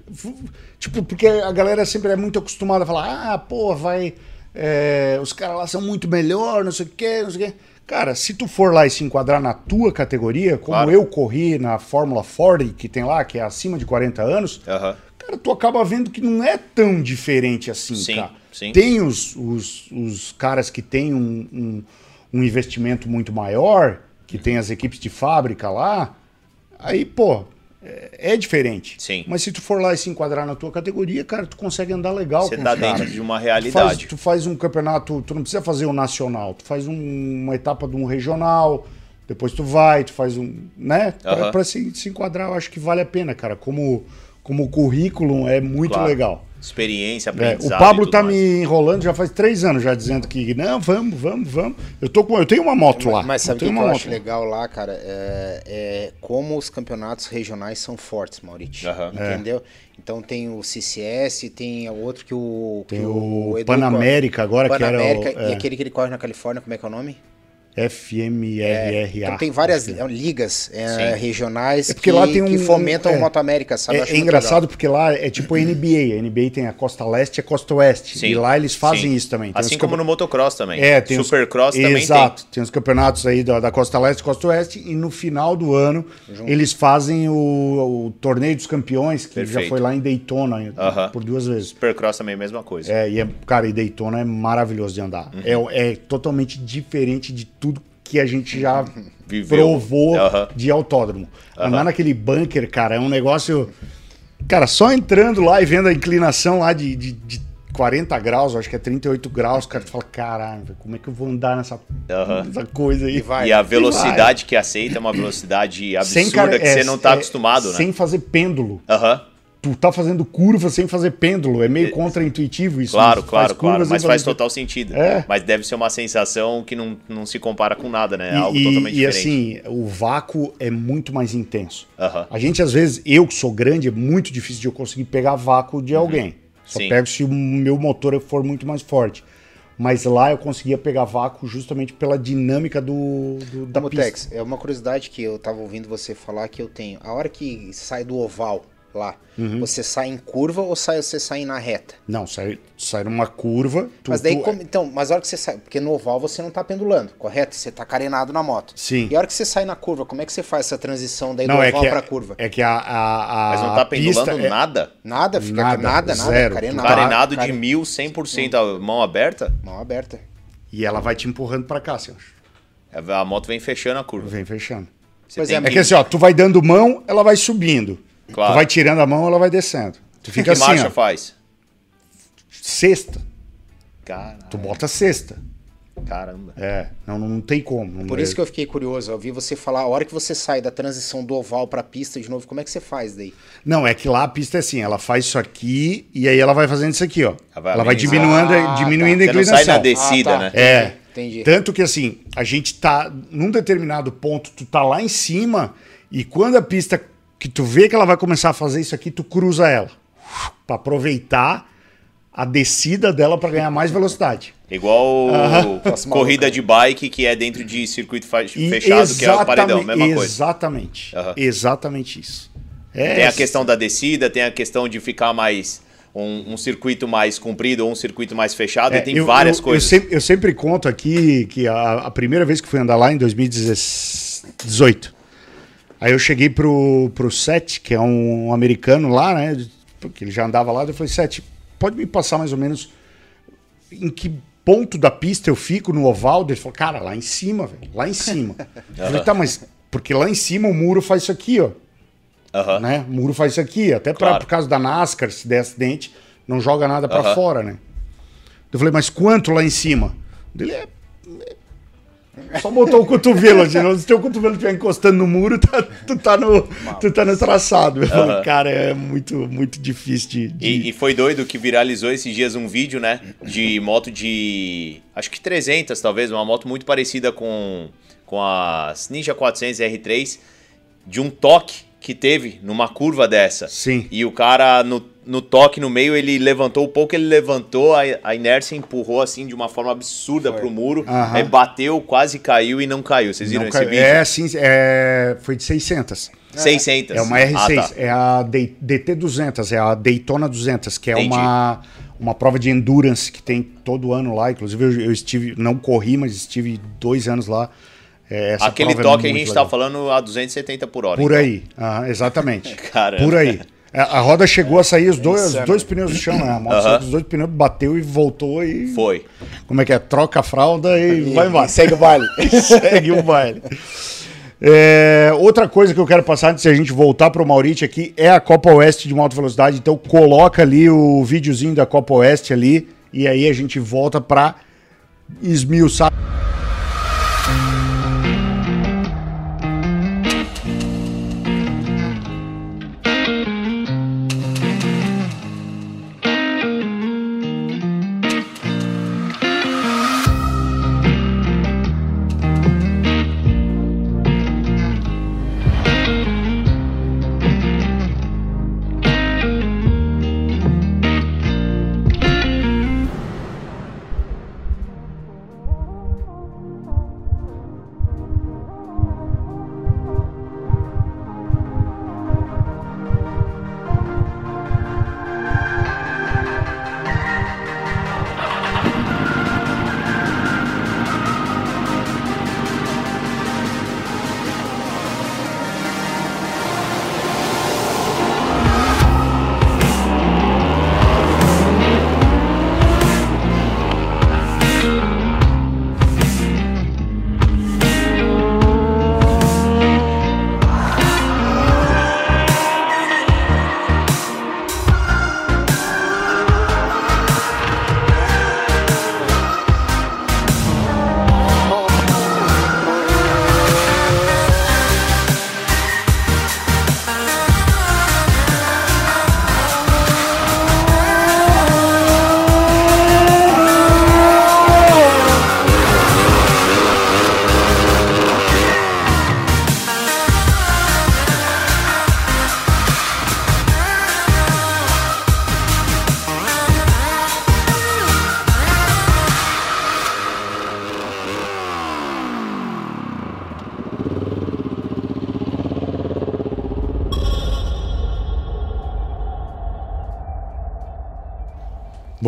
Tipo, porque a galera sempre é muito acostumada a falar, ah, pô, vai. é, os caras lá são muito melhor, não sei o quê, não sei o quê. Cara, se tu for lá e se enquadrar na tua categoria, como Claro. eu corri na Fórmula 40, que tem lá, que é acima de 40 anos, Aham. Cara, tu acaba vendo que não é tão diferente assim, Sim, cara. sim. Tem os, os, os caras que têm um, um, um investimento muito maior, que tem as equipes de fábrica lá, aí, pô, é, é diferente. Sim. Mas se tu for lá e se enquadrar na tua categoria, cara, tu consegue andar legal Você com tá dentro caras. de uma Tu faz, realidade. tu faz um campeonato, tu não precisa fazer o nacional, tu faz um- uma etapa de um regional, depois tu vai, tu faz um, né? Pra, Aham. pra se, se enquadrar, eu acho que vale a pena, cara. Como, como currículo é muito Claro. legal. Experiência, É, aprendizado. o Pablo e tá mais. me enrolando já faz três anos, já dizendo que não, vamos, vamos, vamos. Eu tô com, eu tenho uma moto lá. Mas sabe o que, que eu acho lá. legal lá, cara? É, é como os campeonatos regionais são fortes, Maurício. Aham. Entendeu? Então tem o CCS, tem o outro que o. que Tem o Edu Panamérica agora, que era o- Panamérica, é. E aquele que ele corre na Califórnia, como é que é o nome? FMRRA. Então tem várias li- ligas é, regionais É porque que, lá tem que um- fomentam é. o Moto América, sabe? É, é engraçado legal. porque lá é tipo a NBA. A NBA tem a costa leste e a costa oeste. Sim, E lá eles fazem sim. isso também. Tem Assim os como no motocross também. É, tem os- Supercross também Exato. Tem. os campeonatos aí da, da costa leste e costa oeste. E no final do ano eles fazem o, o torneio dos campeões, que já Perfeito. foi lá em Daytona Aham. por duas vezes. tem. Supercross também é a mesma coisa. É, e é, cara, e Daytona é maravilhoso de andar. Uhum. É, é totalmente diferente de tudo que a gente já Viveu. provou Aham. de autódromo. Andar naquele bunker, cara, é um negócio. Cara, só entrando lá e vendo a inclinação lá de, de, de 40 graus, acho que é 38 graus, cara, tu fala, caralho, como é que eu vou andar nessa, Aham. nessa coisa aí? E vai. E a velocidade que aceita é uma velocidade absurda cara- que é, você não tá é, acostumado, né? Sem fazer pêndulo. Aham. Tu tá fazendo curva sem fazer pêndulo. É meio contraintuitivo isso. Claro, né? Claro, claro. Mas faz total sentido. É. Mas deve ser uma sensação que não, não se compara com nada, né? É E, algo e- totalmente e, diferente. assim, o vácuo é muito mais intenso. Aham. A gente, às vezes, eu que sou grande, é muito difícil de eu conseguir pegar vácuo de alguém. Só Uhum. Sim. pego se o meu motor for muito mais forte. Mas lá eu conseguia pegar vácuo justamente pela dinâmica do, do- da pista. É uma curiosidade que eu tava ouvindo você falar que eu tenho. A hora que sai do oval lá, Uhum. você sai em curva ou sai, você sai na reta? Não, sai, sai numa curva. tu- mas daí, tu- como- então, mas a hora que você sai, porque no oval você não tá pendulando, correto? Você tá carenado na moto. Sim. E a hora que você sai na curva, como é que você faz essa transição daí Não, do é oval que, pra a- curva? é que a, a, a Mas não tá pendulando é- nada? Nada, fica Nada, nada, nada, zero. carenado. Carenado de mil, 100% a mão aberta, Mão aberta. E ela vai te empurrando pra cá, você acha? a moto vem fechando a curva. Vem fechando. Você Pois é, É que assim, ó, tu vai dando mão, ela vai subindo. Claro. Tu vai tirando a mão, ela vai descendo. Tu que fica assim, marcha ó, faz? sexta. Caralho, Tu bota sexta. caramba. É, não, não tem como. Não Por é- isso que eu fiquei curioso. Eu vi você falar, a hora que você sai da transição do oval pra pista de novo, como é que você faz daí? Não, é que lá a pista é assim, ela faz isso aqui e aí ela vai fazendo isso aqui, ó. Ela vai Ela vai diminuindo, Ah, diminuindo tá. a Você não inclinação. sai na descida, Ah, tá. né? É. Entendi. Tanto que assim, a gente tá num determinado ponto, tu tá lá em cima e quando a pista que tu vê que ela vai começar a fazer isso aqui, tu cruza ela Pra aproveitar a descida dela pra ganhar mais velocidade. Igual Nossa, corrida maluco. de bike que é dentro de circuito fechado, que é o paredão, exatamente- mesma coisa. Exatamente. Aham. Exatamente isso. É, Tem a questão da descida, tem a questão de ficar mais um, um circuito mais comprido ou um circuito mais fechado, É, e tem eu- várias eu, coisas. Eu sempre, eu sempre conto aqui que a, a primeira vez que fui andar lá em 2018, aí eu cheguei pro, pro Sete, que é um, americano lá, né? Porque ele já andava lá, eu falei, Sete, pode me passar mais ou menos em que ponto da pista eu fico no oval? Ele falou, cara, lá em cima, velho, lá em cima. eu falei, tá, mas porque lá em cima o muro faz isso aqui, ó Aham. né? O muro faz isso aqui, até pra, Claro. por causa da NASCAR, se der acidente, não joga nada pra Aham. fora, né? Eu falei, mas quanto lá em cima? Ele é. é- Só botou o cotovelo, assim, se teu cotovelo estiver encostando no muro, tá- tu, tá no, tu tá no traçado. Eu falei, cara, é muito, muito difícil de. de- E, e foi doido que viralizou esses dias um vídeo, né? De moto de. Acho que 300, talvez, uma moto muito parecida com, com as Ninja 400 R3, de um toque que teve numa curva dessa. Sim. E o cara, no, no toque no meio, ele levantou o pouco, ele levantou, a, a inércia empurrou assim de uma forma absurda pro muro. Aham. Aí bateu, quase caiu e não caiu. Vocês viram Não esse cai- vídeo? É, sim, é, foi de 600. 600. É uma R6, Ah, tá. é a D- DT200, é a Daytona 200, que é Entendi. uma, uma prova de endurance que tem todo ano lá. Inclusive, eu, eu estive, não corri, mas estive dois anos lá. É, essa Aquele prova é toque a muito gente legal. tá falando a 270 por hora. Por então. aí, aham, exatamente. Caramba. Por aí. A, a roda chegou a sair os dois, os Insano. dois pneus do chão, né? A moto saiu dos dois pneus, bateu e voltou e. Foi. Como é que é? Troca a fralda e, vai embora. Segue o baile. Segue o baile. É, outra coisa que eu quero passar antes de a gente voltar para o Maurite aqui é a Copa Oeste de uma alta velocidade. Então coloca ali o videozinho da Copa Oeste ali e aí a gente volta para esmiuçar.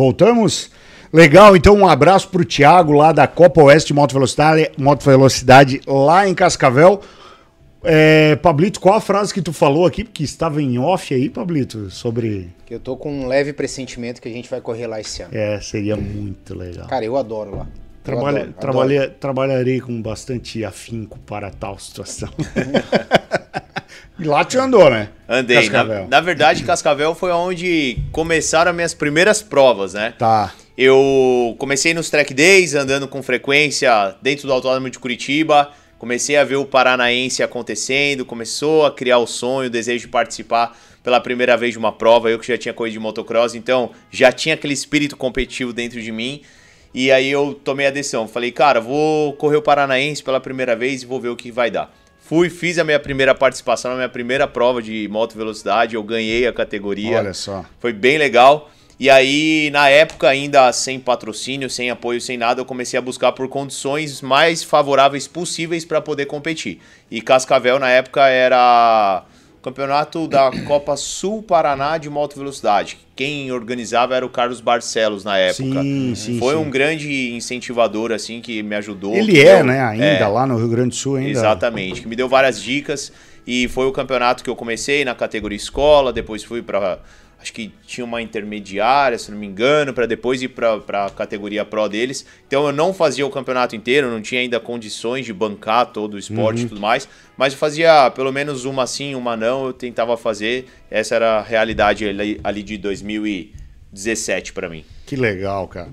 Voltamos? Legal, então um abraço pro Thiago lá da Copa Oeste Moto Velocidade, Moto Velocidade lá em Cascavel. É, Pablito, qual a frase que tu falou aqui? Porque estava em off aí, Pablito, sobre. Que eu tô com um leve pressentimento que a gente vai correr lá esse ano. É, seria muito legal. Cara, eu adoro lá. Eu Trabalha, adoro, trabalha- trabalharei com bastante afinco para tal situação. e lá tu andou, né? Andei. Na, na verdade, Cascavel foi onde começaram as minhas primeiras provas, né? Tá. Eu comecei nos track days, andando com frequência dentro do Autódromo de Curitiba. Comecei a ver o Paranaense acontecendo, começou a criar o sonho, o desejo de participar pela primeira vez de uma prova. Eu que já tinha corrido de motocross, então já tinha aquele espírito competitivo dentro de mim. E aí eu tomei a decisão. Falei, cara, vou correr o Paranaense pela primeira vez e vou ver o que vai dar. Fui, fiz a minha primeira participação na minha primeira prova de moto velocidade. Eu ganhei a categoria. Olha só. Foi bem legal. E aí, na época, ainda sem patrocínio, sem apoio, sem nada, eu comecei a buscar por condições mais favoráveis possíveis para poder competir. E Cascavel, na época, era campeonato da Copa Sul Paraná de Moto Velocidade. Quem organizava era o Carlos Barcelos na época. Sim, sim, Foi sim. um grande incentivador, assim, que me ajudou. Ele é, deu- né? Ainda é. lá no Rio Grande do Sul, ainda. Exatamente, que me deu várias dicas e foi o campeonato que eu comecei na categoria escola, depois fui para acho que tinha uma intermediária, se não me engano, para depois ir para a categoria pro deles. Então eu não fazia o campeonato inteiro, não tinha ainda condições de bancar todo o esporte e tudo mais, mas eu fazia pelo menos uma sim, uma não, eu tentava fazer. Essa era a realidade ali, ali de 2017 para mim. Que legal, cara.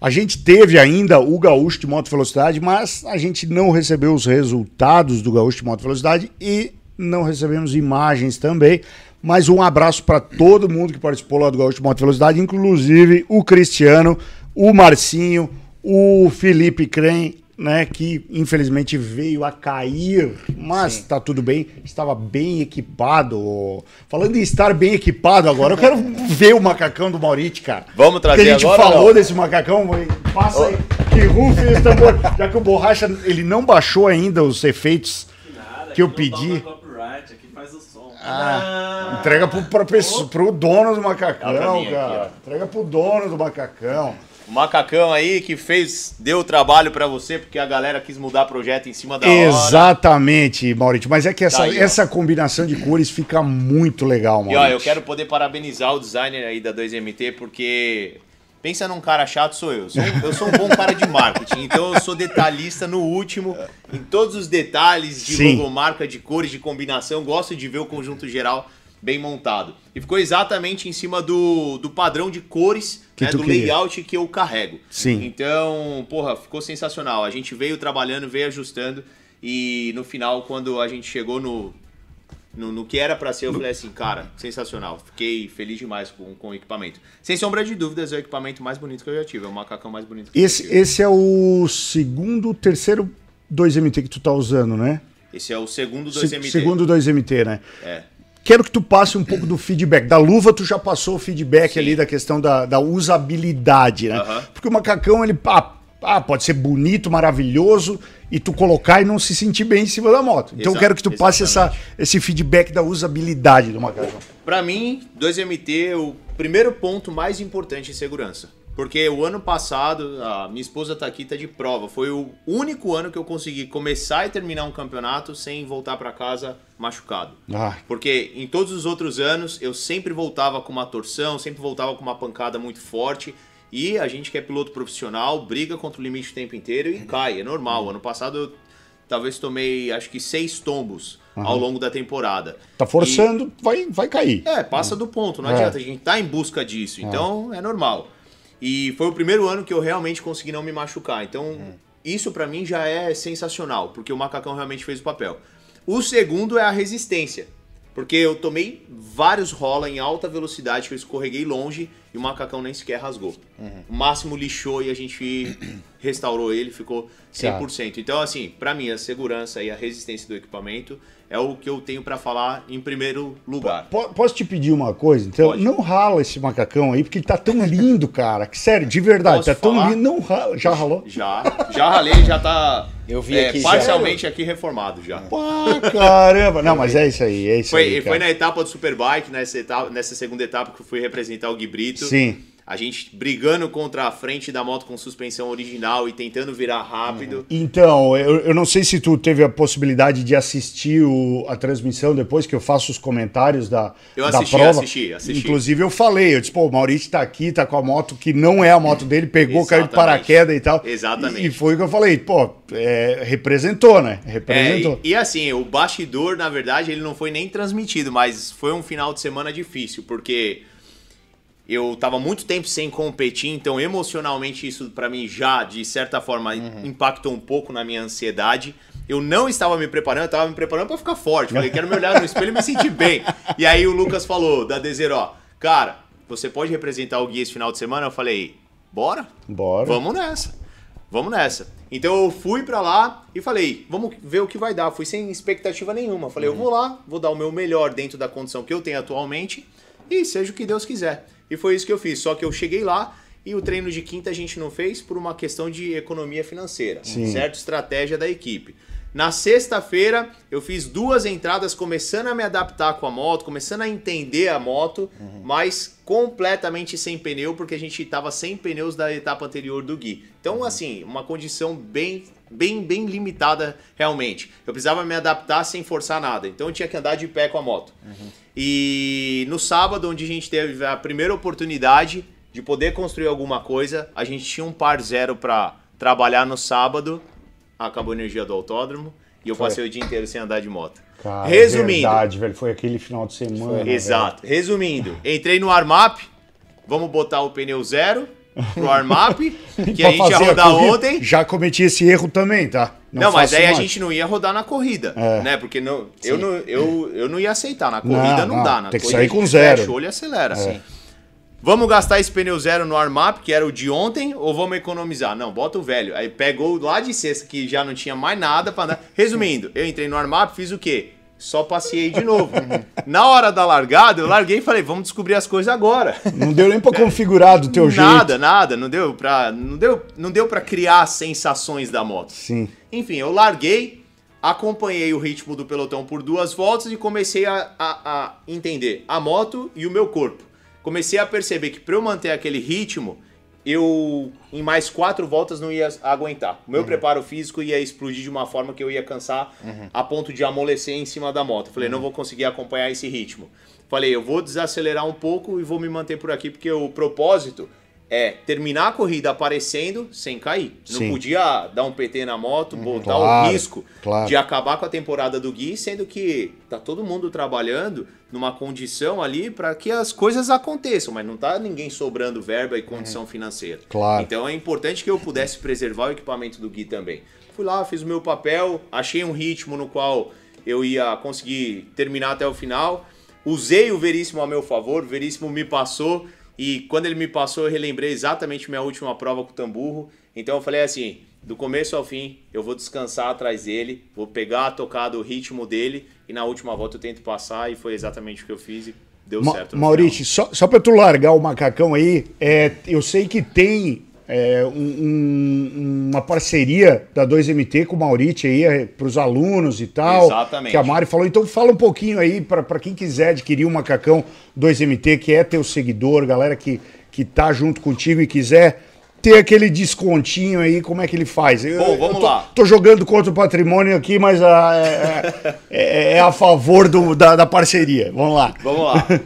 A gente teve ainda o Gaúcho de Moto Velocidade, mas a gente não recebeu os resultados do Gaúcho de Moto Velocidade e não recebemos imagens também. Mas um abraço para todo mundo que participou lá do Gaúcho de Moto Velocidade, inclusive o Cristiano, o Marcinho, o Felipe Crem, né, que infelizmente veio a cair, mas Sim. tá tudo bem, estava bem equipado. Falando em estar bem equipado agora, eu quero ver o macacão do Mauriti, cara. Vamos trazer Porque a gente agora, falou não? desse macacão, passa aí, que rufe esse tambor. Já que o Borracha, ele não baixou ainda os efeitos Nada, Que eu pedi. toma copyright, Ah, entrega pro, pra pessoa, pro dono do macacão, mim aqui, cara. entrega pro dono do macacão. O macacão aí que fez, deu trabalho pra você, porque a galera quis mudar projeto em cima da hora. Exatamente, Maurício. Mas é que essa, Tá aí, essa combinação de cores fica muito legal, E Maurício. ó, eu quero poder parabenizar o designer aí da 2MT, porque pensa num cara chato, sou eu. Sou um- eu sou um bom cara de marketing, então eu sou detalhista no último, em todos os detalhes de Sim. logomarca, de cores, de combinação. Gosto de ver o conjunto geral bem montado. E ficou exatamente em cima do, do padrão de cores, Que né, do queria. layout que eu carrego. Sim. Então, porra, ficou sensacional. A gente veio trabalhando, veio ajustando e no final, quando a gente chegou no, no, no que era pra ser, eu falei assim, cara, sensacional. Fiquei feliz demais com, com o equipamento. Sem sombra de dúvidas, é o equipamento mais bonito que eu já tive. É o macacão mais bonito que Esse, eu já tive. esse é o segundo, terceiro 2MT que tu tá usando, né? Esse é o segundo Se- 2MT. Segundo 2MT, né? É. Quero que tu passe um pouco do feedback. Da luva, tu já passou o feedback Sim. ali da questão da, da usabilidade, né? Aham. Porque o macacão, ele ah, ah, pode ser bonito, maravilhoso, e tu colocar e não se sentir bem em cima da moto. Então eu Exa- quero que tu passe essa, esse feedback da usabilidade do macacão. Pra mim, 2MT é o primeiro ponto mais importante em segurança. Porque o ano passado, a minha esposa tá aqui, tá de prova. Foi o único ano que eu consegui começar e terminar um campeonato sem voltar pra casa machucado. Ah, Porque em todos os outros anos eu sempre voltava com uma torção, sempre voltava com uma pancada muito forte. E a gente que é piloto profissional briga contra o limite o tempo inteiro e cai, é normal. Ano passado eu talvez tomei acho que seis tombos ao longo da temporada. tá forçando, vai, vai cair. É, passa do ponto, não É. adianta, a gente tá em busca disso, então é normal. E foi o primeiro ano que eu realmente consegui não me machucar, então isso pra mim já é sensacional, porque o macacão realmente fez o papel. O segundo é a resistência, porque eu tomei vários rola em alta velocidade que eu escorreguei longe e o macacão nem sequer rasgou. O máximo lixou e a gente restaurou ele, ficou 100%. Então assim, pra mim a segurança e a resistência do equipamento é o que eu tenho pra falar em primeiro lugar. Po- Posso te pedir uma coisa? Então, Pode. não rala esse macacão aí, porque ele tá tão lindo, cara. Que sério, de verdade, Posso tá tão falar? lindo. Não rala. Já ralou? Já, já ralei, já tá Eu vi é, aqui já. parcialmente aqui reformado já. Pá, caramba. Não, mas é isso aí, é isso Foi, aí. foi cara. na etapa do Superbike, nessa, etapa, nessa segunda etapa que eu fui representar o Gui Brito. Sim. A gente brigando contra a frente da moto com suspensão original e tentando virar rápido. Então, eu, eu não sei se tu teve a possibilidade de assistir o- a transmissão depois que eu faço os comentários da, Eu da assisti, prova. assisti, assisti. Inclusive eu falei, eu disse, pô, o Maurício tá aqui, tá com a moto que não é a moto dele, pegou, caiu de paraquedas e tal. Exatamente. E, e foi o que eu falei, pô, é, representou, né? É, Representou. e, e assim, o bastidor, na verdade, ele não foi nem transmitido, mas foi um final de semana difícil, porque eu tava muito tempo sem competir, então emocionalmente isso pra mim já, de certa forma, impactou um pouco na minha ansiedade. Eu não estava me preparando, eu tava me preparando pra ficar forte. Falei, quero me olhar no espelho e me sentir bem. E aí o Lucas falou, da Dezer, ó, cara, você pode representar o Gui esse final de semana? Eu falei, bora? Bora. Vamos nessa. Vamos nessa. Então eu fui pra lá e falei, vamos ver o que vai dar. Fui sem expectativa nenhuma. Falei, eu vou lá, vou dar o meu melhor dentro da condição que eu tenho atualmente e seja o que Deus quiser. E foi isso que eu fiz. Só que eu cheguei lá e o treino de quinta a gente não fez por uma questão de economia financeira, certo? Estratégia da equipe. Na sexta-feira, eu fiz duas entradas começando a me adaptar com a moto, começando a entender a moto, mas completamente sem pneu, porque a gente estava sem pneus da etapa anterior do Gui. Então, assim, uma condição bem, bem, bem limitada realmente. Eu precisava me adaptar sem forçar nada. Então, eu tinha que andar de pé com a moto. E no sábado, onde a gente teve a primeira oportunidade de poder construir alguma coisa, a gente tinha um par zero para trabalhar no sábado acabou a energia do autódromo e eu Foi. passei o dia inteiro sem andar de moto. Cara, Resumindo, verdade, velho. Foi aquele final de semana. velho. exato. Resumindo, entrei no armap, vamos botar o pneu zero pro armap, que a gente ia rodar ontem. Já cometi esse erro também, tá? Não, mas faço aí a mais. gente não ia rodar na corrida, É. né? Porque não, eu, não, eu, eu não ia aceitar. Na corrida não, não, dá. Na tem que sair a com zero. Fecha o olho e acelera. É. Vamos gastar esse pneu zero no armap, que era o de ontem, ou vamos economizar? Não, bota o velho. Aí pegou lá de sexta, que já não tinha mais nada para andar. Resumindo, eu entrei no armap, fiz o quê? Só passei de novo. Na hora da largada, eu larguei e falei, vamos descobrir as coisas agora. Não deu nem pra configurar do teu jeito. Nada, nada, não deu pra, não deu, não deu pra criar as sensações da moto. Sim. Enfim, eu larguei, acompanhei o ritmo do pelotão por duas voltas e comecei a, a, a entender a moto e o meu corpo. Comecei a perceber que para eu manter aquele ritmo, eu em mais quatro voltas não ia aguentar. O meu preparo físico ia explodir de uma forma que eu ia cansar a ponto de amolecer em cima da moto. Falei, não vou conseguir acompanhar esse ritmo. Falei, eu vou desacelerar um pouco e vou me manter por aqui, porque o propósito é terminar a corrida aparecendo sem cair. Sim. Não podia dar um PT na moto, botar claro, o risco claro. de acabar com a temporada do Gui, sendo que tá todo mundo trabalhando numa condição ali para que as coisas aconteçam, mas não tá ninguém sobrando verba e condição financeira. Claro. Então é importante que eu pudesse preservar o equipamento do Gui também. Fui lá, fiz o meu papel, achei um ritmo no qual eu ia conseguir terminar até o final. Usei o Veríssimo a meu favor, o Veríssimo me passou e quando ele me passou eu relembrei exatamente minha última prova com o Tamburro. Então eu falei assim, do começo ao fim, eu vou descansar atrás dele, vou pegar a tocada, o ritmo dele e na última volta eu tento passar e foi exatamente o que eu fiz e deu Ma certo. Maurício, só, só pra tu largar o macacão aí, é, eu sei que tem é, um- um- uma parceria da 2MT com o Maurício aí é, pros alunos e tal. Exatamente. Que a Mari falou. Então fala um pouquinho aí pra pra quem quiser adquirir um macacão 2MT, que é teu seguidor, galera que, que tá junto contigo e quiser ter aquele descontinho aí, como é que ele faz? Eu- Bom, eu vamos tô, lá. Tô jogando contra o patrimônio aqui, mas ah, é, é- é a favor do- da, da parceria. Vamos lá. Vamos lá.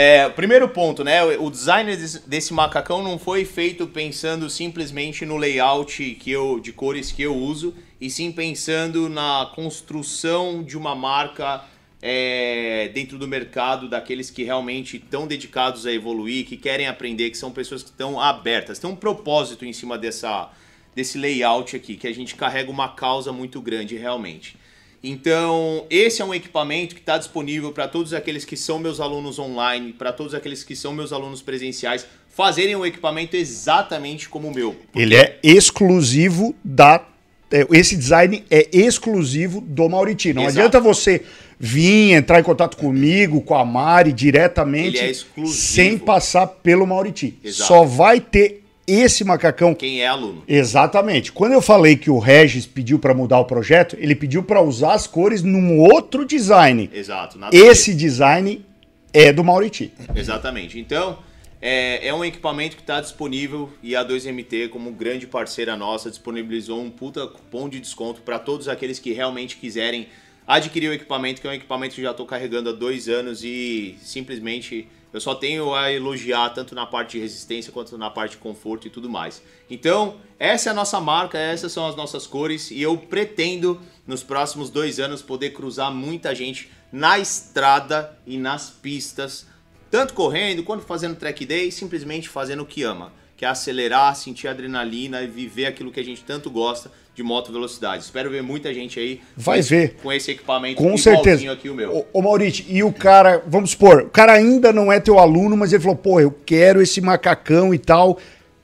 É, primeiro ponto, né? O design desse, macacão não foi feito pensando simplesmente no layout que eu, de cores que eu uso, e sim pensando na construção de uma marca é, dentro do mercado daqueles que realmente estão dedicados a evoluir, que querem aprender, que são pessoas que estão abertas. Tem um propósito em cima dessa, desse layout aqui, que a gente carrega uma causa muito grande realmente. Então, esse é um equipamento que está disponível para todos aqueles que são meus alunos online, para todos aqueles que são meus alunos presenciais, fazerem um equipamento exatamente como o meu. Ele é exclusivo da. é, Esse design é exclusivo do Mauriti. Não Exato. adianta você vir, entrar em contato comigo, com a Mari, diretamente, é sem passar pelo Mauriti. Exato. Só vai ter esse macacão. Quem é aluno. Exatamente. Quando eu falei que o Regis pediu para mudar o projeto, ele pediu para usar as cores num outro design. Exato. Esse design é do Mauriti. Exatamente. Então, é, é um equipamento que está disponível e a 2MT, como grande parceira nossa, disponibilizou um puta cupom de desconto para todos aqueles que realmente quiserem adquirir o equipamento, que é um equipamento que eu já estou carregando há dois anos e simplesmente eu só tenho a elogiar tanto na parte de resistência quanto na parte de conforto e tudo mais. Então, essa é a nossa marca, essas são as nossas cores e eu pretendo nos próximos dois anos poder cruzar muita gente na estrada e nas pistas tanto correndo quanto fazendo track day, simplesmente fazendo o que ama, que é acelerar, sentir adrenalina e viver aquilo que a gente tanto gosta de moto velocidade. Espero ver muita gente aí Vai com ver. com esse equipamento Com certeza. aqui o meu. Ô, ô Maurício, e o cara, vamos supor, o cara ainda não é teu aluno, mas ele falou, pô, eu quero esse macacão e tal.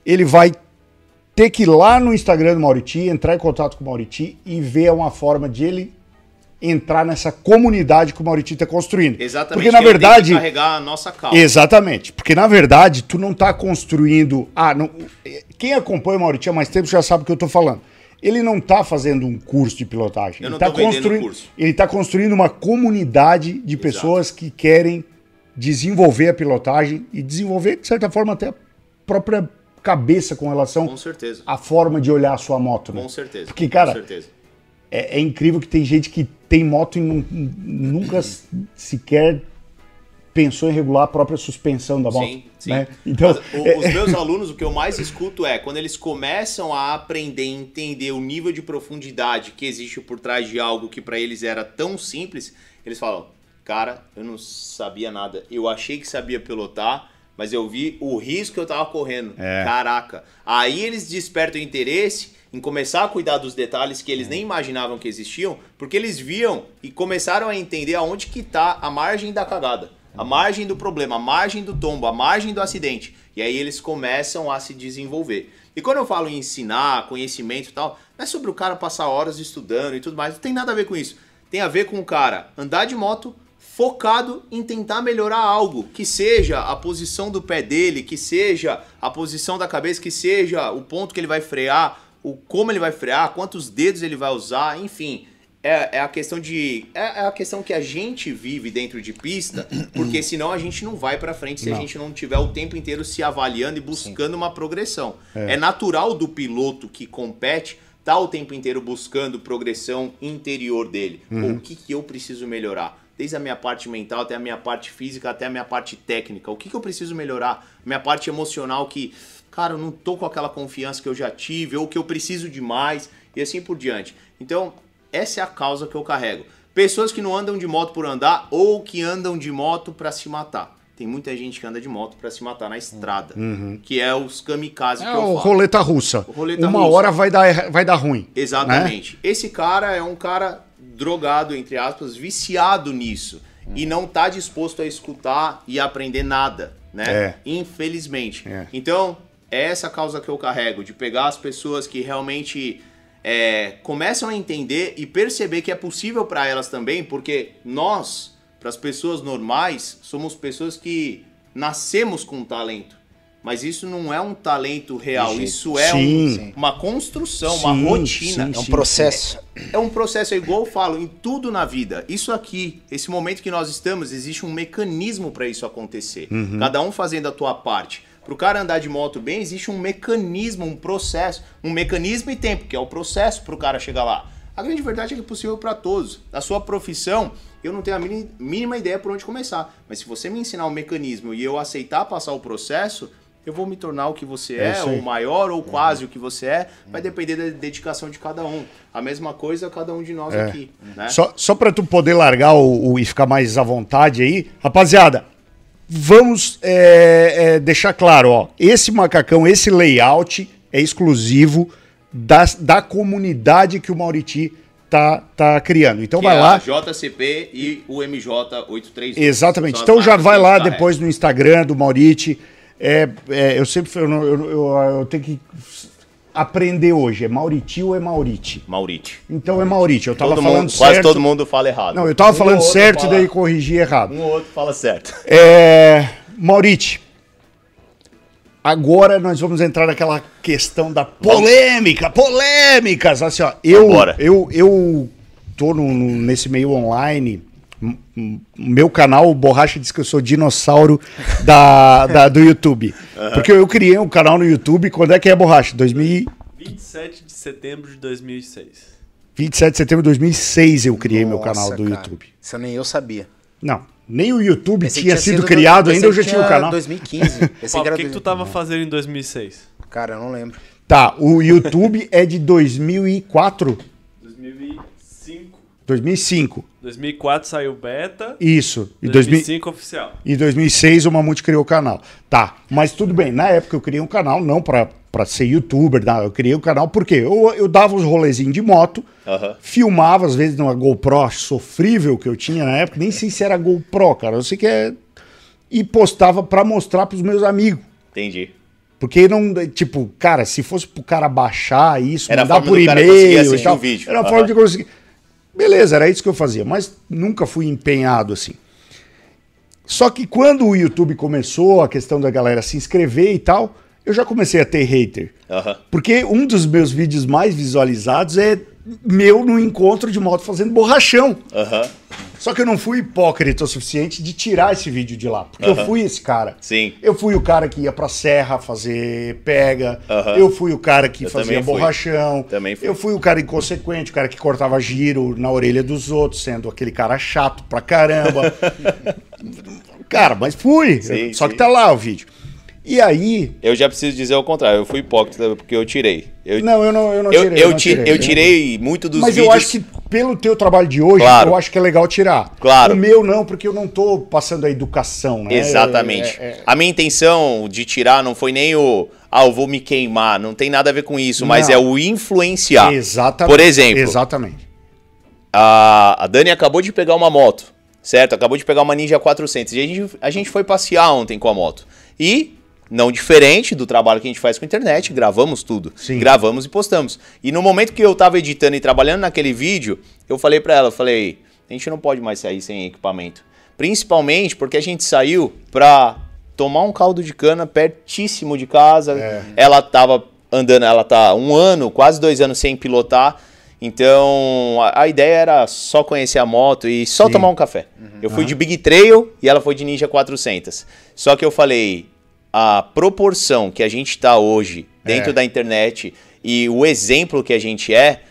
Ele vai ter que ir lá no Instagram do Mauriti, entrar em contato com o Mauriti e ver uma forma de ele entrar nessa comunidade que o Mauriti está construindo. Exatamente. Porque na verdade, carregar a nossa causa. Exatamente. Porque, na verdade, tu não tá construindo. Ah, não... quem acompanha o Mauriti há mais tempo já sabe o que eu tô falando. Ele não tá fazendo um curso de pilotagem. Eu ele tá vendendo construindo, curso. Ele tá construindo uma comunidade de pessoas que querem desenvolver a pilotagem e desenvolver, de certa forma, até a própria cabeça com relação Com certeza. à forma de olhar a sua moto. né? Com certeza. Porque, cara, Com certeza. É, é incrível que tem gente que tem moto e nu- nunca sequer pensou em regular a própria suspensão da moto. Sim, sim. né? Então, Mas, o- os meus alunos, o que eu mais escuto é quando eles começam a aprender e entender o nível de profundidade que existe por trás de algo que para eles era tão simples, eles falam: Cara, eu não sabia nada. Eu achei que sabia pilotar, mas eu vi o risco que eu tava correndo. É. Caraca. Aí eles despertam interesse em começar a cuidar dos detalhes que eles nem imaginavam que existiam, porque eles viam e começaram a entender aonde que tá a margem da cagada. a margem do problema, a margem do tombo, a margem do acidente. E aí eles começam a se desenvolver. E quando eu falo em ensinar, conhecimento e tal, não é sobre o cara passar horas estudando e tudo mais, não tem nada a ver com isso. Tem a ver com o cara andar de moto focado em tentar melhorar algo, que seja a posição do pé dele, que seja a posição da cabeça, que seja o ponto que ele vai frear, o como ele vai frear, quantos dedos ele vai usar, enfim. É, é a questão de é, é a questão que a gente vive dentro de pista, porque senão a gente não vai para frente se Não. a gente não tiver o tempo inteiro se avaliando e buscando uma progressão. É. natural do piloto que compete tá o tempo inteiro buscando progressão interior dele. Pô, o que, que eu preciso melhorar? Desde a minha parte mental até a minha parte física, até a minha parte técnica. O que, que eu preciso melhorar? Minha parte emocional que, cara, eu não tô com aquela confiança que eu já tive, ou que eu preciso de mais, e assim por diante. Então, essa é a causa que eu carrego. Pessoas que não andam de moto por andar ou que andam de moto para se matar. Tem muita gente que anda de moto para se matar na estrada, que é os kamikaze É que eu o falo. roleta russa. O roleta Uma russa. hora vai dar, vai dar ruim. Exatamente. Esse cara é um cara drogado, entre aspas, viciado nisso. E não tá disposto a escutar e aprender nada, né? É. Infelizmente. É. Então, é essa a causa que eu carrego, de pegar as pessoas que realmente é, começam a entender e perceber que é possível para elas também, porque nós, para as pessoas normais, somos pessoas que nascemos com talento. Mas isso não é um talento real, isso é Sim. um- uma construção, Sim, uma rotina. sim, É um sim. processo. É um processo, é igual eu falo, em tudo na vida. Isso aqui, esse momento que nós estamos, existe um mecanismo para isso acontecer. Uhum. Cada um fazendo a tua parte. Pro cara andar de moto bem, existe um mecanismo, um processo. Um mecanismo e tempo, que é o processo pro cara chegar lá. A grande verdade é que é possível para todos. Na sua profissão, eu não tenho a mínima ideia por onde começar. Mas se você me ensinar o mecanismo e eu aceitar passar o processo, eu vou me tornar o que você É é, ou maior, ou quase o que você é. Vai depender da dedicação de cada um. A mesma coisa cada um de nós É. aqui. Né? Só, só para tu poder largar o, o- e ficar mais à vontade aí, rapaziada, vamos é, é, deixar claro, ó, esse macacão, esse layout é exclusivo das, da comunidade que o Mauriti tá, tá criando. Então Que vai é lá. JCP e o MJ832. Exatamente. Então já vai lá carrega. depois no Instagram do Mauriti. É, é, eu sempre eu, eu, eu, eu tenho que aprender hoje. É Mauriti ou é Mauriti? Mauriti. Então é Mauriti. Eu tava Todo falando mundo, certo. quase todo mundo fala errado. Não, eu tava Um falando certo e fala- daí corrigi errado. Um ou outro fala certo. É, Mauriti, agora nós vamos entrar naquela questão da polêmica, polêmicas, assim, ó, eu, Vambora. eu, eu tô no- no- nesse meio online, meu canal, o Borracha diz que eu sou dinossauro da, da- do YouTube, porque eu criei um canal no YouTube, quando é que é Borracha? 2000, 27 de setembro de 2006. 27 de setembro de 2006 eu criei meu Nossa, canal do cara. YouTube. Isso nem eu sabia. Não, nem o YouTube que tinha sido do- criado pensei ainda, eu já tinha o canal. 2015. Pensei Pô, que era o que, que tu tava fazendo em 2006? Cara, eu não lembro. Tá, o YouTube é de 2004, 2005. 2005. 2004 saiu beta. Isso. E, 2000, 2005 oficial. e 2006 o Mamute criou o canal. Tá, mas tudo bem. Na época eu criei um canal não pra, pra ser youtuber, não. eu criei um canal porque eu, eu dava os rolezinhos de moto, Aham. filmava às vezes numa GoPro sofrível que eu tinha na época, nem sei se era GoPro, cara. Eu sei que é. E postava pra mostrar pros meus amigos. Entendi. Porque não, tipo, cara, se fosse pro cara baixar isso, Era mandar por e-mail e assistir tal, o vídeo. era a Aham. forma de conseguir. Beleza, era isso que eu fazia, mas nunca fui empenhado assim. Só que quando o YouTube começou, a questão da galera se inscrever e tal, eu já comecei a ter hater. Aham. Porque um dos meus vídeos mais visualizados é meu no encontro de moto fazendo borrachão. Aham. Só que eu não fui hipócrita o suficiente de tirar esse vídeo de lá. Porque eu fui esse cara. Sim. Eu fui o cara que ia pra serra fazer pega. Aham. Eu fui o cara que Eu fazia também fui. borrachão. Também fui. Eu fui o cara inconsequente, o cara que cortava giro na orelha dos outros, sendo aquele cara chato pra caramba. cara, mas fui. Sim, Só sim. que tá lá o vídeo. E aí. Eu já preciso dizer o contrário. Eu fui hipócrita porque eu tirei. Eu, Não, eu não, eu não eu, tirei. eu, não ti- eu tirei muito dos Mas vídeos. eu acho que pelo teu trabalho de hoje, Claro. eu acho que é legal tirar. Claro. O meu não, porque eu não tô passando a educação, né? Exatamente. É, é, A minha intenção de tirar não foi nem o. Ah, eu vou me queimar. Não tem nada a ver com isso, mas Não. é o influenciar. Exatamente. Por exemplo, Exatamente. a, a Dani acabou de pegar uma moto. certo? Acabou de pegar uma Ninja 400 e a gente, a gente foi passear ontem com a moto. E, não diferente do trabalho que a gente faz com a internet, gravamos tudo. Sim. Gravamos e postamos. E no momento que eu tava editando e trabalhando naquele vídeo, eu falei pra ela, eu falei, a gente não pode mais sair sem equipamento. Principalmente porque a gente saiu pra tomar um caldo de cana pertíssimo de casa. É. Ela tava andando, ela tá um ano, quase dois anos sem pilotar. Então a, a ideia era só conhecer a moto e só Sim. tomar um café. Eu fui de Big Trail e ela foi de Ninja 400. Só que eu falei, a proporção que a gente tá hoje dentro É. da internet e o exemplo que a gente é,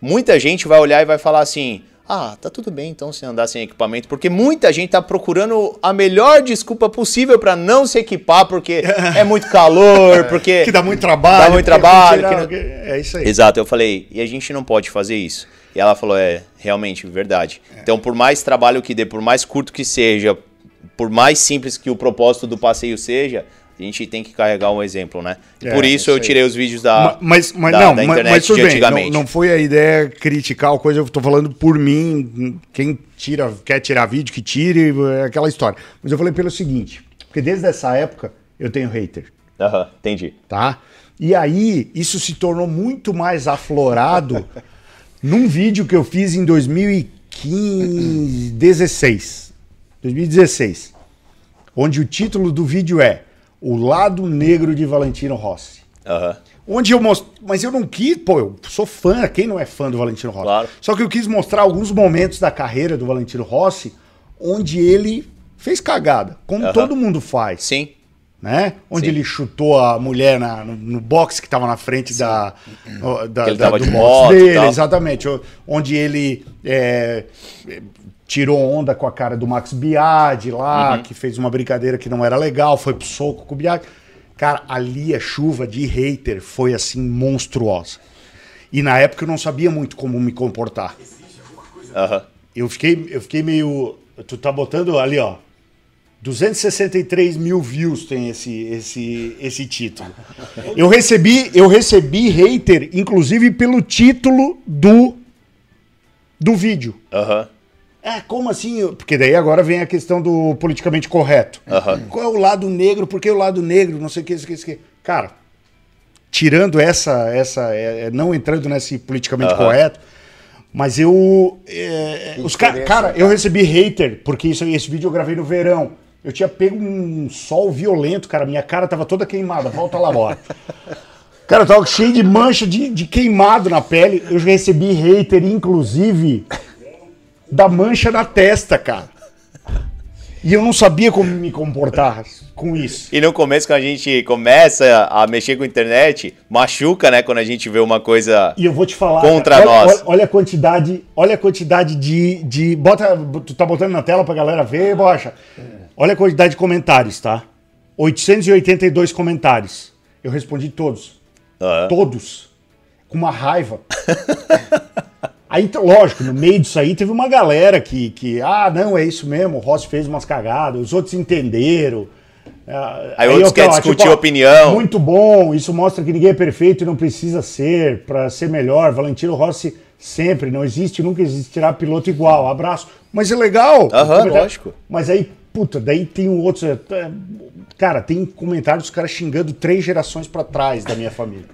muita gente vai olhar e vai falar assim: ah, tá tudo bem então se andar sem equipamento, porque muita gente tá procurando a melhor desculpa possível pra não se equipar, porque é muito calor, porque. Que dá muito trabalho. Dá muito porque trabalho, tirar- que É isso aí. Exato, eu falei, e a gente não pode fazer isso. E ela falou, é, realmente, verdade. Então, por mais trabalho que dê, por mais curto que seja, por mais simples que o propósito do passeio seja, a gente tem que carregar um exemplo, né? É, por isso eu tirei os vídeos da, mas, mas da, não, da mas- internet mas tudo de bem, antigamente. não, não foi a ideia criticar o coisa, eu tô falando por mim, quem tira, quer tirar vídeo, que tire, é aquela história. Mas eu falei pelo seguinte, porque desde essa época eu tenho hater, Aham, entendi. tá? E aí isso se tornou muito mais aflorado num vídeo que eu fiz em 2015, 16, 2016, onde o título do vídeo é O Lado Negro de Valentino Rossi. Aham. Onde eu mostro. Mas eu não quis, pô, eu sou fã, quem não é fã do Valentino Rossi? Claro. Só que eu quis mostrar alguns momentos da carreira do Valentino Rossi onde ele fez cagada, como Aham. todo mundo faz, Sim, né? Onde Sim. ele chutou a mulher na- no, no box que tava na frente da, da, da- do de box dele, exatamente. Onde ele é, tirou onda com a cara do Max Biaggi lá, Uhum. que fez uma brincadeira que não era legal, foi pro soco com o Biaggi. Cara, ali a chuva de hater foi assim monstruosa. E na época eu não sabia muito como me comportar. aham. Eu fiquei, eu fiquei meio. Tu tá botando ali, ó. 263 mil views tem esse, esse, esse título. Eu recebi, eu recebi hater, inclusive pelo título do, do vídeo. Aham. É, como assim? Porque daí agora vem a questão do politicamente correto. Aham. Qual é o lado negro? Por que o lado negro? Não sei o que, isso que, isso que. Cara, tirando essa, essa é, é, não entrando nesse politicamente Aham. correto, mas eu, é, os ca interesse, cara, eu recebi hater porque isso, esse vídeo eu gravei no verão. Eu tinha pego um sol violento, cara, minha cara tava toda queimada. Volta lá, bora. Cara, eu tava cheio de mancha de, de queimado na pele. Eu já recebi hater, inclusive, da mancha na testa, cara. E eu não sabia como me comportar com isso. E no começo, quando a gente começa a mexer com a internet, machuca, né? Quando a gente vê uma coisa. E eu vou te falar. Contra cara, olha, nós. Olha, olha a quantidade, olha a quantidade de, de. Bota. Tu tá botando na tela pra galera ver, bocha. Olha a quantidade de comentários, tá? 882 comentários. Eu respondi todos. Aham. Todos. Com uma raiva. Aí, t- lógico, no meio disso aí teve uma galera que, que ah, não, é isso mesmo, o Rossi fez umas cagadas, os outros entenderam. Ah, Aí outros eu, querem ó, discutir ó, opinião. Muito bom, isso mostra que ninguém é perfeito e não precisa ser para ser melhor. Valentino Rossi sempre, não existe, nunca existirá piloto igual. Abraço. Mas é legal. Aham, Comentário. lógico. Mas aí, puta, daí tem um outro. é, Cara, tem comentários dos caras xingando três gerações para trás da minha família.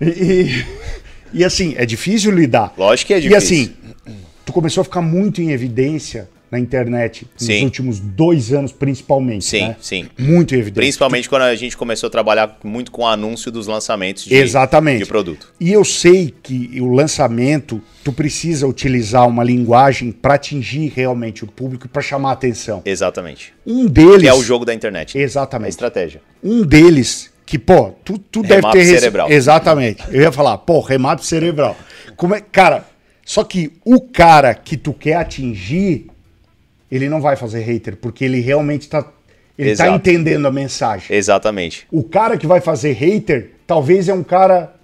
E, e, e, assim, é difícil lidar. Lógico que é E difícil. assim, tu começou a ficar muito em evidência na internet nos Sim. últimos dois anos, principalmente. Sim, né? sim. Muito em evidência. Principalmente quando a gente começou a trabalhar muito com o anúncio dos lançamentos de, Exatamente. de produto. E eu sei que o lançamento, tu precisa utilizar uma linguagem para atingir realmente o público e para chamar a atenção. Exatamente. Um deles. Que é o jogo da internet. Exatamente. A estratégia. Um deles que, pô, tu, tu deve ter. cerebral. Exatamente. Eu ia falar, pô, remato cerebral. Como é... Cara, só que o cara que tu quer atingir, ele não vai fazer hater, porque ele realmente tá. Ele Exato. tá entendendo a mensagem. Exatamente. O cara que vai fazer hater, talvez é um cara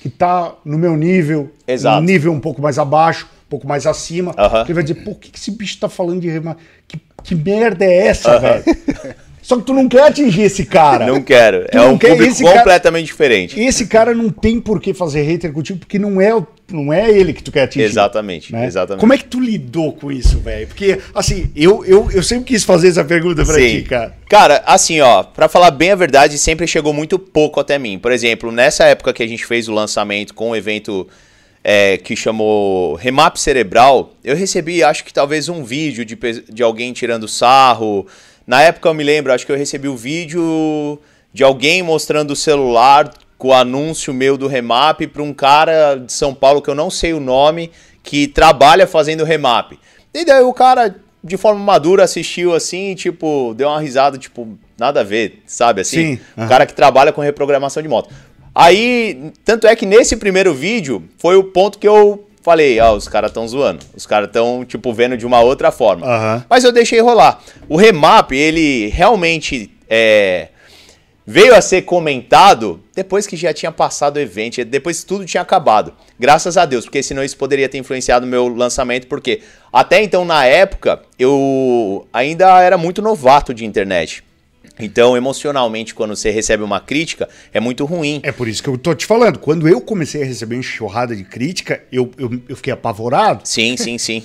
que tá no meu nível, Exato. um nível um pouco mais abaixo, um pouco mais acima. Aham. Que ele vai dizer, pô, o que, que esse bicho tá falando de rema? Que, que merda é essa, velho? Só que tu não quer atingir esse cara. Não quero. Tu É um quer público esse cara- completamente diferente. Esse cara não tem por que fazer hater contigo, porque não é não é ele que tu quer atingir. Exatamente, né? exatamente. Como é que tu lidou com isso, velho? Porque, assim, eu, eu, eu sempre quis fazer essa pergunta pra Sim. ti, cara. Cara, assim, ó, pra falar bem a verdade, sempre chegou muito pouco até mim. Por exemplo, nessa época que a gente fez o lançamento com o evento é, que chamou Remap Cerebral, eu recebi, acho que talvez um vídeo de, de alguém tirando sarro. Na época eu me lembro, acho que eu recebi o vídeo de alguém mostrando o celular com o anúncio meu do Remap pra um cara de São Paulo que eu não sei o nome, que trabalha fazendo Remap. E daí o cara, de forma madura, assistiu assim, tipo, deu uma risada, tipo, nada a ver, sabe assim? Sim, O aham. cara que trabalha com reprogramação de moto. Aí, tanto é que nesse primeiro vídeo foi o ponto que eu falei, ah, os caras estão zoando. Os caras estão, tipo, vendo de uma outra forma. Aham. Mas eu deixei rolar. O remap, ele realmente é, veio a ser comentado depois que já tinha passado o evento, depois que tudo tinha acabado. Graças a Deus, porque senão isso poderia ter influenciado o meu lançamento, porque até então, na época, eu ainda era muito novato de internet. Então, emocionalmente, quando você recebe uma crítica, é muito ruim. É por isso que eu tô te falando. Quando eu comecei a receber enxurrada de crítica, eu, eu, eu fiquei apavorado. Sim, sim, sim.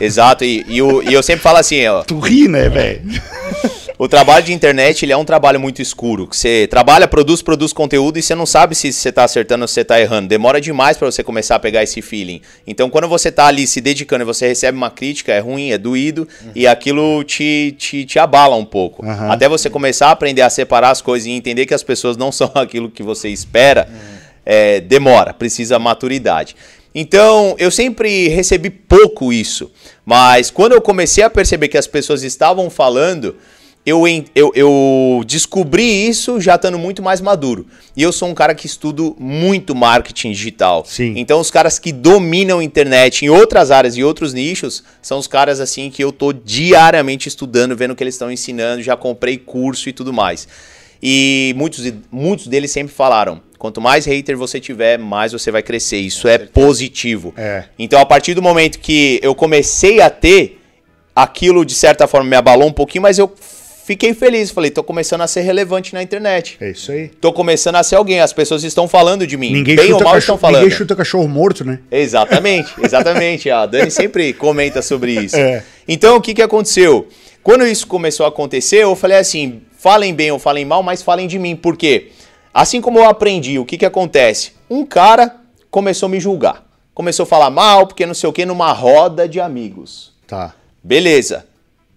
Exato, e, e, o- e eu sempre falo assim, ó, Tu ri, né, velho? O trabalho de internet ele é um trabalho muito escuro. que Você trabalha, produz, produz conteúdo e você não sabe se você está acertando ou se você está errando. Demora demais para você começar a pegar esse feeling. Então, quando você está ali se dedicando e você recebe uma crítica, é ruim, é doído e aquilo te, te, te abala um pouco. Aham. Até você começar a aprender a separar as coisas e entender que as pessoas não são aquilo que você espera, é, demora, precisa maturidade. Então, eu sempre recebi pouco isso, mas quando eu comecei a perceber que as pessoas estavam falando, eu, eu, eu descobri isso já estando muito mais maduro. E eu sou um cara que estudo muito marketing digital. Sim. Então, os caras que dominam a internet em outras áreas e outros nichos são os caras assim que eu tô diariamente estudando, vendo o que eles estão ensinando, já comprei curso e tudo mais. E muitos, muitos deles sempre falaram: quanto mais hater você tiver, mais você vai crescer. Isso é positivo. É. Então, a partir do momento que eu comecei a ter, aquilo de certa forma me abalou um pouquinho, mas eu fiquei feliz. Falei, tô começando a ser relevante na internet. É isso aí. Tô começando a ser alguém. As pessoas estão falando de mim. Ninguém, Bem ou chuta mal cachorro, estão falando. ninguém chuta cachorro morto, né? Exatamente, exatamente. A Dani sempre comenta sobre isso. É. Então, o que, que aconteceu? Quando isso começou a acontecer, eu falei assim: falem bem ou falem mal, mas falem de mim. Por quê? Assim como eu aprendi, o que, que acontece? Um cara começou a me julgar. Começou a falar mal, porque não sei o que, numa roda de amigos. Tá. Beleza.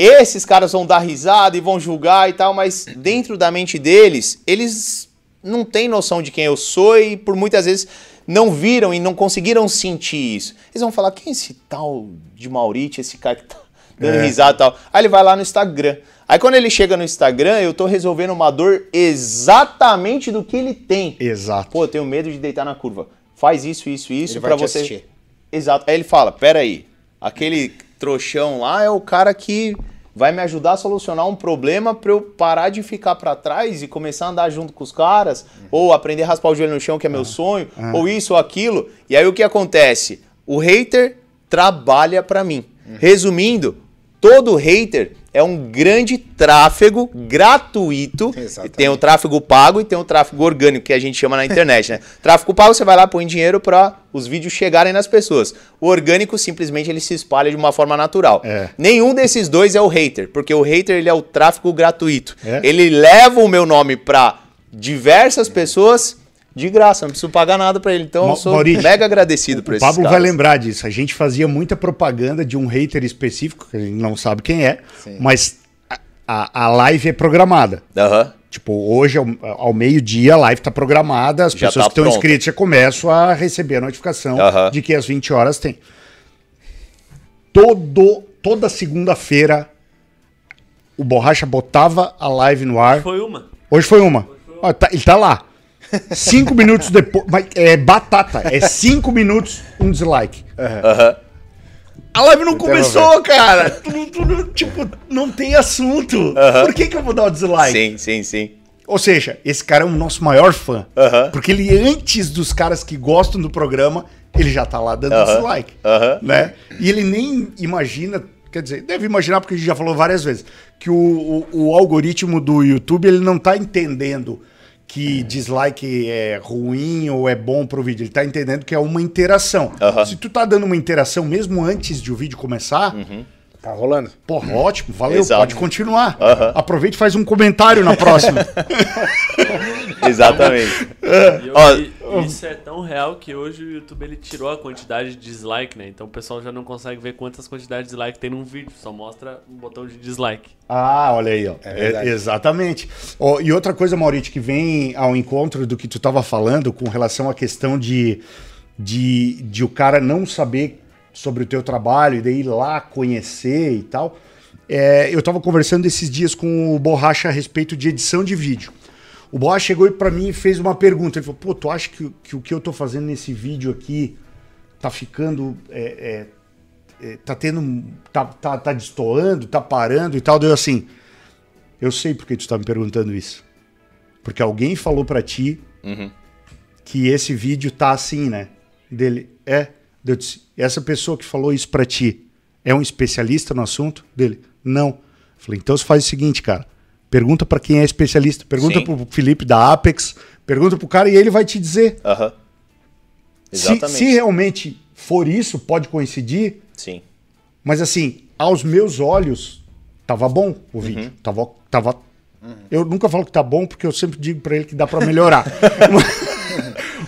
Esses caras vão dar risada e vão julgar e tal, mas dentro da mente deles, eles não têm noção de quem eu sou e por muitas vezes não viram e não conseguiram sentir isso. Eles vão falar: quem é esse tal de Maurício, esse cara que tá dando É. risada e tal? Aí ele vai lá no Instagram. Aí quando ele chega no Instagram, eu tô resolvendo uma dor exatamente do que ele tem. Exato. Pô, eu tenho medo de deitar na curva. Faz isso, isso, isso te você. assistir. Exato. Aí ele fala: Pera aí, aquele trouxão lá é o cara que vai me ajudar a solucionar um problema pra eu parar de ficar pra trás e começar a andar junto com os caras, ou aprender a raspar o joelho no chão, que é meu sonho, ou isso ou aquilo. E aí o que acontece? O hater trabalha pra mim. Resumindo, todo hater é um grande tráfego gratuito. Tem o tráfego pago e tem o tráfego orgânico, que a gente chama na internet, né? Tráfego pago, você vai lá, põe dinheiro para os vídeos chegarem nas pessoas. O orgânico, simplesmente, ele se espalha de uma forma natural. É. Nenhum desses dois é o hater, porque o hater, ele é o tráfego gratuito. É. Ele leva o meu nome para diversas pessoas de graça, não preciso pagar nada para ele. Então, Ma- eu sou Maurício, mega agradecido por O esses Pablo vai caras. lembrar disso. A gente fazia muita propaganda de um hater específico, que a gente não sabe quem é, mas a, a, a live é programada. Aham. Tipo, hoje ao, ao meio-dia a live tá programada, as Já pessoas tá que estão pronta. inscritas já começam a receber a notificação Aham. de que às 20 horas tem. Todo, toda segunda-feira o Borracha botava a live no ar. Foi uma. Hoje foi uma. Ó, tá- ele tá lá. Cinco minutos depois. É batata. É cinco minutos, um dislike. Aham. A live não começou, cara. Tu, tu não- tipo, não tem assunto. Por que, que eu vou dar o dislike? Sim, sim, sim. Ou seja, esse cara é o nosso maior fã. Aham. Porque ele, antes dos caras que gostam do programa, ele já tá lá dando Aham. dislike. Né? E ele nem imagina, quer dizer, deve imaginar porque a gente já falou várias vezes, que o, o, o algoritmo do YouTube ele não tá entendendo que dislike é ruim ou é bom pro vídeo. Ele tá entendendo que é uma interação. Aham. Se tu tá dando uma interação mesmo antes de o vídeo começar, Tá rolando. porra, ótimo, valeu, Exato. pode continuar. Aproveite e faz um comentário na próxima. Exatamente. Eu- Ó, e- isso é tão real que hoje o YouTube ele tirou a quantidade de dislike, né? Então o pessoal já não consegue ver quantas quantidades de dislike tem num vídeo, só mostra um botão de dislike. Ah, olha aí, ó. É, verdade. exatamente. Ó, e outra coisa, Maurício, que vem ao encontro do que tu estava falando com relação à questão de, de, de o cara não saber sobre o teu trabalho e daí ir lá conhecer e tal. É, eu estava conversando esses dias com o Borracha a respeito de edição de vídeo. O Borracha chegou para mim e fez uma pergunta. Ele falou, pô, tu acha que, que o que eu tô fazendo nesse vídeo aqui tá ficando... é, é, é, tá tendo. Tá, tá, tá destoando, tá parando e tal. Deu assim. Eu sei porque tu tá me perguntando isso. Porque alguém falou pra ti que esse vídeo tá assim, né? Dele. É. Eu disse, essa pessoa que falou isso pra ti é um especialista no assunto? Dele. Não. Eu falei, então você faz o seguinte, cara. Pergunta pra quem é especialista. Pergunta Sim. pro Felipe da Apex. Pergunta pro cara e ele vai te dizer. Aham. Se, Exatamente. se realmente for isso, pode coincidir. Sim. Mas assim, aos meus olhos, tava bom o vídeo. Uhum. Tava. tava... Eu nunca falo que tá bom, porque eu sempre digo pra ele que dá pra melhorar.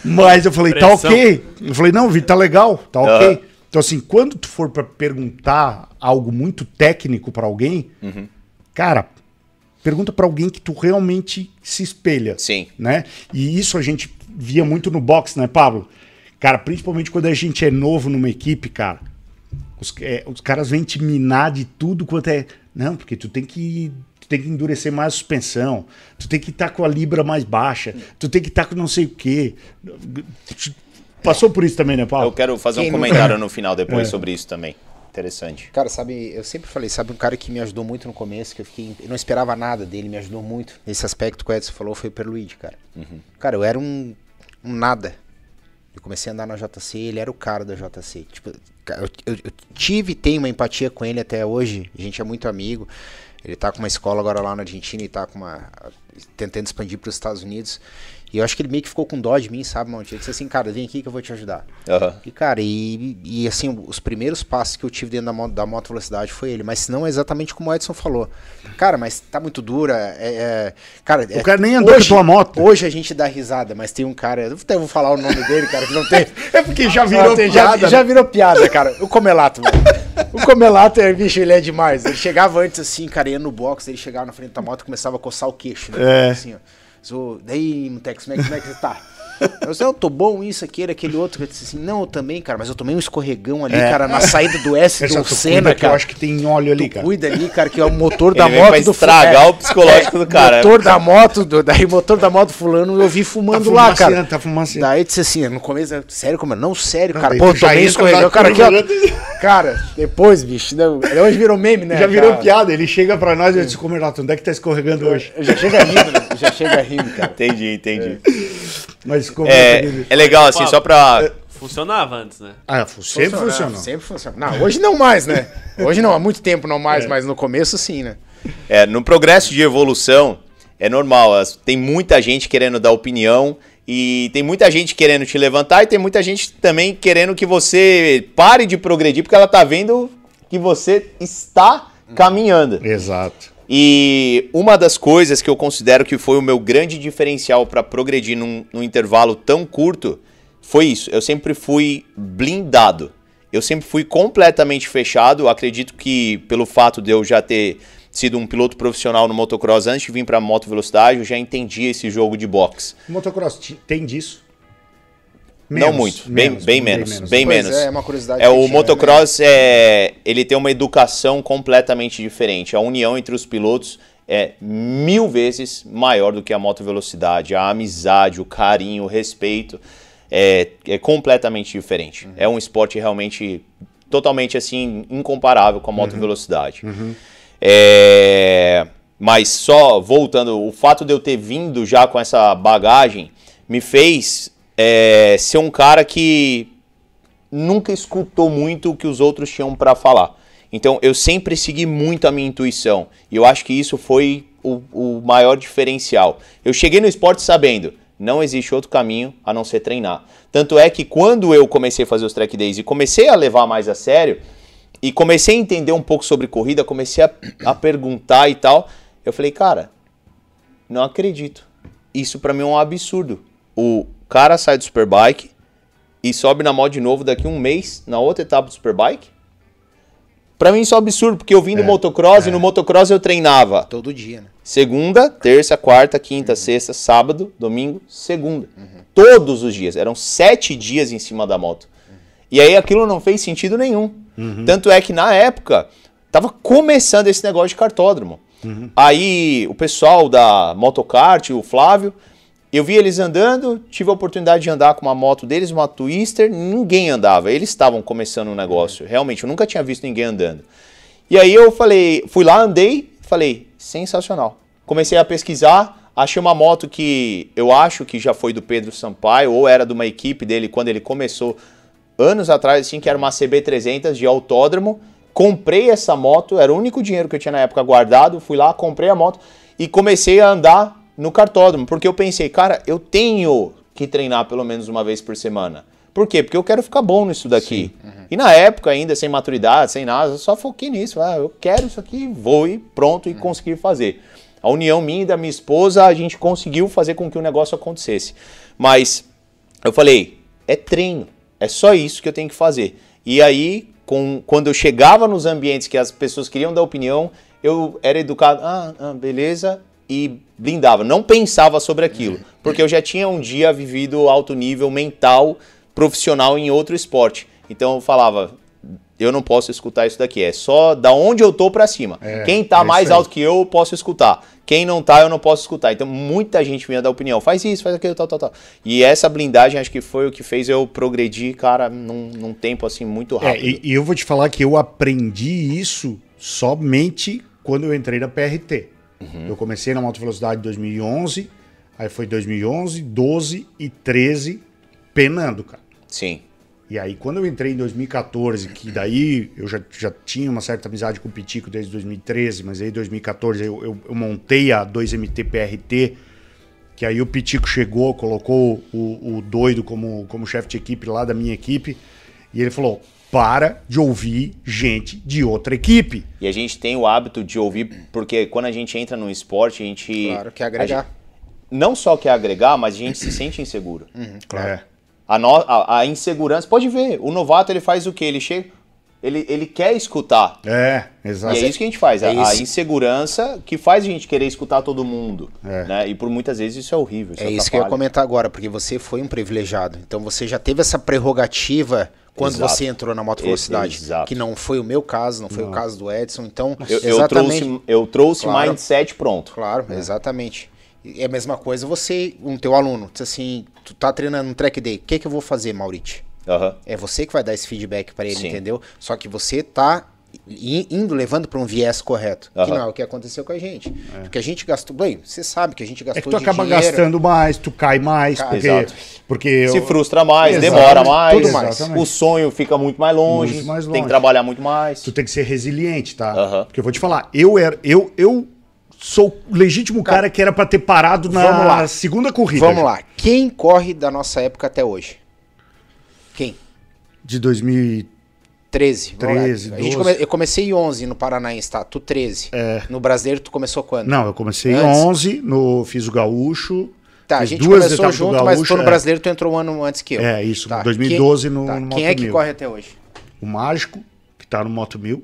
Mas eu falei, tá Pressão. ok. Eu falei, não, vídeo tá legal, tá ok. Aham. Então, assim, quando tu for pra perguntar algo muito técnico pra alguém, Uhum. cara, pergunta pra alguém que tu realmente se espelha Sim. né? E isso a gente via muito no boxe, né, Pablo? Cara, principalmente quando a gente é novo numa equipe, cara. Os, é, os caras vêm te minar de tudo quanto é. Não, porque tu tem que. Tu tem que endurecer mais a suspensão. Tu tem que estar com a libra mais baixa. Tu tem que estar com não sei o quê. Passou por isso também, né, Paulo? Eu quero fazer Quem um comentário no final depois É. sobre isso também. Interessante. Cara, sabe, eu sempre falei, sabe um cara que me ajudou muito no começo, que eu fiquei, eu não esperava nada dele, me ajudou muito nesse aspecto que o Edson falou, foi o Perluigi, cara. Cara, eu era um, um nada. Eu comecei a andar na JC, ele era o cara da JC. Tipo, eu, eu- eu tive e tenho uma empatia com ele até hoje, a gente é muito amigo. Ele tá com uma escola agora lá na Argentina e tá com uma. tentando expandir para os Estados Unidos. E eu acho que ele meio que ficou com dó de mim, sabe, Monte? Ele disse assim, cara, vem aqui que eu vou te ajudar. Aham. E, cara, e, e assim, os primeiros passos que eu tive dentro da moto, da moto velocidade foi ele, mas não é exatamente como o Edson falou. Cara, mas tá muito dura. É, é- cara, O cara nem andou com a tua moto. Hoje a gente dá risada, mas tem um cara, eu até vou falar o nome dele, cara, que não tem. É porque já virou tem- já, piada. já virou piada, cara. O Comelato, mano. O Comelato, é, bicho, ele é demais. Ele chegava antes assim, cara, ia no box, ele chegava na frente da moto e começava a coçar o queixo, né? É. Assim, ó. Sou, daí, Mutex, como é, como é que você tá? Eu disse, eu tô bom, isso, aquele, aquele outro. Eu disse assim, não, eu também, cara, mas eu tomei um escorregão ali, É. cara, na saída do S do tu Senna, que eu cara. acho que tem óleo ali, Tu cara. cuida ali, cara, que é o motor da Ele moto pra do estragar fu- o psicológico do cara. Motor da moto, do, daí motor da moto fulano, eu vi fumando Tá lá, cara. tá fumaciando. Daí eu disse assim, no começo, sério, como? Não, sério, Não, cara. daí Pô, tu tomei entra escorregão, cara, aqui, ó. curva. Cara, depois, bicho, não, hoje virou meme, né? Já virou cara? piada. Ele chega pra nós e eu disse, como onde é que tá escorregando hoje? Já chega rindo, né? Já chega rindo, cara. Entendi, entendi. Mas como É, é legal, assim, só pra. Funcionava antes, né? Ah, sempre Funciona, funcionou. Sempre funciona. Não, hoje não mais, né? Hoje não, há muito tempo não mais, mas no começo sim, né? É, no progresso de evolução, é normal. Tem muita gente querendo dar opinião e tem muita gente querendo te levantar e tem muita gente também querendo que você pare de progredir porque ela tá vendo que você está caminhando. Exato. E uma das coisas que eu considero que foi o meu grande diferencial para progredir num, num intervalo tão curto foi isso. Eu sempre fui blindado. Eu sempre fui completamente fechado. Acredito que pelo fato de eu já ter sido um piloto profissional no motocross antes de vir para moto velocidade, eu já entendia esse jogo de boxe. Motocross ti- tem disso? Não Menos, muito, bem, bem menos, bem Pois menos. é, é uma curiosidade É o tinha, motocross é, ele tem uma educação completamente diferente. A união entre os pilotos é mil vezes maior do que a moto velocidade. A amizade, o carinho, o respeito é, é completamente diferente. É um esporte realmente totalmente assim incomparável com a moto velocidade. É, mas só voltando, o fato de eu ter vindo já com essa bagagem me fez é, ser um cara que nunca escutou muito o que os outros tinham para falar. Então eu sempre segui muito a minha intuição. E eu acho que isso foi o, o maior diferencial. Eu cheguei no esporte sabendo, não existe outro caminho a não ser treinar. Tanto é que quando eu comecei a fazer os track days e comecei a levar mais a sério, e comecei a entender um pouco sobre corrida, comecei a, a perguntar e tal, eu falei, cara, não acredito. Isso pra mim é um absurdo. O cara sai do Superbike e sobe na moto de novo daqui um mês, na outra etapa do Superbike. Pra mim isso é um absurdo, porque eu vim do motocross e no motocross eu treinava Todo dia, né? segunda, terça, quarta, quinta, sexta, sábado, domingo, segunda. Todos os dias. Eram sete dias em cima da moto. E aí aquilo não fez sentido nenhum. Tanto é que na época tava começando esse negócio de cartódromo. Aí o pessoal da Motocart, o Flávio, eu vi eles andando, tive a oportunidade de andar com uma moto deles, uma Twister, ninguém andava. Eles estavam começando o negócio. Realmente, eu nunca tinha visto ninguém andando. E aí eu falei, fui lá, andei, falei, sensacional. Comecei a pesquisar, achei uma moto que eu acho que já foi do Pedro Sampaio, ou era de uma equipe dele quando ele começou anos atrás, assim, que era uma CB300 de autódromo. Comprei essa moto, era o único dinheiro que eu tinha na época guardado. Fui lá, comprei a moto e comecei a andar no cartódromo, porque eu pensei, cara, eu tenho que treinar pelo menos uma vez por semana. Por quê? Porque eu quero ficar bom nisso daqui. E na época, ainda sem maturidade, sem nada, eu só foquei nisso. Ah, eu quero isso aqui, vou e pronto e conseguir fazer. A união minha e da minha esposa, a gente conseguiu fazer com que o negócio acontecesse. Mas eu falei, é treino, é só isso que eu tenho que fazer. E aí, com, quando eu chegava nos ambientes que as pessoas queriam dar opinião, eu era educado, ah, ah, beleza, e blindava. Não pensava sobre aquilo, porque eu já tinha um dia vivido alto nível mental, profissional em outro esporte. Então eu falava, eu não posso escutar isso daqui, é só da onde eu tô pra cima. É, Quem tá é mais alto que eu, eu posso escutar. Quem não tá, eu não posso escutar. Então muita gente vinha dar opinião, faz isso, faz aquilo, tal, tal, tal. E essa blindagem acho que foi o que fez eu progredir, cara, num, num tempo assim muito É, rápido. e, e eu vou te falar que eu aprendi isso somente quando eu entrei na PRT. Uhum. Eu comecei na Moto Velocidade em 2011, aí foi 2011, 12 e 13 penando, cara. Sim. E aí, quando eu entrei em 2014, que daí eu já, já tinha uma certa amizade com o Pitico desde 2013, mas aí em 2014 eu, eu, eu montei a 2MT PRT, que aí o Pitico chegou, colocou o, o doido como, como chefe de equipe lá da minha equipe, e ele falou: para de ouvir gente de outra equipe. E a gente tem o hábito de ouvir, porque quando a gente entra no esporte, a gente. Claro, quer agregar. gente não só quer agregar, mas a gente se sente inseguro. É. A, no- a- a insegurança, pode ver, o novato ele faz o quê? Ele chega. Ele, ele quer escutar. É, exato. E é isso que a gente faz. É a, a isso. insegurança que faz a gente querer escutar todo mundo. É. Né? E por muitas vezes isso é horrível. É isso que eu ia comentar agora, porque você foi um privilegiado. Então você já teve essa prerrogativa quando Exato. você entrou na moto velocidade. Exato. Que não foi o meu caso, não foi o caso do Edson. Então, Eu, eu exatamente. trouxe, eu trouxe Claro. mindset pronto. Claro, exatamente. E é a mesma coisa você, um teu aluno, diz assim, tu tá treinando um track day, o que que eu vou fazer, Maurício? Aham. É você que vai dar esse feedback pra ele, Sim. entendeu? Só que você tá indo levando pra um viés correto, que Aham. não é o que aconteceu com a gente. Porque a gente gastou, bem, você sabe que a gente gastou É que tu acaba dinheiro. gastando mais, tu cai mais, Cai. porque. Exato. porque Se eu- frustra mais, Exato. demora mais, Tudo mais. Exatamente. o sonho fica muito mais longe, Muito mais tem longe. que trabalhar muito mais. Tu tem que ser resiliente, tá? Aham. Porque eu vou te falar, eu era, eu, eu sou o legítimo cara, que era pra ter parado na Vamos lá. segunda corrida. Vamos lá. Quem corre da nossa época até hoje? Quem? De 2000 13. vamos lá. 13, A gente 12. come- Eu comecei em 11 no Paranaense, tá? Tu 13. É. No Brasileiro tu começou quando? Não, eu comecei em Antes. 11, no fiz o gaúcho. Tá, a gente começou junto, mas gaúcho, tu no é. Brasileiro tu entrou um ano antes que eu. É, isso, Tá. 2012 no- tá. no Quem Moto é que Mil. corre até hoje? O Mágico, que tá no Moto 1000.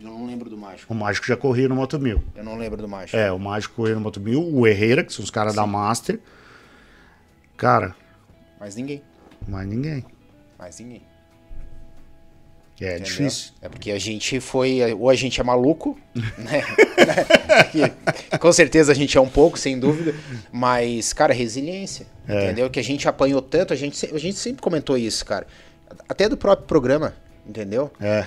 Eu não lembro do Mágico. O Mágico já corria no Moto 1000. Eu não lembro do Mágico. É, o Mágico corria no Moto 1000. O Herrera, que são os caras da Master. Cara, Mas ninguém. mais ninguém. Mais ninguém. É entendeu? difícil. É porque a gente foi. Ou a gente é maluco, né? Que, com certeza a gente é um pouco, sem dúvida. Mas, cara, resiliência. É. Entendeu? Que a gente apanhou tanto, a gente, a gente sempre comentou isso, cara. Até do próprio programa, entendeu? É.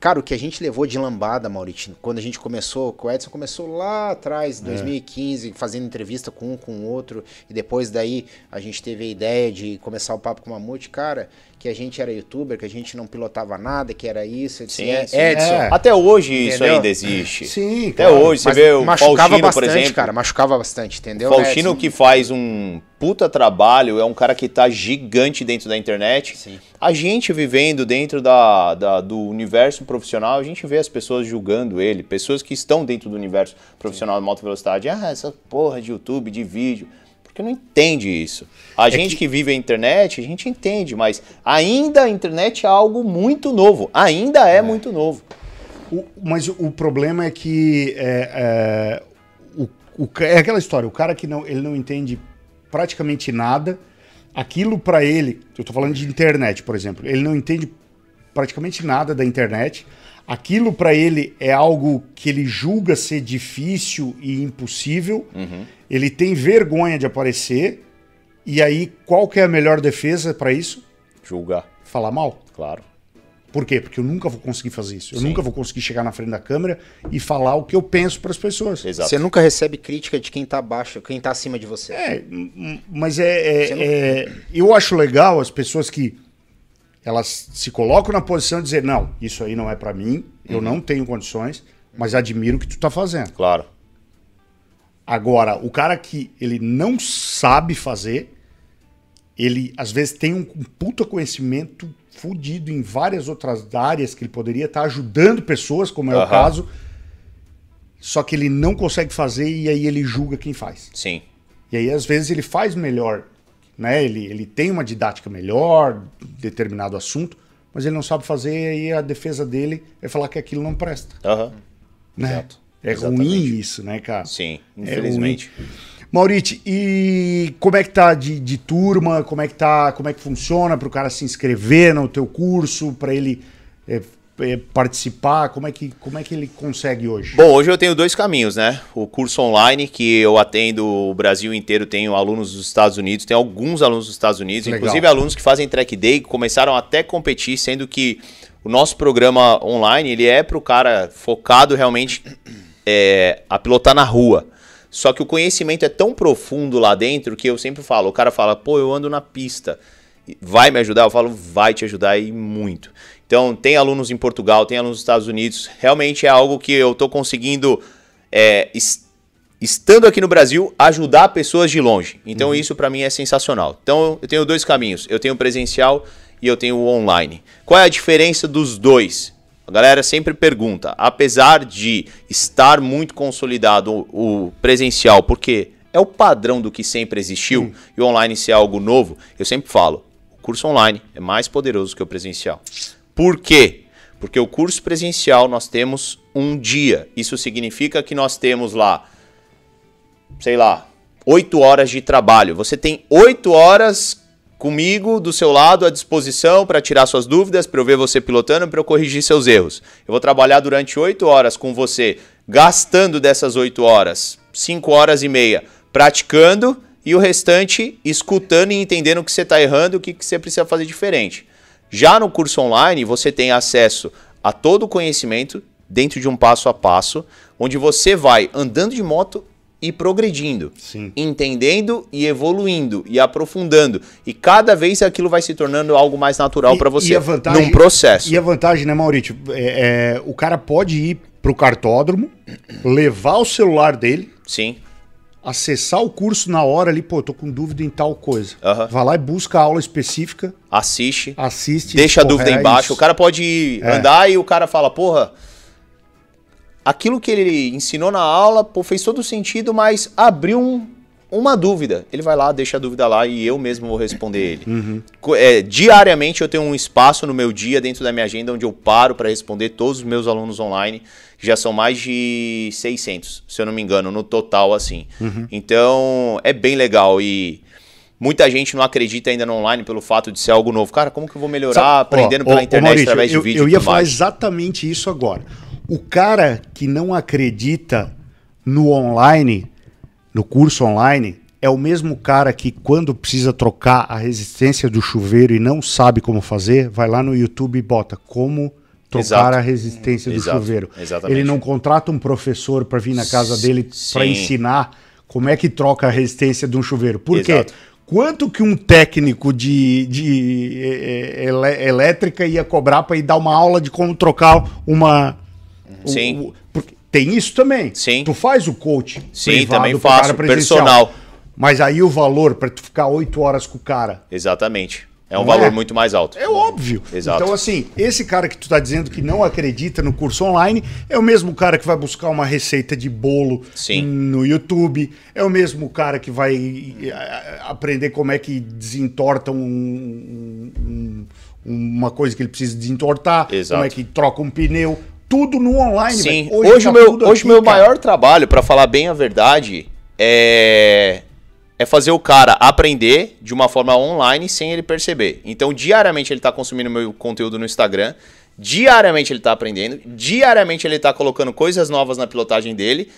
Cara, o que a gente levou de lambada, Maurício, quando a gente começou, o Edson começou lá atrás, em 2015, fazendo entrevista com um, com o outro, e depois daí a gente teve a ideia de começar o papo com o Mamute, cara, que a gente era youtuber, que a gente não pilotava nada, que era isso, disse, Sim, "É, sim. Edson, É. Até hoje isso Entendeu? ainda existe. Sim, Até claro. hoje, você mas vê o machucava Faustino, bastante, por exemplo. cara, machucava bastante, entendeu? Faustino Edson? que faz um puta trabalho, é um cara que tá gigante dentro da internet. Sim. A gente vivendo dentro da, da- do universo profissional, a gente vê as pessoas julgando ele, pessoas que estão dentro do universo profissional de alta velocidade. Ah, essa porra de YouTube, de vídeo. Porque não entende isso. A gente que... vive a internet, a gente entende, mas ainda a internet é algo muito novo. Ainda é, muito novo. O- mas o problema é que é, é, o, o é aquela história, o cara que não, ele não entende praticamente nada, aquilo pra ele, eu tô falando de internet, por exemplo, ele não entende praticamente nada da internet, aquilo pra ele é algo que ele julga ser difícil e impossível, ele tem vergonha de aparecer, e aí qual que é a melhor defesa pra isso? Julgar, Falar mal. claro. Por quê? Porque eu nunca vou conseguir fazer isso. Eu Sim. nunca vou conseguir chegar na frente da câmera e falar o que eu penso para as pessoas. Exato. Você nunca recebe crítica de quem tá abaixo, quem tá acima de você. É, mas é, é- Você não- é- eu acho legal as pessoas que elas se colocam na posição de dizer não, isso aí não é para mim, eu não tenho condições, mas admiro o que tu tá fazendo. Claro. Agora, o cara que ele não sabe fazer, ele às vezes tem um, um puta conhecimento fudido em várias outras áreas que ele poderia estar ajudando pessoas, como é o caso, só que ele não consegue fazer e aí ele julga quem faz. Sim. E aí às vezes ele faz melhor, né? Ele, ele tem uma didática melhor, determinado assunto, mas ele não sabe fazer e aí a defesa dele é falar que aquilo não presta, Aham. né? Exato. É Exatamente. ruim isso, né, cara? Sim, É infelizmente. Maurício, e como é que tá de, de turma? Como é que tá? Como é que funciona para o cara se inscrever no teu curso, para ele é, é, participar? Como é que como é que ele consegue hoje? Bom, hoje eu tenho dois caminhos, né? O curso online, que eu atendo o Brasil inteiro, tenho alunos dos Estados Unidos, tem alguns alunos dos Estados Unidos, Legal. inclusive alunos que fazem track day, que começaram até a competir, sendo que o nosso programa online, ele é para o cara focado realmente é, a pilotar na rua. Só que o conhecimento é tão profundo lá dentro que eu sempre falo, o cara fala, pô, eu ando na pista, vai me ajudar? Eu falo, vai te ajudar e muito. Então, tem alunos em Portugal, tem alunos nos Estados Unidos, realmente é algo que eu tô conseguindo, é, es- estando aqui no Brasil, ajudar pessoas de longe. Então, isso para mim é sensacional. Então, eu tenho dois caminhos, eu tenho o presencial e eu tenho o online. Qual é a diferença dos dois? A galera sempre pergunta, apesar de estar muito consolidado o, o presencial, porque é o padrão do que sempre existiu e o online ser algo novo, eu sempre falo, o curso online é mais poderoso que o presencial. Por quê? Porque o curso presencial nós temos um dia. Isso significa que nós temos lá, sei lá, oito horas de trabalho. Você tem oito horas comigo do seu lado à disposição para tirar suas dúvidas, para eu ver você pilotando, para eu corrigir seus erros. Eu vou trabalhar durante oito horas com você, gastando dessas oito horas cinco horas e meia praticando e o restante escutando e entendendo o que você está errando, o que, que você precisa fazer diferente. Já no curso online, você tem acesso a todo o conhecimento dentro de um passo a passo, onde você vai andando de moto e progredindo, Sim. entendendo e evoluindo e aprofundando. E cada vez aquilo vai se tornando algo mais natural para você, e vantagem- num processo. E a vantagem, né, Maurício? É, é, o cara pode ir pro cartódromo, levar o celular dele, Sim, acessar o curso na hora ali, pô, tô com dúvida em tal coisa. Aham. Vai lá e busca a aula específica, assiste, assiste. deixa a dúvida é embaixo. isso. O cara pode É. andar e o cara fala, porra, aquilo que ele ensinou na aula pô, fez todo sentido, mas abriu um- uma dúvida. Ele vai lá, deixa a dúvida lá e eu mesmo vou responder ele. Uhum. É, diariamente eu tenho um espaço no meu dia, dentro da minha agenda, onde eu paro para responder todos os meus alunos online, já são mais de 600, se eu não me engano, no total, assim. Uhum. Então, é bem legal e... Muita gente não acredita ainda no online pelo fato de ser algo novo. Cara, como que eu vou melhorar Sabe- aprendendo ó, pela ó, internet Maurício, através de eu, vídeo? Eu ia falar mais? exatamente isso agora. O cara que não acredita no online, no curso online, é o mesmo cara que quando precisa trocar a resistência do chuveiro e não sabe como fazer, vai lá no YouTube e bota como trocar Exato. a resistência do Exato, chuveiro. exatamente. Ele não contrata um professor para vir na casa dele para ensinar como é que troca a resistência de um chuveiro. Por quê? Exato. Quanto que um técnico de, de elé- elétrica ia cobrar para ir dar uma aula de como trocar uma. Sim. o- tem isso também. Sim. Tu faz o coaching. Sim, também faço, personal. Mas aí o valor para tu ficar oito horas com o cara Exatamente. É um Não valor é? muito mais alto. é óbvio. Exato. Então, assim, esse cara que tu tá dizendo que não acredita no curso online é o mesmo cara que vai buscar uma receita de bolo Sim. no YouTube, é o mesmo cara que vai eh, aprender como é que desentorta um- um- uma coisa que ele precisa desentortar, Exato. como é que troca um pneu. Tudo no online. Sim, velho. hoje, tá o meu, hoje aqui, meu cara. maior trabalho, pra falar bem a verdade, é, é fazer o cara aprender de uma forma online sem ele perceber. Então, diariamente ele tá consumindo meu conteúdo no Instagram, diariamente ele tá aprendendo, diariamente ele tá colocando coisas novas na pilotagem dele,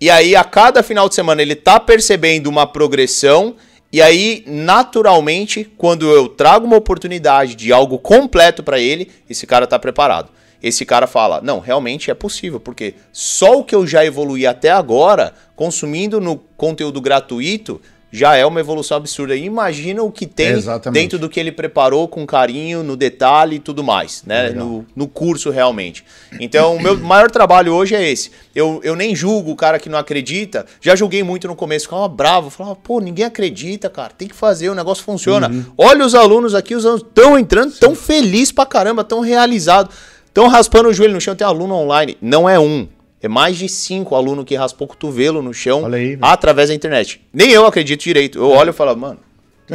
e aí a cada final de semana ele tá percebendo uma progressão, e aí, naturalmente, quando eu trago uma oportunidade de algo completo pra ele, esse cara tá preparado esse cara fala: não, realmente é possível, porque só o que eu já evoluí até agora, consumindo no conteúdo gratuito, já é uma evolução absurda. Imagina o que tem Exatamente. dentro do que ele preparou com carinho, no detalhe e tudo mais, né? No, no curso realmente. Então, o meu maior trabalho hoje é esse. Eu, eu nem julgo o cara que não acredita. Já julguei muito no começo, ficava bravo, falava, pô, ninguém acredita, cara, tem que fazer, o negócio funciona. Olha os alunos aqui, os alunos estão entrando, tão felizes pra caramba, tão realizados. Estão raspando o joelho no chão, tem aluno online. Não é um. É mais de cinco alunos que raspou o cotovelo no chão aí, através da internet. Nem eu acredito direito. Eu olho e falo, mano,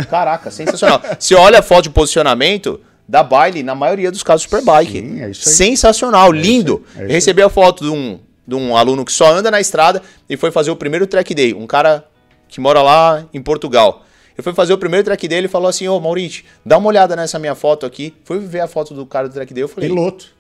caraca, sensacional. Você olha a foto de posicionamento da baile, na maioria dos casos, Superbike. Sim, é isso aí. Sensacional, lindo. aí, é isso recebi a foto de um, de um aluno que só anda na estrada e foi fazer o primeiro track day. Um cara que mora lá em Portugal. Ele foi fazer o primeiro track day e falou assim: Ô Maurício, dá uma olhada nessa minha foto aqui. Fui ver a foto do cara do track day. Eu falei: Piloto.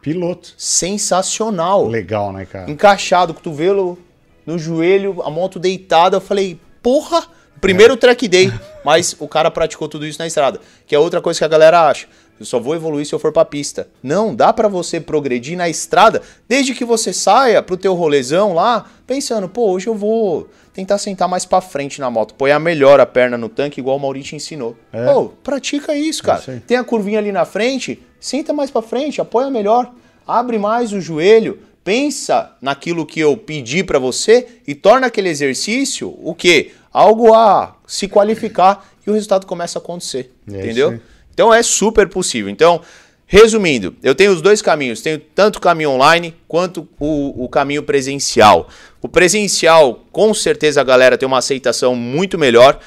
Piloto. sensacional. Legal, né, cara? Encaixado, cotovelo no joelho, a moto deitada. Eu falei: porra, primeiro track day. Mas o cara praticou tudo isso na estrada. Que é outra coisa que a galera acha. Eu só vou evoluir se eu for pra pista. Não, dá pra você progredir na estrada, desde que você saia pro teu rolezão lá, pensando, pô, hoje eu vou tentar sentar mais pra frente na moto, apoiar melhor a perna no tanque, igual o Maurício ensinou. É. Pô, pratica isso, cara. isso aí. Tem a curvinha ali na frente, senta mais pra frente, apoia melhor, abre mais o joelho, pensa naquilo que eu pedi pra você e torna aquele exercício o quê? Algo a se qualificar e o resultado começa a acontecer, É entendeu? Então é super possível. Então, resumindo, eu tenho os dois caminhos. Tenho tanto o caminho online quanto o, o caminho presencial. O presencial, com certeza a galera tem uma aceitação muito melhor.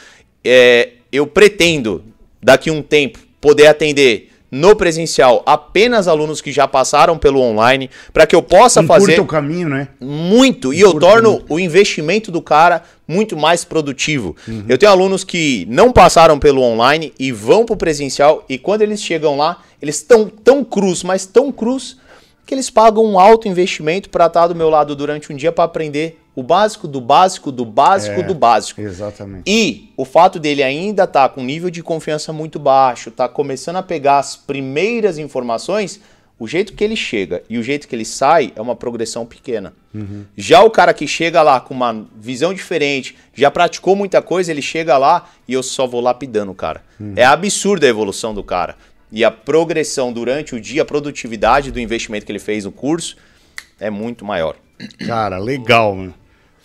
É, eu pretendo, daqui a um tempo, poder atender no presencial apenas alunos que já passaram pelo online, para que eu possa Encurta fazer o caminho, né? muito e eu torno o investimento do cara muito mais produtivo. Eu tenho alunos que não passaram pelo online e vão pro presencial e quando eles chegam lá, eles estão tão cruz, mas tão cruz que eles pagam um alto investimento para estar do meu lado durante um dia para aprender o básico do básico do básico É, do básico. Exatamente. E o fato dele ainda estar com um nível de confiança muito baixo, tá começando a pegar as primeiras informações, o jeito que ele chega e o jeito que ele sai é uma progressão pequena. Já o cara que chega lá com uma visão diferente, já praticou muita coisa, ele chega lá e eu só vou lapidando o cara. É absurda a evolução do cara. E a progressão durante o dia, a produtividade do investimento que ele fez no curso é muito maior. Cara, legal, mano.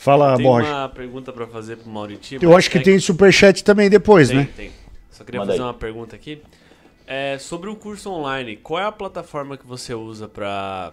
Fala, Tem Borja. uma pergunta pra fazer pro Mauriti. Eu acho que é tem superchat também depois, Tem, né? tem. Só queria Manda fazer aí. uma pergunta aqui. É, sobre o curso online, qual é a plataforma que você usa pra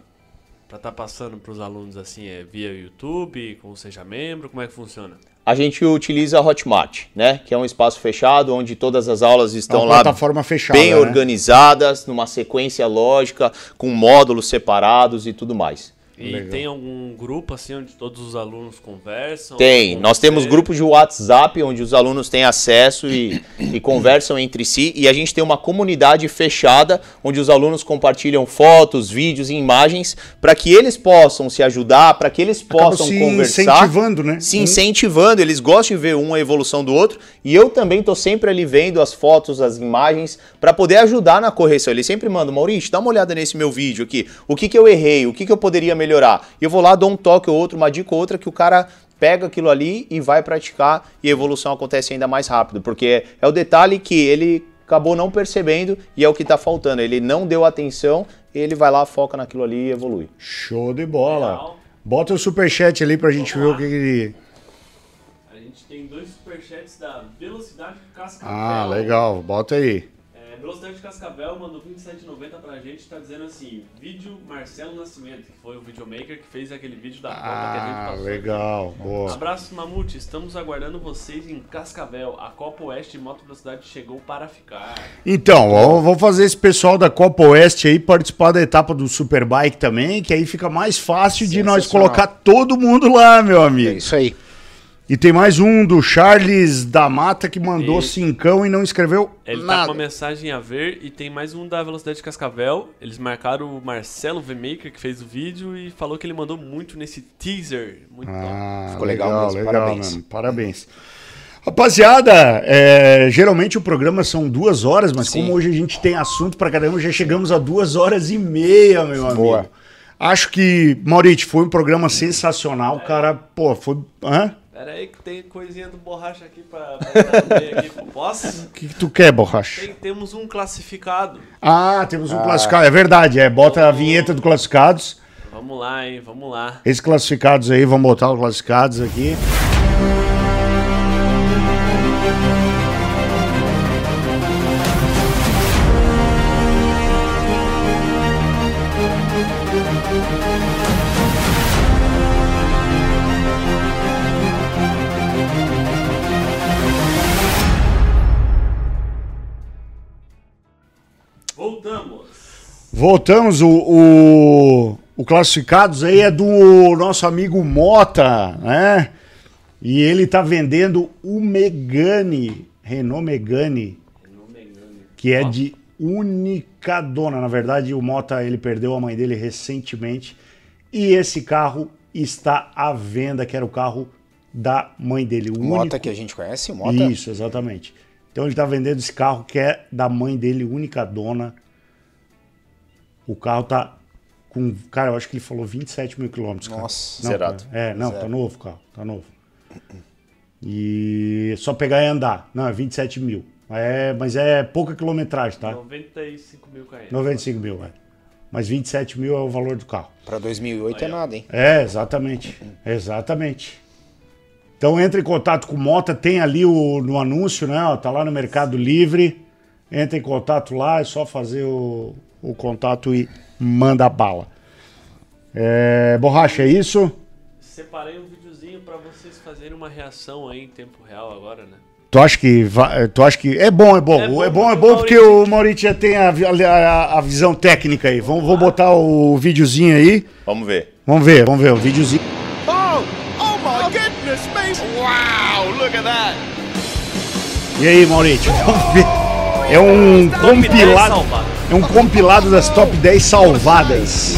estar tá passando pros alunos assim? É via YouTube, como seja membro? Como é que funciona? A gente utiliza a Hotmart, né? Que é um espaço fechado onde todas as aulas É estão uma lá plataforma fechada. bem né? organizadas, numa sequência lógica, com módulos separados e tudo mais. E Legal. tem algum grupo assim onde todos os alunos conversam? Tem, nós temos você? grupos de WhatsApp onde os alunos têm acesso e, e conversam entre si, e a gente tem uma comunidade fechada onde os alunos compartilham fotos, vídeos e imagens para que eles possam se ajudar, para que eles possam se conversar. incentivando, né? Se incentivando, eles gostam de ver um a evolução do outro, e eu também tô sempre ali vendo as fotos, as imagens, para poder ajudar na correção. Eles sempre mandam, Maurício, dá uma olhada nesse meu vídeo aqui, o que que eu errei, o que que eu poderia melhorar. E eu vou lá, dou um toque ou outro, uma dica ou outra, que o cara pega aquilo ali e vai praticar, e a evolução acontece ainda mais rápido, porque é o detalhe que ele acabou não percebendo e é o que tá faltando. Ele não deu atenção, ele vai lá, foca naquilo ali e evolui. Show de bola. Legal. Bota o superchat ali pra gente ver o que que... A gente tem dois superchats da Velocidade Cascavel. Ah, legal. Bota aí. É, Velocidade Cascavel mandou 27,90 pra gente, tá dizendo assim, vídeo Marcelo Nascimento, que foi o videomaker que fez aquele vídeo da Copa que a gente Ah, passou. legal. Boa. Abraço, Mamute. Estamos aguardando vocês em Cascavel. A Copa Oeste Moto Velocidade chegou para ficar. Então, vou fazer esse pessoal da Copa Oeste aí participar da etapa do Superbike também, que aí fica mais fácil de nós colocar todo mundo lá, meu É amigo. isso aí. E tem mais um do Charles da Mata que mandou E- cincão e não escreveu Ele tá nada. com uma mensagem a ver e tem mais um da Velocidade Cascavel. Eles marcaram o Marcelo VMaker que fez o vídeo e falou que ele mandou muito nesse teaser. Muito. Ah, Ficou legal mesmo, parabéns. mano, parabéns. Rapaziada, é, geralmente o programa são duas horas, mas Sim. como hoje a gente tem assunto pra caramba, já chegamos a duas horas e meia, meu amigo. Boa. Acho que, Maurício, foi um programa sensacional, cara. Pô, foi. Hã? Pera aí que tem coisinha do borracha aqui pra meio aqui. Posso? O que, que tu quer, borracha? Tem- temos um classificado. Ah, temos um classificado. É verdade, é. Bota a vinheta do classificados. Vamos lá, hein? Vamos lá. Esses classificados aí, vamos botar os classificados aqui. Voltamos, o, o, o classificados aí é do nosso amigo Mota, né? E ele tá vendendo o Megane, Renault Megane, que é de única dona. Na verdade, o Mota ele perdeu a mãe dele recentemente e esse carro está à venda, que era o carro da mãe dele. O Mota único... que a gente conhece, o Mota. Isso, exatamente. Então ele tá vendendo esse carro que é da mãe dele, única dona. O carro tá com. Cara, eu acho que ele falou 27 mil quilômetros. cara. Nossa, Não, zerado. É, não, Zero. tá novo o carro, tá novo. E só pegar e andar. Não, é 27 mil. É, mas é pouca quilometragem, tá? 95 mil km. 95 mil, é. Mas 27 mil é o valor do carro. Pra 2008 é nada, hein? É, exatamente. Exatamente. Então entre em contato com o Mota, tem ali o, no anúncio, né? ó, tá lá no Mercado Livre. Entra em contato lá, é só fazer o, o contato e manda bala. É, borracha, é isso? Separei um videozinho pra vocês fazerem uma reação aí em tempo real agora, né? Tu acha que vai, tu acha que é bom, é bom, É é bom bom, é bom, porque o Maurício já tem a, a, a visão técnica aí. Vamos, vou botar o videozinho aí. Vamos ver. Vamos ver, vamos ver o videozinho. Oh! Oh my goodness me! Wow! Look at that! E aí, Maurício? Vamos ver. É um Top 10 compilado. É um compilado das top 10 salvadas.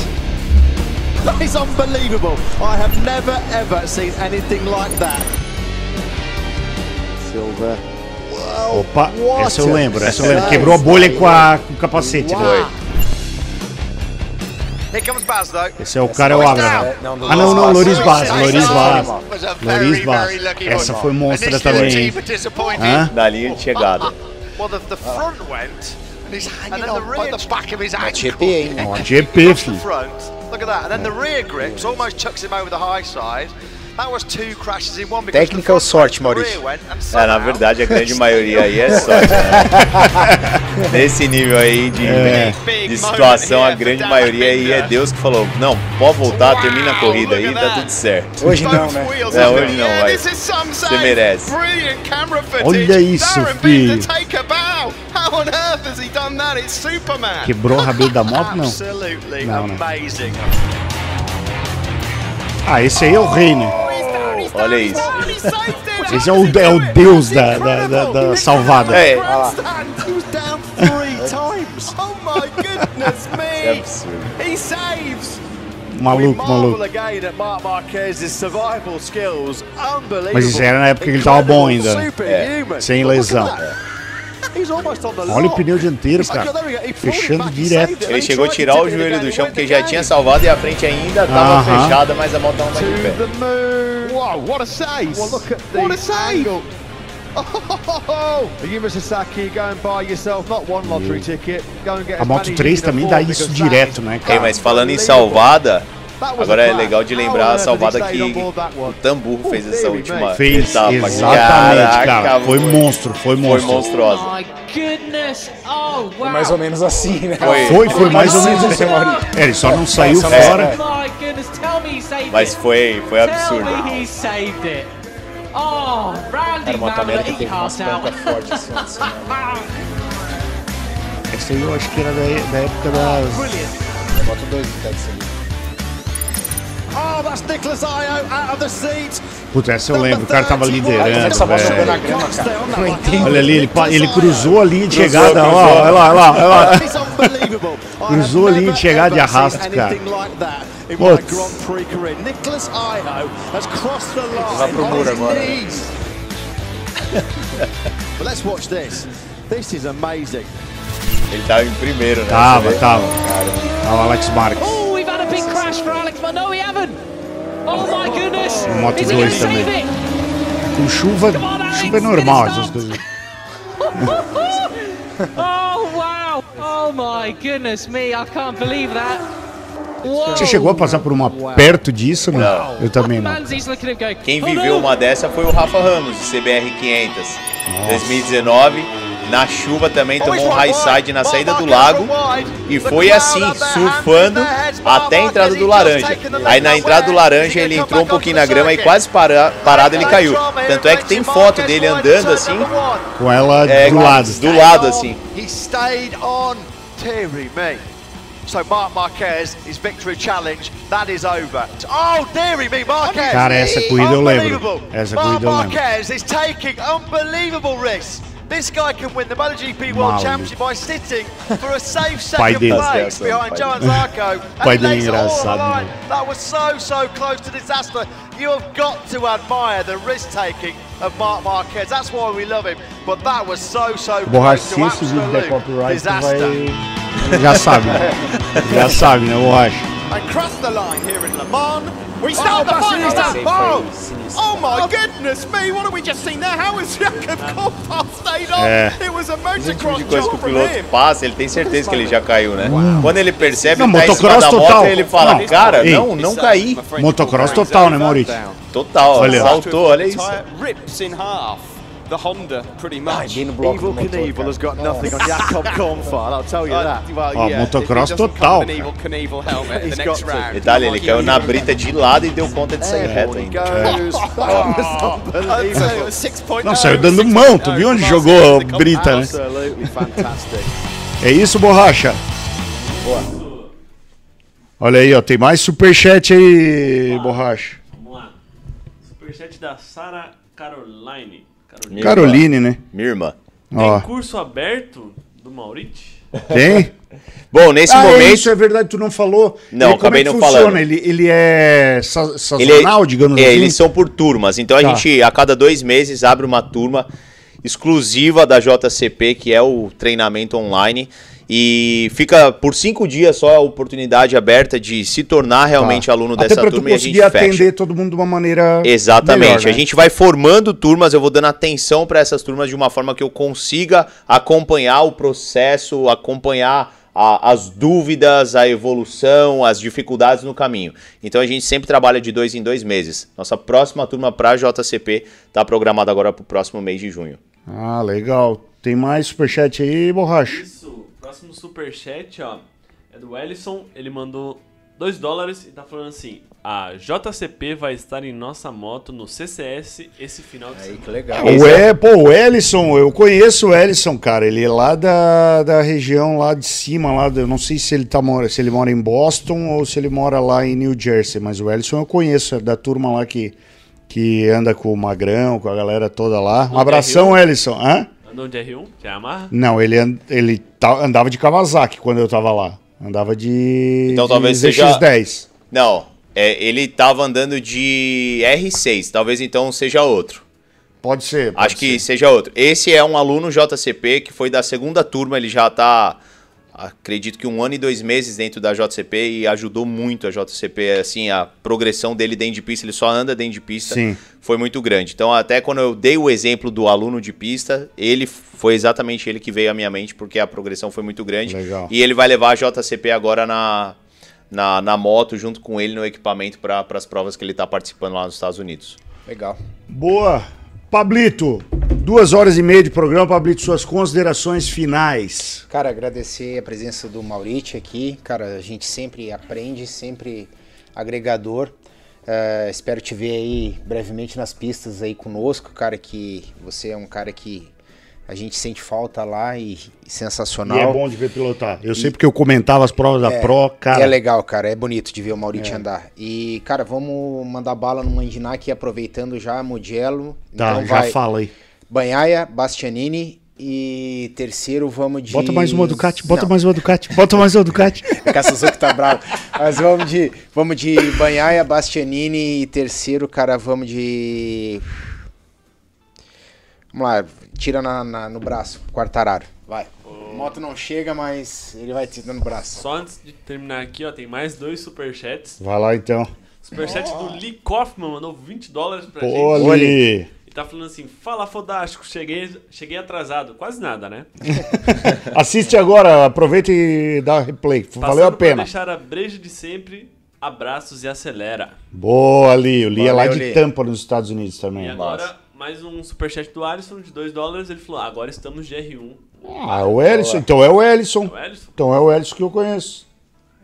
That is unbelievable. I have never ever seen anything like that. Silva. Opa, What essa eu lembro, essa eu lembro. Quebrou a bolha com, a, com o capacete. Baz though. Esse é o cara, é o Abraham. Do Ah, não, não, Loris Vaz, Loris a Loris lucky Essa foi monstra também. Hã? Da linha de chegada. Well, the, the front went, and he's hanging on by the back of his ankle. GP, hein? Ó, the front. Look at that. And then the rear grips almost chucks him over the high side. That was two crashes in one because Técnica ou sorte, Maurício? É, na verdade, a grande maioria aí é sorte. né? Nesse nível aí de, É. de situação, a grande maioria aí é Deus que falou: não, pode voltar, termina a corrida aí, tá tudo certo. Hoje não, né? É, hoje não, vai. this is some Você merece. Brilliant camera footage. Olha isso, filho. Binder, take a bow. How on earth has he done that? It's Superman. Quebrou o rabelo da moto, não? Absolutely Não, não. Ah, esse aí é o rei, né? Olha isso. Esse é o, é o deus da, da, da- da salvada. É. Oh é me! absurdo. Maluco, maluco. Mas isso era na época que ele tava bom ainda. Superhuman. Sem lesão. that. Olha o pneu dianteiro, cara. it Fechando direto. Ele He chegou a tirar o joelho do chão porque já tinha salvado e a frente ainda tava Aham. fechada, mas a moto tava mais de pé. To the moon. Wow, what a save. Well, look at the What a save. angle. Yuma Sasaki, go and buy yourself not one lottery ticket. Go and get A Moto many 3 as you can também dá isso direto, né, cara? mas falando em salvada, agora é legal de lembrar a salvada que o? Tamburro fez essa última Fez, etapa. exatamente, Caraca, cara. Foi monstro, foi Foi monstro. monstruosa. My goodness! Oh wow! Mais ou menos assim, né? Foi. Foi, foi mais ou menos assim. Maurício? É, ele só não saiu só não fora. Mas it. foi, foi absurdo. Oh, Era uma América eat teve umas pancas fortes assim, assim? Essa aí eu acho que era da, da época das. Moto 2 do Texas ali. Puta, essa eu lembro, o cara tava liderando, essa moto chegou na velho. grama, cara? Não entendo. Olha ali, ele, ele cruzou a linha de Cruzou, chegada, ó, cruzou. olha lá, olha lá, olha lá. Cruzou a linha de chegada e seen arrasto, cara. anything like that in Putz. my Grand Prix career. Nicholas Io has crossed the Vai line pro on muro his agora. knees. but let's watch this. This is amazing. Ele tava em primeiro, né? Tava, tava. Tava o Alex Marques. Oh, crash for Alex, but no, we haven't. Oh my goodness! No Moto Is he gonna 2 save também. Com chuva, chuva é normal essas coisas. Oh wow! Oh my goodness me! I can't believe that. Whoa. Você chegou a passar por uma perto disso, não? Não. Eu também não. Quem "Oh, viveu no." uma dessa foi o Rafa Ramos, de CBR 500. 2019, na chuva também, tomou um high side na saída do lago. E foi assim, surfando até a entrada do laranja. Aí na entrada do laranja ele entrou um pouquinho na grama e quase para, parado ele caiu. Tanto é que tem foto dele andando assim, Com ela é, do lado. do lado assim. So Mark Marquez, his victory challenge, that is over. Oh, dearie me, Marquez! Cara, essa corrida eu lembro. Essa Mark corrida eu lembro. Marquez is taking unbelievable risks. This guy can win the MotoGP World. Championship by sitting for a safe second place behind Johan Zarco. And lays it all on the line. That was so, so close to disaster. You have got to admire the risk taking of Mark Marquez. That's why we love him. But that was so, so close se to absolute disaster. Já sabe, né? Já sabe, né, Borracha? And cross the line here in Le Mans. We start the final lap. Oh, oh my goodness me! What have we just seen there? How has Jacob Coulthard stayed on? É. It was a tipo motocross job o from piloto him. passa, ele tem certeza que ele já caiu, né? Quando ele percebe Não, que tá em cima motocross da moto, total. ele fala, Não. cara, Ei. não, não caí. Motocross total, né, Maurício? Total, Olha. saltou, olha isso. The Honda, pretty much. Bloco do Evil Knievel has got nothing on Jacob Coulthard. I'll tell you that. well, Ó, yeah, motocross if he doesn't total, Evil Knievel helmet the next round. Detalhe, ele caiu na brita de lado e deu conta de sair reto ainda. point Não, oh, saiu dando mão. Tu oh viu onde jogou brita, né? É isso, Borracha? Olha aí, ó. Tem mais superchat aí, Borracha. Vamos lá. Superchat da Sara Caroline. Caroline. Caroline, né? Minha irmã. Ó. Tem curso aberto do Mauriti? Tem? Bom, nesse ah, é momento. isso, é verdade, tu não falou. Não, Ele, como acabei é que não funciona? falando. Ele, ele é sa sa- Ele sazonal, digamos é, assim? eles são por turmas. Então Tá. a gente, a cada dois meses, abre uma turma exclusiva da JCP, que é o treinamento online. E fica por cinco dias só a oportunidade aberta de se tornar realmente Tá. aluno Até dessa pra tu turma e a gente conseguir fecha. atender todo mundo de uma maneira Exatamente. melhor, né? A gente vai formando turmas, eu vou dando atenção para essas turmas de uma forma que eu consiga acompanhar o processo, acompanhar a- as dúvidas, a evolução, as dificuldades no caminho. Então a gente sempre trabalha de dois em dois meses. Nossa próxima turma para JCP está programada agora para o próximo mês de junho. Ah, legal. Tem mais superchat aí, Borracha? Isso. Próximo superchat, ó. É do Ellison. Ele mandou 2 dólares e tá falando assim: a JCP vai estar em nossa moto no CCS esse final de Aí, semana. que legal. O é, pô, o Ellison, eu conheço o Ellison, cara. Ele é lá da, da região lá de cima, lá, do- eu não sei se ele, tá, mora- se ele mora em Boston ou se ele mora lá em New Jersey, mas o Ellison eu conheço, é da turma lá que, que anda com o Magrão, com a galera toda lá. Um abração? Ellison. Hã? Andam de R1, que é a Yamaha? Não, ele, and- ele andava de Kawasaki quando eu tava lá. Andava de, Então de talvez seja- ZX10. Não, é, ele tava andando de R6, talvez então seja outro. Pode ser. pode Acho que ser. seja outro. Esse é um aluno JCP que foi da segunda turma, ele já tá, acredito que um ano e dois meses dentro da JCP e ajudou muito a JCP, assim, a progressão dele dentro de pista, ele só anda dentro de pista, Sim. foi muito grande. Então até quando eu dei o exemplo do aluno de pista, ele foi exatamente ele que veio à minha mente, porque a progressão foi muito grande. Legal. E ele vai levar a JCP agora na, na, na moto, junto com ele no equipamento para as provas que ele está participando lá nos Estados Unidos. Legal. Boa. Pablito, duas horas e meia de programa. Pablito, suas considerações finais. Cara, agradecer a presença do Maurício aqui. Cara, a gente sempre aprende, sempre agregador. Eh, espero te ver aí brevemente nas pistas aí conosco, cara, que você é um cara que a gente sente falta lá e, e sensacional. E é bom de ver pilotar. Eu sei porque eu comentava as provas da É, Pro, cara. e é legal, cara. É bonito de ver o Maurício andar. E, cara, vamos mandar bala no Mandiná aqui, aproveitando já Mugello. Tá, então já vai fala aí. Banhaia, Bastianini e terceiro vamos de... Bota mais uma Ducati, bota Não, mais uma Ducati, bota mais uma Ducati. é que a Suzuki tá brava. Mas vamos de, vamos de Banhaia, Bastianini e terceiro, cara, vamos de... Vamos lá, tira na, na- no braço, Quartararo. Vai. A moto não chega, mas ele vai tirando no braço. Só antes de terminar aqui, ó, tem mais dois superchats. Vai lá então. Superchat do Lee Kaufman mandou 20 dólares pra Pô, gente. ali. Tá falando assim: Fala fodástico, cheguei, cheguei atrasado. Quase nada, né? Assiste agora, aproveita e dá replay. Valeu a Passando pra pena. deixar a breja de sempre. Abraços e acelera. Boa, ali. O Li é lá de Li. Tampa, nos Estados Unidos também. E agora, mais um superchat do Alisson de 2 dólares. Ele falou: agora estamos de R1. Ah, o Ellison. Então é o Ellison. O Alisson? Então é o Ellison que eu conheço.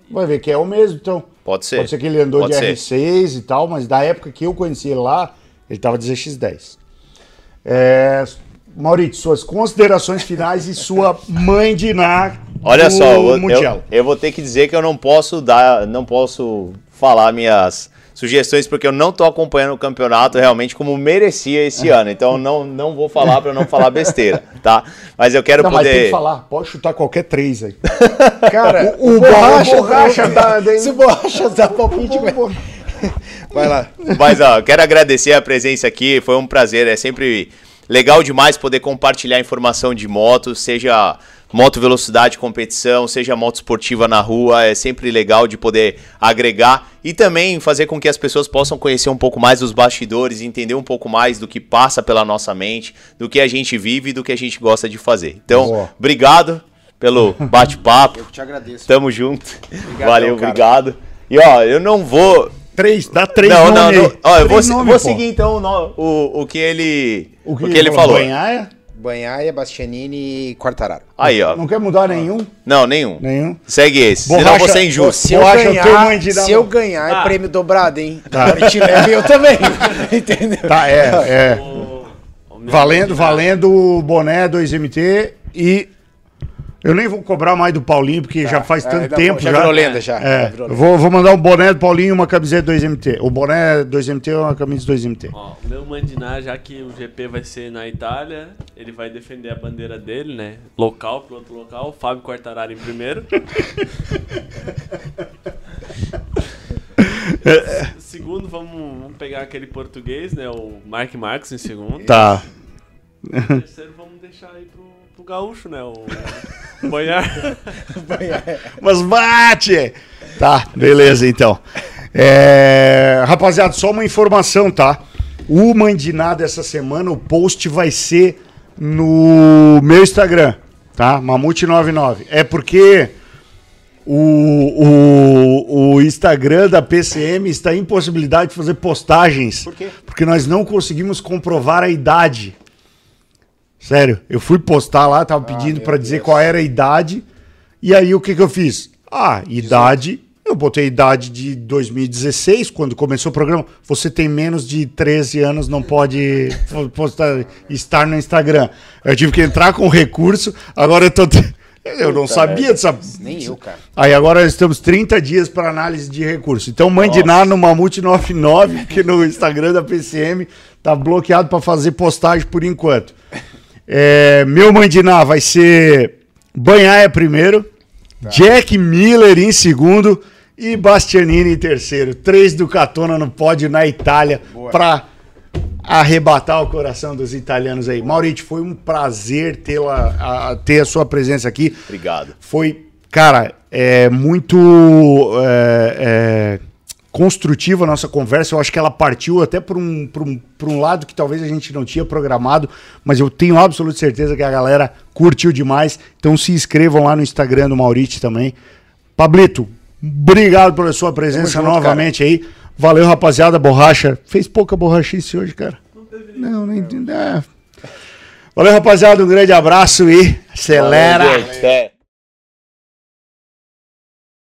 Vai ver que é o mesmo, então. Pode ser. Pode ser que ele andou Pode de ser. R6 e tal, mas da época que eu conheci ele lá, ele tava de ZX10. É, Maurício, suas considerações finais e sua mãe de Ná Olha do só, eu, eu, eu vou ter que dizer que eu não posso dar, não posso falar minhas sugestões porque eu não tô acompanhando o campeonato realmente como merecia esse ano. Então não, não vou falar para não falar besteira, tá? Mas eu quero Não, mas tem poder que falar, pode chutar qualquer três aí. Cara, O, o borracha, borracha dá, tá. Se o borracha dá palpite, vai. Vai lá. Mas ó, eu quero agradecer a presença aqui, foi um prazer, é sempre legal demais poder compartilhar informação de moto, seja moto velocidade competição, seja moto esportiva na rua, é sempre legal de poder agregar e também fazer com que as pessoas possam conhecer um pouco mais dos bastidores, entender um pouco mais do que passa pela nossa mente, do que a gente vive e do que a gente gosta de fazer. Então, Boa. obrigado pelo bate-papo. Eu te agradeço. Tamo junto. Obrigadão, Valeu, cara. obrigado. E ó, eu não vou Três, dá três não, não, nomes não. Ó, eu vou, nomes, vou seguir então o, no- o, o que ele, o que, que ele falou. Banhaia? Banhaia, Bastianini e Quartararo. Aí, ó. Não quer mudar nenhum? Não, nenhum. Nenhum. Segue esse. senão Borracha- você é injusto. Se eu Borracha, eu ganhar, dar se eu ganhar é Ah. prêmio dobrado, hein? Agora te leva e eu também. Entendeu? Tá, é, é. O- o Valendo, candidato- valendo o boné 2MT e eu nem vou cobrar mais do Paulinho, porque já faz É, tanto tempo já já. virou lenda, já. Já É, virou eu lenda. vou, vou mandar um boné do Paulinho e uma camiseta 2MT. O boné 2MT é uma camisa 2MT. Ó, o meu Mandiná, já que o GP vai ser na Itália, ele vai defender a bandeira dele, né? Local, piloto local, Fábio Quartararo em primeiro. segundo, vamos, vamos pegar aquele português, né? O Mark Marques em segundo. Tá. Terceiro, vamos deixar aí pro, pro gaúcho, né? O Banhar. Mas bate! Tá, beleza então. É, rapaziada, só uma informação, tá? O Mandiná dessa semana, o post vai ser no meu Instagram, tá? Mamute99. É porque o, o, o Instagram da PCM está em possibilidade de fazer postagens. Por quê? Porque nós não conseguimos comprovar a idade. Sério, eu fui postar lá, tava pedindo meu pra dizer Deus. qual era a idade. E aí o que que eu fiz? Ah, idade, eu Eu botei idade de 2016, quando começou o programa. Você tem menos de 13 anos, não pode postar, estar no Instagram. Eu tive que entrar com recurso, agora eu tô. Eu não sabia dessa. Nem eu, cara. Aí agora nós temos 30 dias para análise de recurso. Então mande lá no Mamute 99, que no Instagram da PCM tá bloqueado para fazer postagem por enquanto. É, meu Mandiná vai ser Banhaia primeiro, Jack Miller em segundo e Bastianini em terceiro. Três do Catona no pódio na Itália para arrebatar o coração dos italianos aí. Maurício, foi um prazer tê-la, a- ter a sua presença aqui. Obrigado. Foi, cara, é muito é, é, construtiva a nossa conversa. Eu acho que ela partiu até por um, por, um, por um lado que talvez a gente não tinha programado, mas eu tenho absoluta certeza que a galera curtiu demais. Então se inscrevam lá no Instagram do Maurício também. Pablito, obrigado pela sua presença junto, novamente aí. Valeu, rapaziada. Borracha. Fez pouca borrachice hoje, cara. Não, nem. É. Valeu, rapaziada. Um grande abraço e acelera. Valeu.